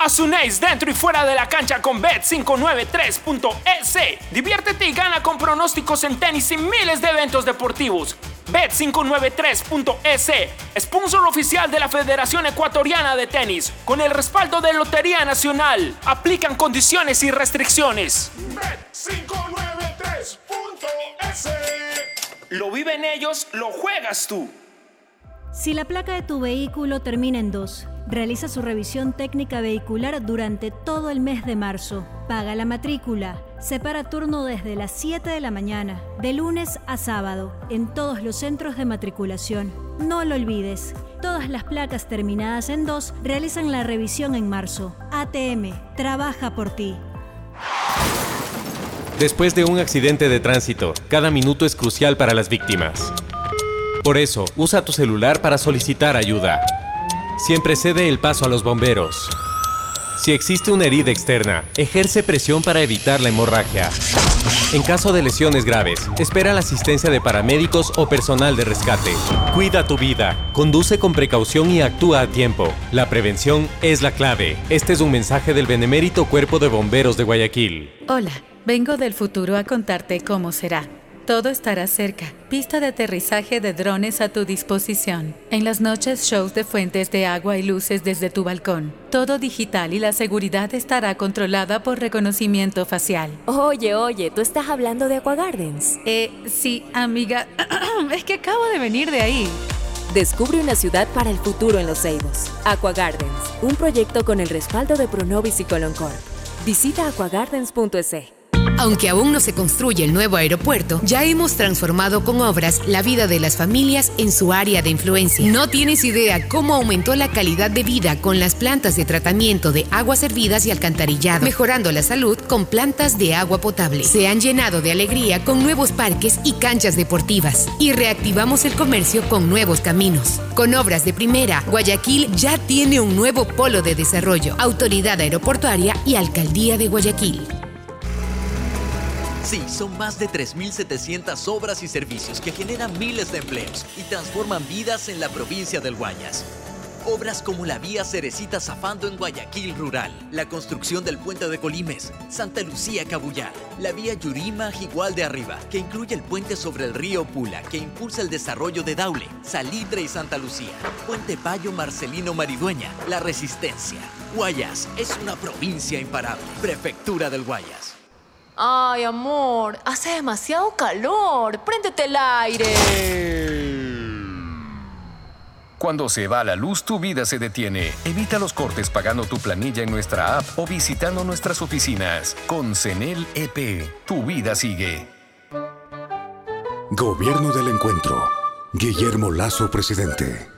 Asunéis dentro y fuera de la cancha con Bet593.es. Diviértete y gana con pronósticos en tenis y miles de eventos deportivos. Bet593.es, sponsor oficial de la Federación Ecuatoriana de Tenis, con el respaldo de Lotería Nacional. Aplican condiciones y restricciones. Bet593.es. Lo viven ellos, lo juegas tú. Si la placa de tu vehículo termina en 2, realiza su revisión técnica vehicular durante todo el mes de marzo. Paga la matrícula. Separa turno desde las 7 de la mañana, de lunes a sábado, en todos los centros de matriculación. No lo olvides. Todas las placas terminadas en 2 realizan la revisión en marzo. ATM, trabaja por ti. Después de un accidente de tránsito, cada minuto es crucial para las víctimas. Por eso, usa tu celular para solicitar ayuda. Siempre cede el paso a los bomberos. Si existe una herida externa, ejerce presión para evitar la hemorragia. En caso de lesiones graves, espera la asistencia de paramédicos o personal de rescate. Cuida tu vida, conduce con precaución y actúa a tiempo. La prevención es la clave. Este es un mensaje del Benemérito Cuerpo de Bomberos de Guayaquil. Hola, vengo del futuro a contarte cómo será. Todo estará cerca. Pista de aterrizaje de drones a tu disposición. En las noches, shows de fuentes de agua y luces desde tu balcón. Todo digital y la seguridad estará controlada por reconocimiento facial. Oye, oye, ¿tú estás hablando de Aqua Gardens? Eh, sí, amiga. es que acabo de venir de ahí. Descubre una ciudad para el futuro en Los Ceibos. Aqua Gardens, un proyecto con el respaldo de Pronovis y Coloncorp. Visita aquagardens.es. Aunque aún no se construye el nuevo aeropuerto, ya hemos transformado con obras la vida de las familias en su área de influencia. No tienes idea cómo aumentó la calidad de vida con las plantas de tratamiento de aguas servidas y alcantarillado, mejorando la salud con plantas de agua potable. Se han llenado de alegría con nuevos parques y canchas deportivas y reactivamos el comercio con nuevos caminos. Con obras de primera, Guayaquil ya tiene un nuevo polo de desarrollo, autoridad aeroportuaria y alcaldía de Guayaquil. Sí, son más de 3.700 obras y servicios que generan miles de empleos y transforman vidas en la provincia del Guayas. Obras como la vía Cerecita Zafando en Guayaquil Rural, la construcción del puente de Colimes, Santa Lucía Cabullar, la vía Yurima Igual de Arriba, que incluye el puente sobre el río Pula, que impulsa el desarrollo de Daule, Salitre y Santa Lucía, Puente Payo Marcelino Maridueña, La Resistencia. Guayas es una provincia imparable. Prefectura del Guayas. Ay, amor, hace demasiado calor. Préndete el aire. Cuando se va la luz, tu vida se detiene. Evita los cortes pagando tu planilla en nuestra app o visitando nuestras oficinas. Con CENEL EP, tu vida sigue. Gobierno del Encuentro. Guillermo Lazo, presidente.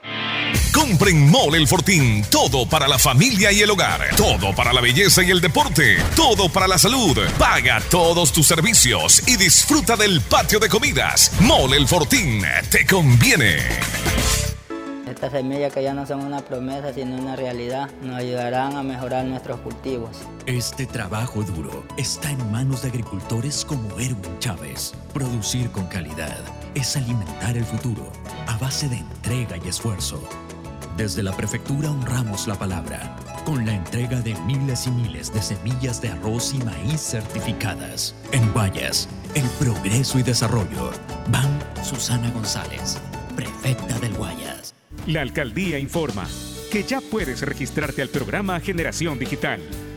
Compren Mole El Fortín. Todo para la familia y el hogar. Todo para la belleza y el deporte. Todo para la salud. Paga todos tus servicios y disfruta del patio de comidas. Mole El Fortín. Te conviene. Estas semillas que ya no son una promesa sino una realidad nos ayudarán a mejorar nuestros cultivos. Este trabajo duro está en manos de agricultores como Erwin Chávez. Producir con calidad es alimentar el futuro a base de entrega y esfuerzo. Desde la prefectura honramos la palabra con la entrega de miles y miles de semillas de arroz y maíz certificadas. En Guayas, el progreso y desarrollo. Van Susana González, prefecta del Guayas. La alcaldía informa que ya puedes registrarte al programa Generación Digital.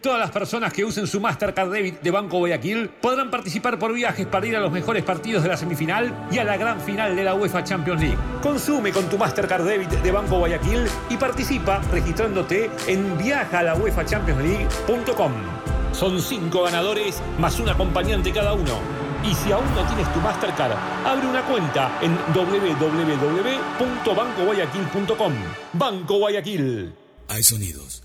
Todas las personas que usen su Mastercard Debit de Banco Guayaquil podrán participar por viajes para ir a los mejores partidos de la semifinal y a la gran final de la UEFA Champions League. Consume con tu Mastercard Debit de Banco Guayaquil y participa registrándote en viajalauefachampionsleague.com. Son cinco ganadores más un acompañante cada uno. Y si aún no tienes tu Mastercard, abre una cuenta en www.bancoguayaquil.com. Banco Guayaquil. Hay sonidos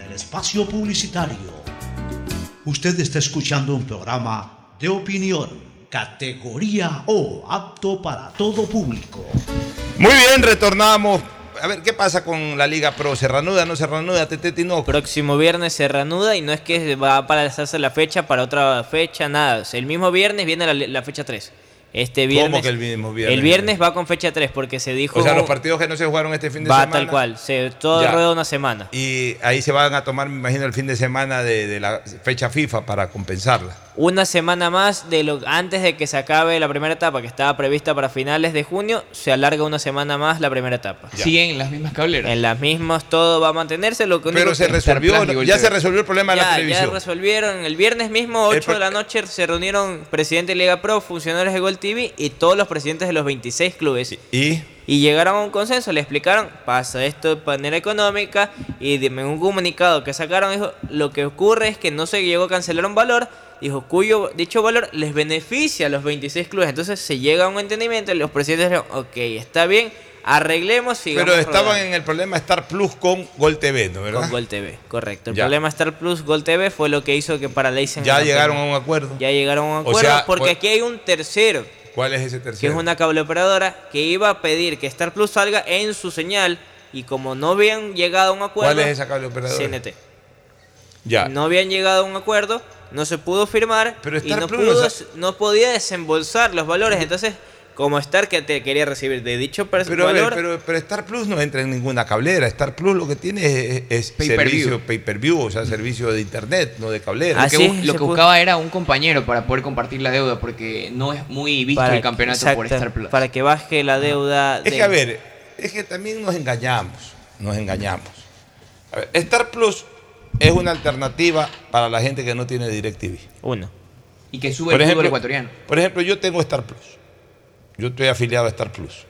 espacio publicitario. Usted está escuchando un programa de opinión, categoría O, apto para todo público. Muy bien, retornamos. A ver, ¿qué pasa con la Liga Pro? ¿Se reanuda, no se reanuda? Tete no. Próximo viernes se reanuda y no es que va a paralizarse la fecha para otra fecha, nada. El mismo viernes viene la, la fecha 3. Este viernes. ¿Cómo que el mismo viernes? El viernes va con fecha 3 porque se dijo. O sea, los partidos que no se jugaron este fin de va semana. tal cual. Se, todo Ya. rueda una semana. Y ahí se van a tomar, me imagino, el fin de semana de, de la fecha FIFA para compensarla. Una semana más de lo antes de que se acabe la primera etapa que estaba prevista para finales de junio, se alarga una semana más la primera etapa. Siguen en las mismas cableras. En las mismas todo va a mantenerse. Lo que único Pero se que- resolvió, ya se resolvió el problema de la Ya, televisión. Ya resolvieron. El viernes mismo, 8 de la noche, se reunieron presidente de Liga Pro, funcionarios de Gol TV y todos los presidentes de los 26 clubes. ¿Y? Y llegaron a un consenso, le explicaron, pasa esto de manera económica y de- en un comunicado que sacaron, dijo, lo que ocurre es que no se llegó a cancelar un valor, dijo, cuyo dicho valor les beneficia a los 26 clubes. Entonces se llega a un entendimiento y los presidentes dijeron, ok, está bien, arreglemos, sigamos Pero estaban rodando". en el problema Star Plus con Gol TV, ¿no? ¿Verdad? Con Gol TV, correcto. El Ya. problema Star Plus Gol TV fue lo que hizo que paralicen. Ya el llegaron a un acuerdo. Ya llegaron a un O acuerdo sea, porque pues- aquí hay un tercero, ¿Cuál es ese que tercero? es una cable operadora, que iba a pedir que Star Plus salga en su señal y como no habían llegado a un acuerdo... ¿Cuál es esa cable operadora? CNT. Ya. No habían llegado a un acuerdo, no se pudo firmar Pero y Star no, Plus, pudo- o sea- no podía desembolsar los valores. Entonces, como Star que te quería recibir de dicho per- Pero, a ver, pero, pero Star Plus no entra en ninguna cablera. Star Plus lo que tiene es, es Pay-per-view. servicio pay-per-view, o sea, servicio de internet, no de cablera. Lo que, bu- lo que buscaba era un compañero para poder compartir la deuda porque no es muy visto para el campeonato que- por Star Plus. Para que baje la deuda. Es de- que, a ver, es que también nos engañamos, nos engañamos. A ver, Star Plus es una alternativa para la gente que no tiene DirecTV. Uno. Y que sube el fútbol ecuatoriano. Por ejemplo, yo tengo Star Plus. Yo estoy afiliado a Star Plus.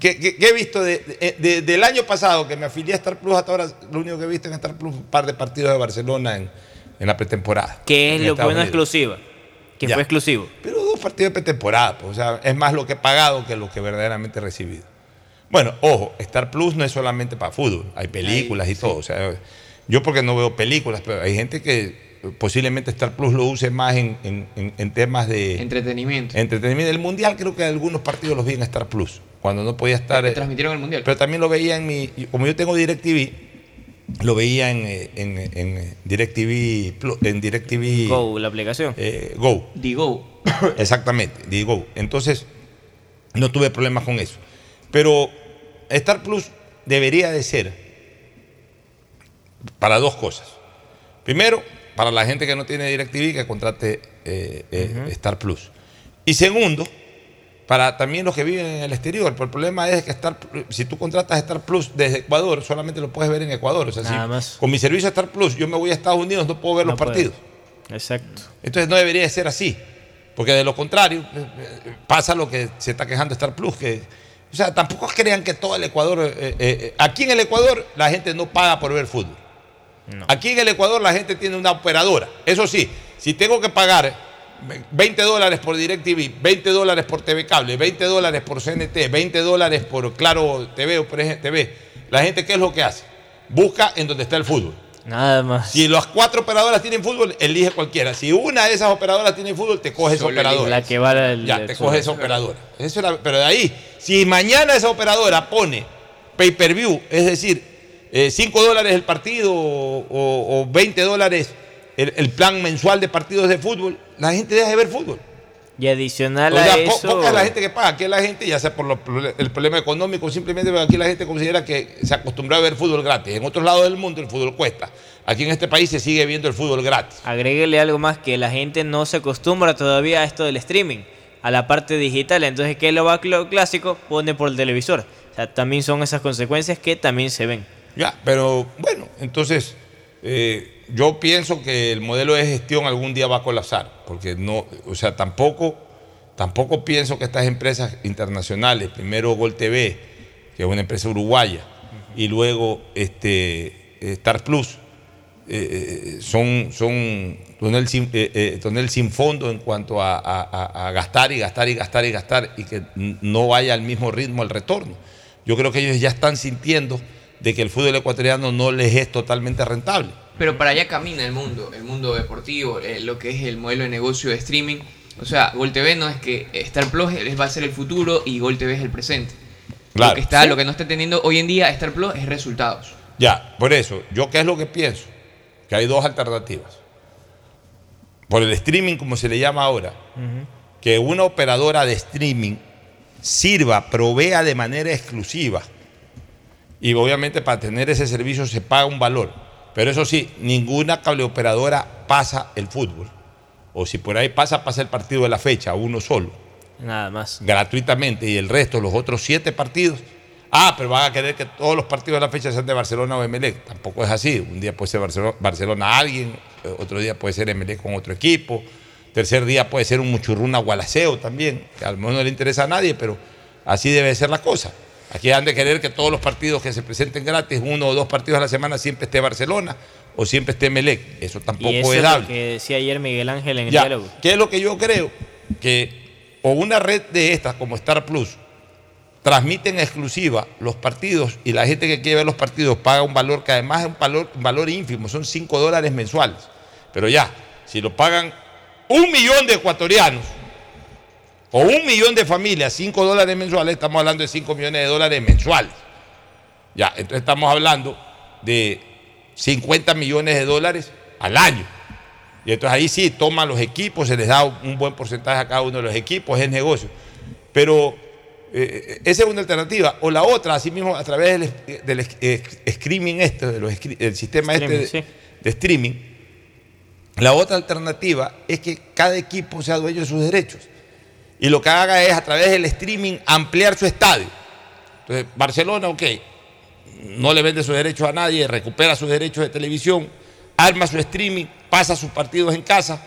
¿Qué, qué- qué he visto de- de- de- del año pasado que me afilié a Star Plus hasta ahora? Lo único que he visto en Star Plus un par de partidos de Barcelona en, en la pretemporada. Que es lo bueno Unidos. exclusiva. Que Ya. fue exclusivo. Pero dos partidos de pretemporada, pues, o sea, es más lo que he pagado que lo que verdaderamente he recibido. Bueno, ojo, Star Plus no es solamente para fútbol, hay películas y todo. O sea, yo porque no veo películas, pero hay gente que posiblemente Star Plus lo use más en, en- en- en temas de Entretenimiento. entretenimiento. El Mundial creo que algunos partidos los vi en Star Plus, cuando no podía estar... Que eh, transmitieron el mundial. Pero también lo veía en mi... Como yo tengo DirecTV, lo veía en, eh, en, en, eh, DirecTV, en DirecTV Go, la aplicación. eh, Go. Digo. Exactamente, Digo. Entonces, no tuve problemas con eso. Pero Star Plus debería de ser para dos cosas. Primero, para la gente que no tiene DirecTV, que contrate eh, eh, Star Plus. Y segundo, para también los que viven en el exterior. Pero el problema es que Star, si tú contratas Star Plus desde Ecuador, solamente lo puedes ver en Ecuador. O sea, si Nada más. con mi servicio Star Plus yo me voy a Estados Unidos, no puedo ver No los puede. partidos. Exacto. Entonces no debería de ser así. Porque de lo contrario, eh, pasa lo que se está quejando Star Plus, que, o sea, tampoco crean que todo el Ecuador, eh, eh, eh, aquí en el Ecuador la gente no paga por ver fútbol. Aquí en el Ecuador la gente tiene una operadora. Eso sí, si tengo que pagar 20 dólares por DirecTV, 20 dólares por TV Cable, 20 dólares por CNT, 20 dólares por Claro TV o por TV, la gente ¿qué es lo que hace? Busca en donde está el fútbol. Nada más. Si las cuatro operadoras tienen fútbol, elige cualquiera. Si una de esas operadoras tiene fútbol, te coge esa Solo operadora. la que va al- Ya, te sur. coge esa operadora. Eso era- pero de ahí, si mañana esa operadora pone pay-per-view, es decir, 5 dólares el partido o, o 20 dólares el, el plan mensual de partidos de fútbol, la gente deja de ver fútbol. Y adicional O a sea, po- eso. poca es la gente que paga. Aquí la gente, ya sea por lo- el problema económico, simplemente aquí la gente considera que se acostumbró a ver fútbol gratis. En otros lados del mundo el fútbol cuesta. Aquí en este país se sigue viendo el fútbol gratis. Agréguele algo más que la gente no se acostumbra todavía a esto del streaming, a la parte digital. Entonces, ¿qué lo va a lo clásico? Pone por el televisor. O sea, también son esas consecuencias que también se ven. Ya, pero bueno, entonces eh, yo pienso que el modelo de gestión algún día va a colapsar, porque no, o sea, tampoco, tampoco pienso que estas empresas internacionales, primero Gol TV, que es una empresa uruguaya, y luego este, Star Plus, eh, eh, son, son tonel sin, eh, eh, sin fondo en cuanto a, a- gastar y gastar y gastar y gastar y que no vaya al mismo ritmo el retorno. Yo creo que ellos ya están sintiendo de que el fútbol ecuatoriano no les es totalmente rentable. Pero para allá camina el mundo, el mundo deportivo, eh, lo que es el modelo de negocio de streaming. O sea, Gol TV no es que Star Plus va a ser el futuro y Gol TV es el presente. Claro. Lo que está, Sí. lo que no está teniendo hoy en día Star Plus es resultados. Ya, por eso, yo qué es lo que pienso, que hay dos alternativas. Por el streaming, como se le llama ahora, que una operadora de streaming sirva, provea de manera exclusiva. Y obviamente para tener ese servicio se paga un valor. Pero eso sí, ninguna cableoperadora pasa el fútbol. O si por ahí pasa, pasa el partido de la fecha, uno solo Nada más. gratuitamente y el resto, los otros siete partidos. Ah, pero van a querer que todos los partidos de la fecha sean de Barcelona o Emelec. Tampoco es así. Un día puede ser Barcelona, Barcelona a alguien, eh, otro día puede ser Emelec con otro equipo, tercer día puede ser un Muchurruna Gualaceo también, que a lo mejor no le interesa a nadie, pero así debe ser la cosa. Aquí han de querer que todos los partidos que se presenten gratis, uno o dos partidos a la semana, siempre esté Barcelona o siempre esté Emelec. Eso tampoco Y eso es es lo dable. que decía ayer Miguel Ángel en el Ya, diálogo. ¿Qué es lo que yo creo? Que o una red de estas como Star Plus transmiten en exclusiva los partidos y la gente que quiere ver los partidos paga un valor que además es un valor, un valor ínfimo, son 5 dólares mensuales. Pero ya, si lo pagan un millón de ecuatorianos o un millón de familias, 5 dólares mensuales, estamos hablando de 5 millones de dólares mensuales. Ya, entonces estamos hablando de 50 millones de dólares al año. Y entonces ahí sí toman los equipos, se les da un buen porcentaje a cada uno de los equipos, es negocio. Pero eh, esa es una alternativa. O la otra, así mismo a través del, del eh, streaming este, de los del sistema este de streaming, la otra alternativa es que cada equipo sea dueño de sus derechos. Y lo que haga es a través del streaming ampliar su estadio. Entonces, Barcelona, ok, no le vende sus derechos a nadie, recupera sus derechos de televisión, arma su streaming, pasa sus partidos en casa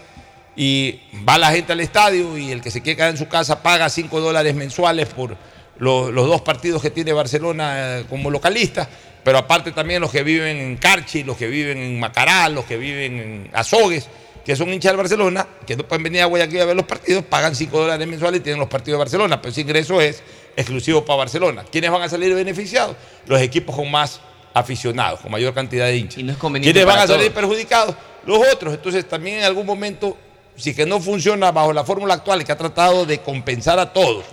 y va la gente al estadio y el que se quiere quedar en su casa paga 5 dólares mensuales por lo- los dos partidos que tiene Barcelona eh, como localista, pero aparte también los que viven en Carchi, los que viven en Macará, los que viven en Azogues, que son hinchas del Barcelona, que no pueden venir a Guayaquil a ver los partidos, pagan 5 dólares mensuales y tienen los partidos de Barcelona, pero ese ingreso es exclusivo para Barcelona. ¿Quiénes van a salir beneficiados? Los equipos con más aficionados, con mayor cantidad de hinchas. Y no es conveniente ¿Quiénes van a salir todos. perjudicados? Los otros. Entonces también en algún momento, si que no funciona bajo la fórmula actual que ha tratado de compensar a todos,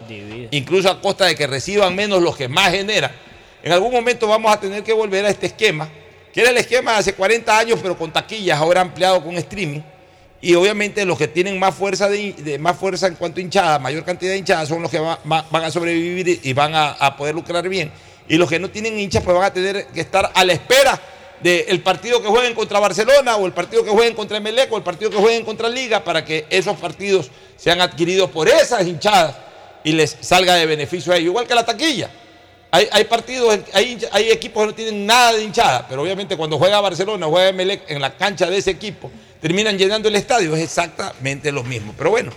incluso a costa de que reciban menos los que más generan, en algún momento vamos a tener que volver a este esquema, que era el esquema de hace 40 años, pero con taquillas, ahora ampliado con streaming. Y obviamente los que tienen más fuerza, de, de- más fuerza en cuanto a hinchada, mayor cantidad de hinchadas, son los que va- va- van a sobrevivir y- van a, poder lucrar bien. Y los que no tienen hinchas, pues van a tener que estar a la espera del partido que jueguen contra Barcelona, o el partido que jueguen contra Emelec, o el partido que jueguen contra Liga, para que esos partidos sean adquiridos por esas hinchadas y les salga de beneficio a ellos. Igual que la taquilla. Hay, hay partidos, hay, hay equipos que no tienen nada de hinchada, pero obviamente cuando juega Barcelona juega Emelec en la cancha de ese equipo, terminan llenando el estadio, es exactamente lo mismo. Pero bueno,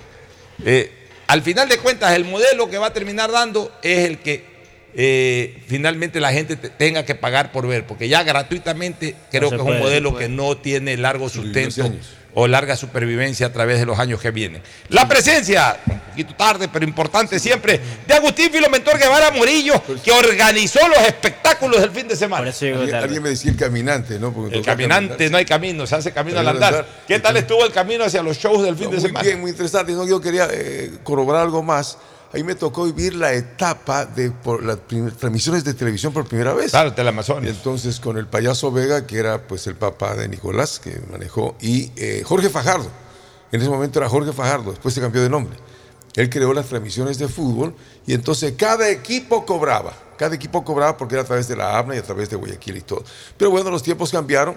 eh, al final de cuentas, el modelo que va a terminar dando es el que eh, finalmente la gente te- tenga que pagar por ver, porque ya gratuitamente creo que es puede, un modelo que no tiene largo sustento o larga supervivencia a través de los años que vienen. La presencia, un poquito tarde, pero importante siempre, de Agustín Filomentor Guevara Murillo, que organizó los espectáculos del fin de semana. Alguien, alguien me decía el caminante, ¿no? Porque El caminante, no hay camino, se hace camino al andar. andar. ¿Qué tal estuvo el camino hacia los shows del fin No, de muy semana? bien, muy interesante. No, yo quería eh, corroborar algo más. Ahí me tocó vivir la etapa de por las transmisiones de televisión por primera vez. Claro, Teleamazonas. Y entonces con el payaso Vega, que era pues el papá de Nicolás, que manejó, y eh, Jorge Fajardo. En ese momento era Jorge Fajardo, después se cambió de nombre. Él creó las transmisiones de fútbol y entonces cada equipo cobraba. Cada equipo cobraba porque era a través de la ABNA y a través de Guayaquil y todo. Pero bueno, los tiempos cambiaron.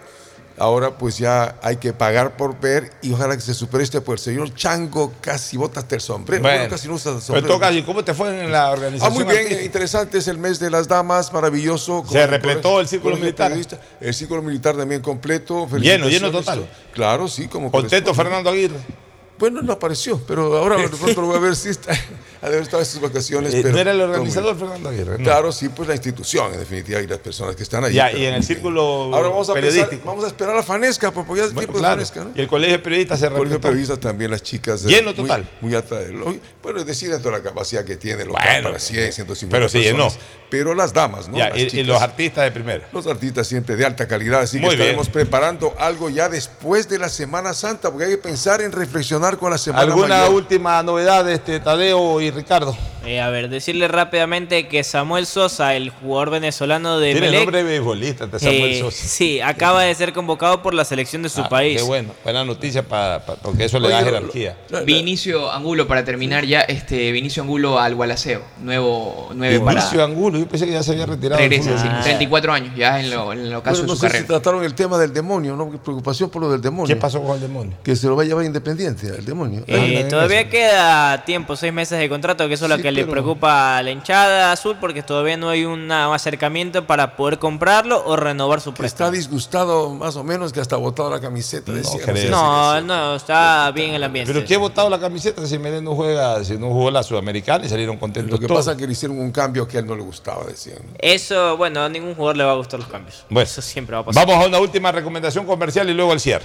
Ahora pues ya hay que pagar por ver y ojalá que se supere este por el señor Chango casi bota hasta el sombrero. Bueno, Bueno, casi no usa el Pero sombrero. toca, ¿y cómo te fue en la Ah, organización? muy bien, artística? interesante, es el mes de las damas, maravilloso. Se repletó el círculo militar. El círculo militar también completo. Lleno, lleno total. Claro, sí, como Contento. Fernando Aguirre. Bueno, no apareció, pero ahora de pronto lo voy a ver si está. Ha de haber estado en sus vacaciones. Eh, pero ¿no era el organizador. Fernando Aguirre? No. Claro, sí, pues la institución, en definitiva, y las personas que están ahí. Ya, pero y en el círculo Ahora vamos a, pensar- periodístico. vamos a esperar a Fanesca, porque ya es Bueno, tiempo de claro. Fanesca, ¿no? Y el colegio de periodistas se Colegio de periodistas también, las chicas. eh, Lleno muy- total. Muy, alta. Bueno, deciden toda la capacidad que tiene, lo Bueno, para 100, 150 pero llenó. personas. Pero las damas, ¿no? Ya, Las y, y chicas. los artistas de primera. Los artistas siempre de alta calidad, así Muy que bien. estaremos preparando algo ya después de la Semana Santa, porque hay que pensar en reflexionar con la Semana ¿Alguna Mayor. última novedad de este Tadeo y Ricardo? Eh, a ver, decirle rápidamente que Samuel Sosa, el jugador venezolano de Tiene Melec, nombre de beisbolista, de Samuel eh, Sosa. Sí, acaba de ser convocado por la selección de su Ah, país. Qué bueno, buena noticia para, para- porque eso le da jerarquía. Vinicio Angulo, para terminar ya, este Vinicio Angulo al Gualaceo, nuevo, nueve para... Vinicio Angulo, yo pensé que ya se había retirado. Regresa, sí, 34 años, ya en lo, en lo caso Bueno, no de su sé si carrera. trataron el tema del demonio, ¿no? Preocupación por lo del demonio. ¿Qué pasó con el demonio? Que se lo va a llevar Independiente, el demonio. Eh, Ah, todavía queda tiempo, seis meses de contrato, que eso es lo Sí, que le pero- preocupa a la hinchada azul, porque todavía no hay una- un acercamiento para poder comprarlo o renovar su que préstamo. está disgustado más o menos que hasta botado la camiseta. decía, creo. sé, No, no, está bien el ambiente. Pero ¿qué ha votado la camiseta si Melén no juega, si no jugó la Sudamericana y salieron contentos Lo que todos? pasa es que le hicieron un cambio que a él no le gustaba, decían. Eso, bueno, a ningún jugador le va a gustar los cambios. Bueno, Eso siempre va a pasar. Vamos a una última recomendación comercial y luego al cierre.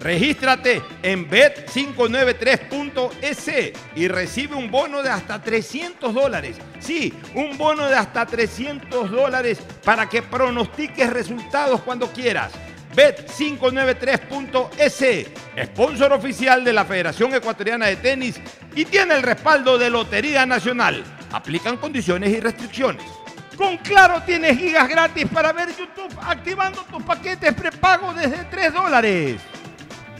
Regístrate en bet593.es y recibe un bono de hasta 300 dólares. Sí, un bono de hasta 300 dólares para que pronostiques resultados cuando quieras. Bet593.es, sponsor oficial de la Federación Ecuatoriana de Tenis y tiene el respaldo de Lotería Nacional. Aplican condiciones y restricciones. Con Claro tienes gigas gratis para ver YouTube activando tus paquetes prepago desde 3 dólares.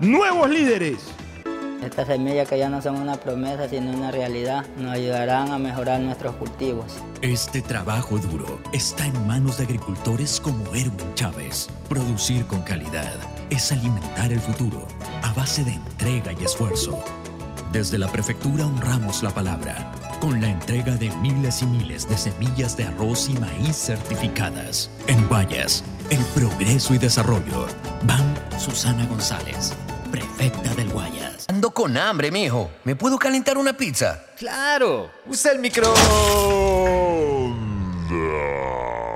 nuevos líderes. Estas semillas que ya no son una promesa sino una realidad nos ayudarán a mejorar nuestros cultivos. Este trabajo duro está en manos de agricultores como Erwin Chávez. Producir con calidad es alimentar el futuro a base de entrega y esfuerzo. Desde la prefectura honramos la palabra con la entrega de miles y miles de semillas de arroz y maíz certificadas. En Guayas, el progreso y desarrollo. Van Susana González, prefecta del Guayas. Ando con hambre, mijo. ¿Me puedo calentar una pizza? Claro, usa el micro.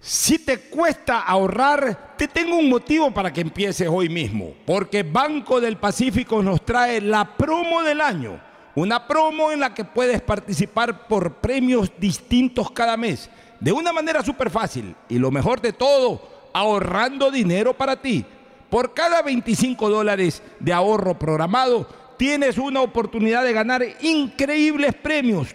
Si te cuesta ahorrar, te tengo un motivo para que empieces hoy mismo. Porque Banco del Pacífico nos trae la promo del año. Una promo en la que puedes participar por premios distintos cada mes. De una manera súper fácil. Y lo mejor de todo, ahorrando dinero para ti. Por cada 25 dólares de ahorro programado, tienes una oportunidad de ganar increíbles premios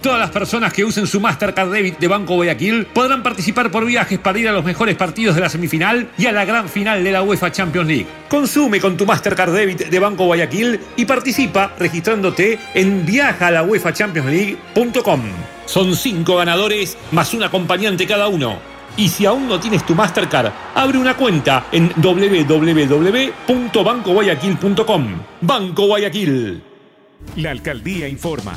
Todas las personas que usen su Mastercard Debit de Banco Guayaquil podrán participar por viajes para ir a los mejores partidos de la semifinal y a la gran final de la UEFA Champions League. Consume con tu Mastercard Debit de Banco Guayaquil y participa registrándote en viajalauefachampionsleague.com. Son cinco ganadores más un acompañante cada uno. Y si aún no tienes tu Mastercard, abre una cuenta en www.bancoguayaquil.com. Banco Guayaquil. La alcaldía informa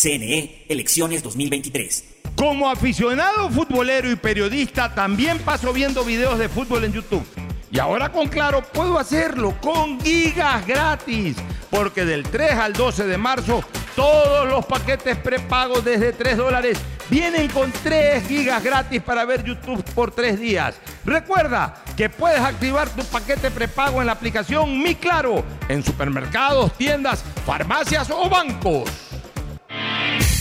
CNE, elecciones 2023. Como aficionado futbolero y periodista, también paso viendo videos de fútbol en YouTube. Y ahora con Claro puedo hacerlo con gigas gratis. Porque del 3 al 12 de marzo, todos los paquetes prepagos desde 3 dólares vienen con 3 gigas gratis para ver YouTube por 3 días. Recuerda que puedes activar tu paquete prepago en la aplicación Mi Claro, en supermercados, tiendas, farmacias o bancos.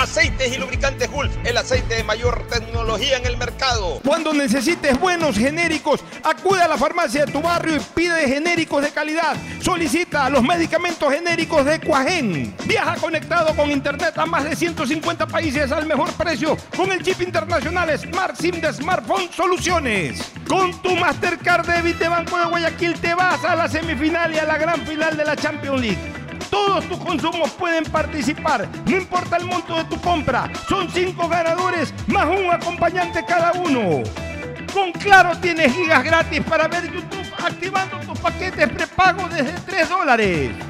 Aceites y lubricantes Gulf, el aceite de mayor tecnología en el mercado. Cuando necesites buenos genéricos, acude a la farmacia de tu barrio y pide genéricos de calidad. Solicita los medicamentos genéricos de Cuajén. Viaja conectado con internet a más de 150 países al mejor precio con el chip internacional Smart SIM de Smartphone Soluciones. Con tu Mastercard Debit de Banco de Guayaquil te vas a la semifinal y a la gran final de la Champions League. Todos tus consumos pueden participar, no importa el monto de tu compra. Son cinco ganadores más un acompañante cada uno. Con Claro tienes gigas gratis para ver YouTube activando tus paquetes prepago desde 3 dólares.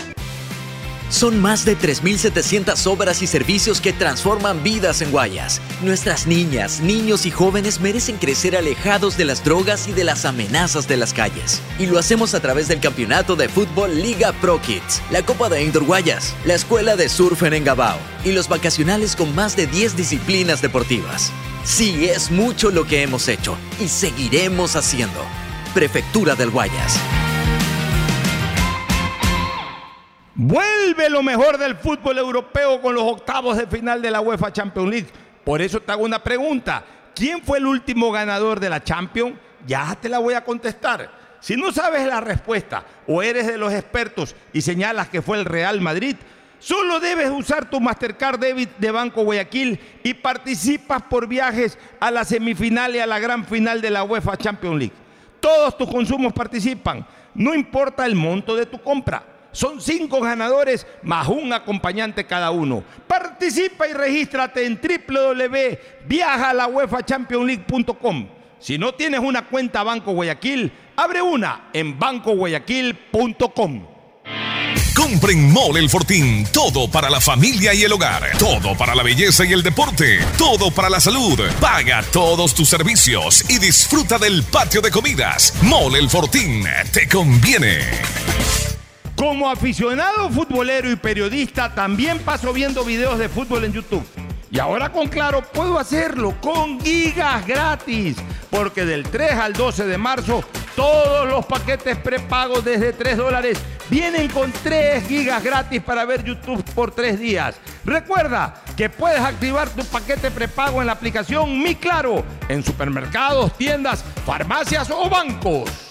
Son más de 3.700 obras y servicios que transforman vidas en Guayas. Nuestras niñas, niños y jóvenes merecen crecer alejados de las drogas y de las amenazas de las calles. Y lo hacemos a través del campeonato de fútbol Liga Pro Kids, la Copa de Indoor Guayas, la Escuela de Surf en Engabao y los vacacionales con más de 10 disciplinas deportivas. Sí, es mucho lo que hemos hecho y seguiremos haciendo. Prefectura del Guayas. Vuelve lo mejor del fútbol europeo con los octavos de final de la UEFA Champions League. Por eso te hago una pregunta. ¿Quién fue el último ganador de la Champions? Ya te la voy a contestar. Si no sabes la respuesta o eres de los expertos y señalas que fue el Real Madrid, solo debes usar tu Mastercard Debit de Banco Guayaquil y participas por viajes a la semifinal y a la gran final de la UEFA Champions League. Todos tus consumos participan, no importa el monto de tu compra. Son cinco ganadores más un acompañante cada uno. Participa y regístrate en www.viajalauefachampionsleague.com. Si no tienes una cuenta Banco Guayaquil, abre una en bancoguayaquil.com. Compren Mole El Fortín. Todo para la familia y el hogar. Todo para la belleza y el deporte. Todo para la salud. Paga todos tus servicios y disfruta del patio de comidas. Mole El Fortín. Te conviene. Como aficionado futbolero y periodista, también paso viendo videos de fútbol en YouTube. Y ahora con Claro puedo hacerlo con gigas gratis, porque del 3 al 12 de marzo todos los paquetes prepagos desde 3 dólares vienen con 3 gigas gratis para ver YouTube por 3 días. Recuerda que puedes activar tu paquete prepago en la aplicación Mi Claro, en supermercados, tiendas, farmacias o bancos.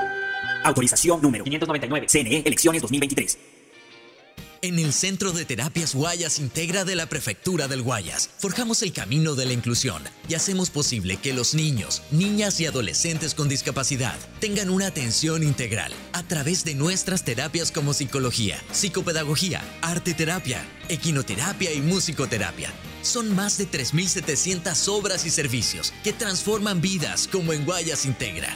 Autorización número 599. CNE, elecciones 2023. En el Centro de Terapias Guayas Integra de la Prefectura del Guayas, forjamos el camino de la inclusión y hacemos posible que los niños, niñas y adolescentes con discapacidad tengan una atención integral a través de nuestras terapias como psicología, psicopedagogía, arte terapia, equinoterapia y musicoterapia. Son más de 3.700 obras y servicios que transforman vidas como en Guayas Integra.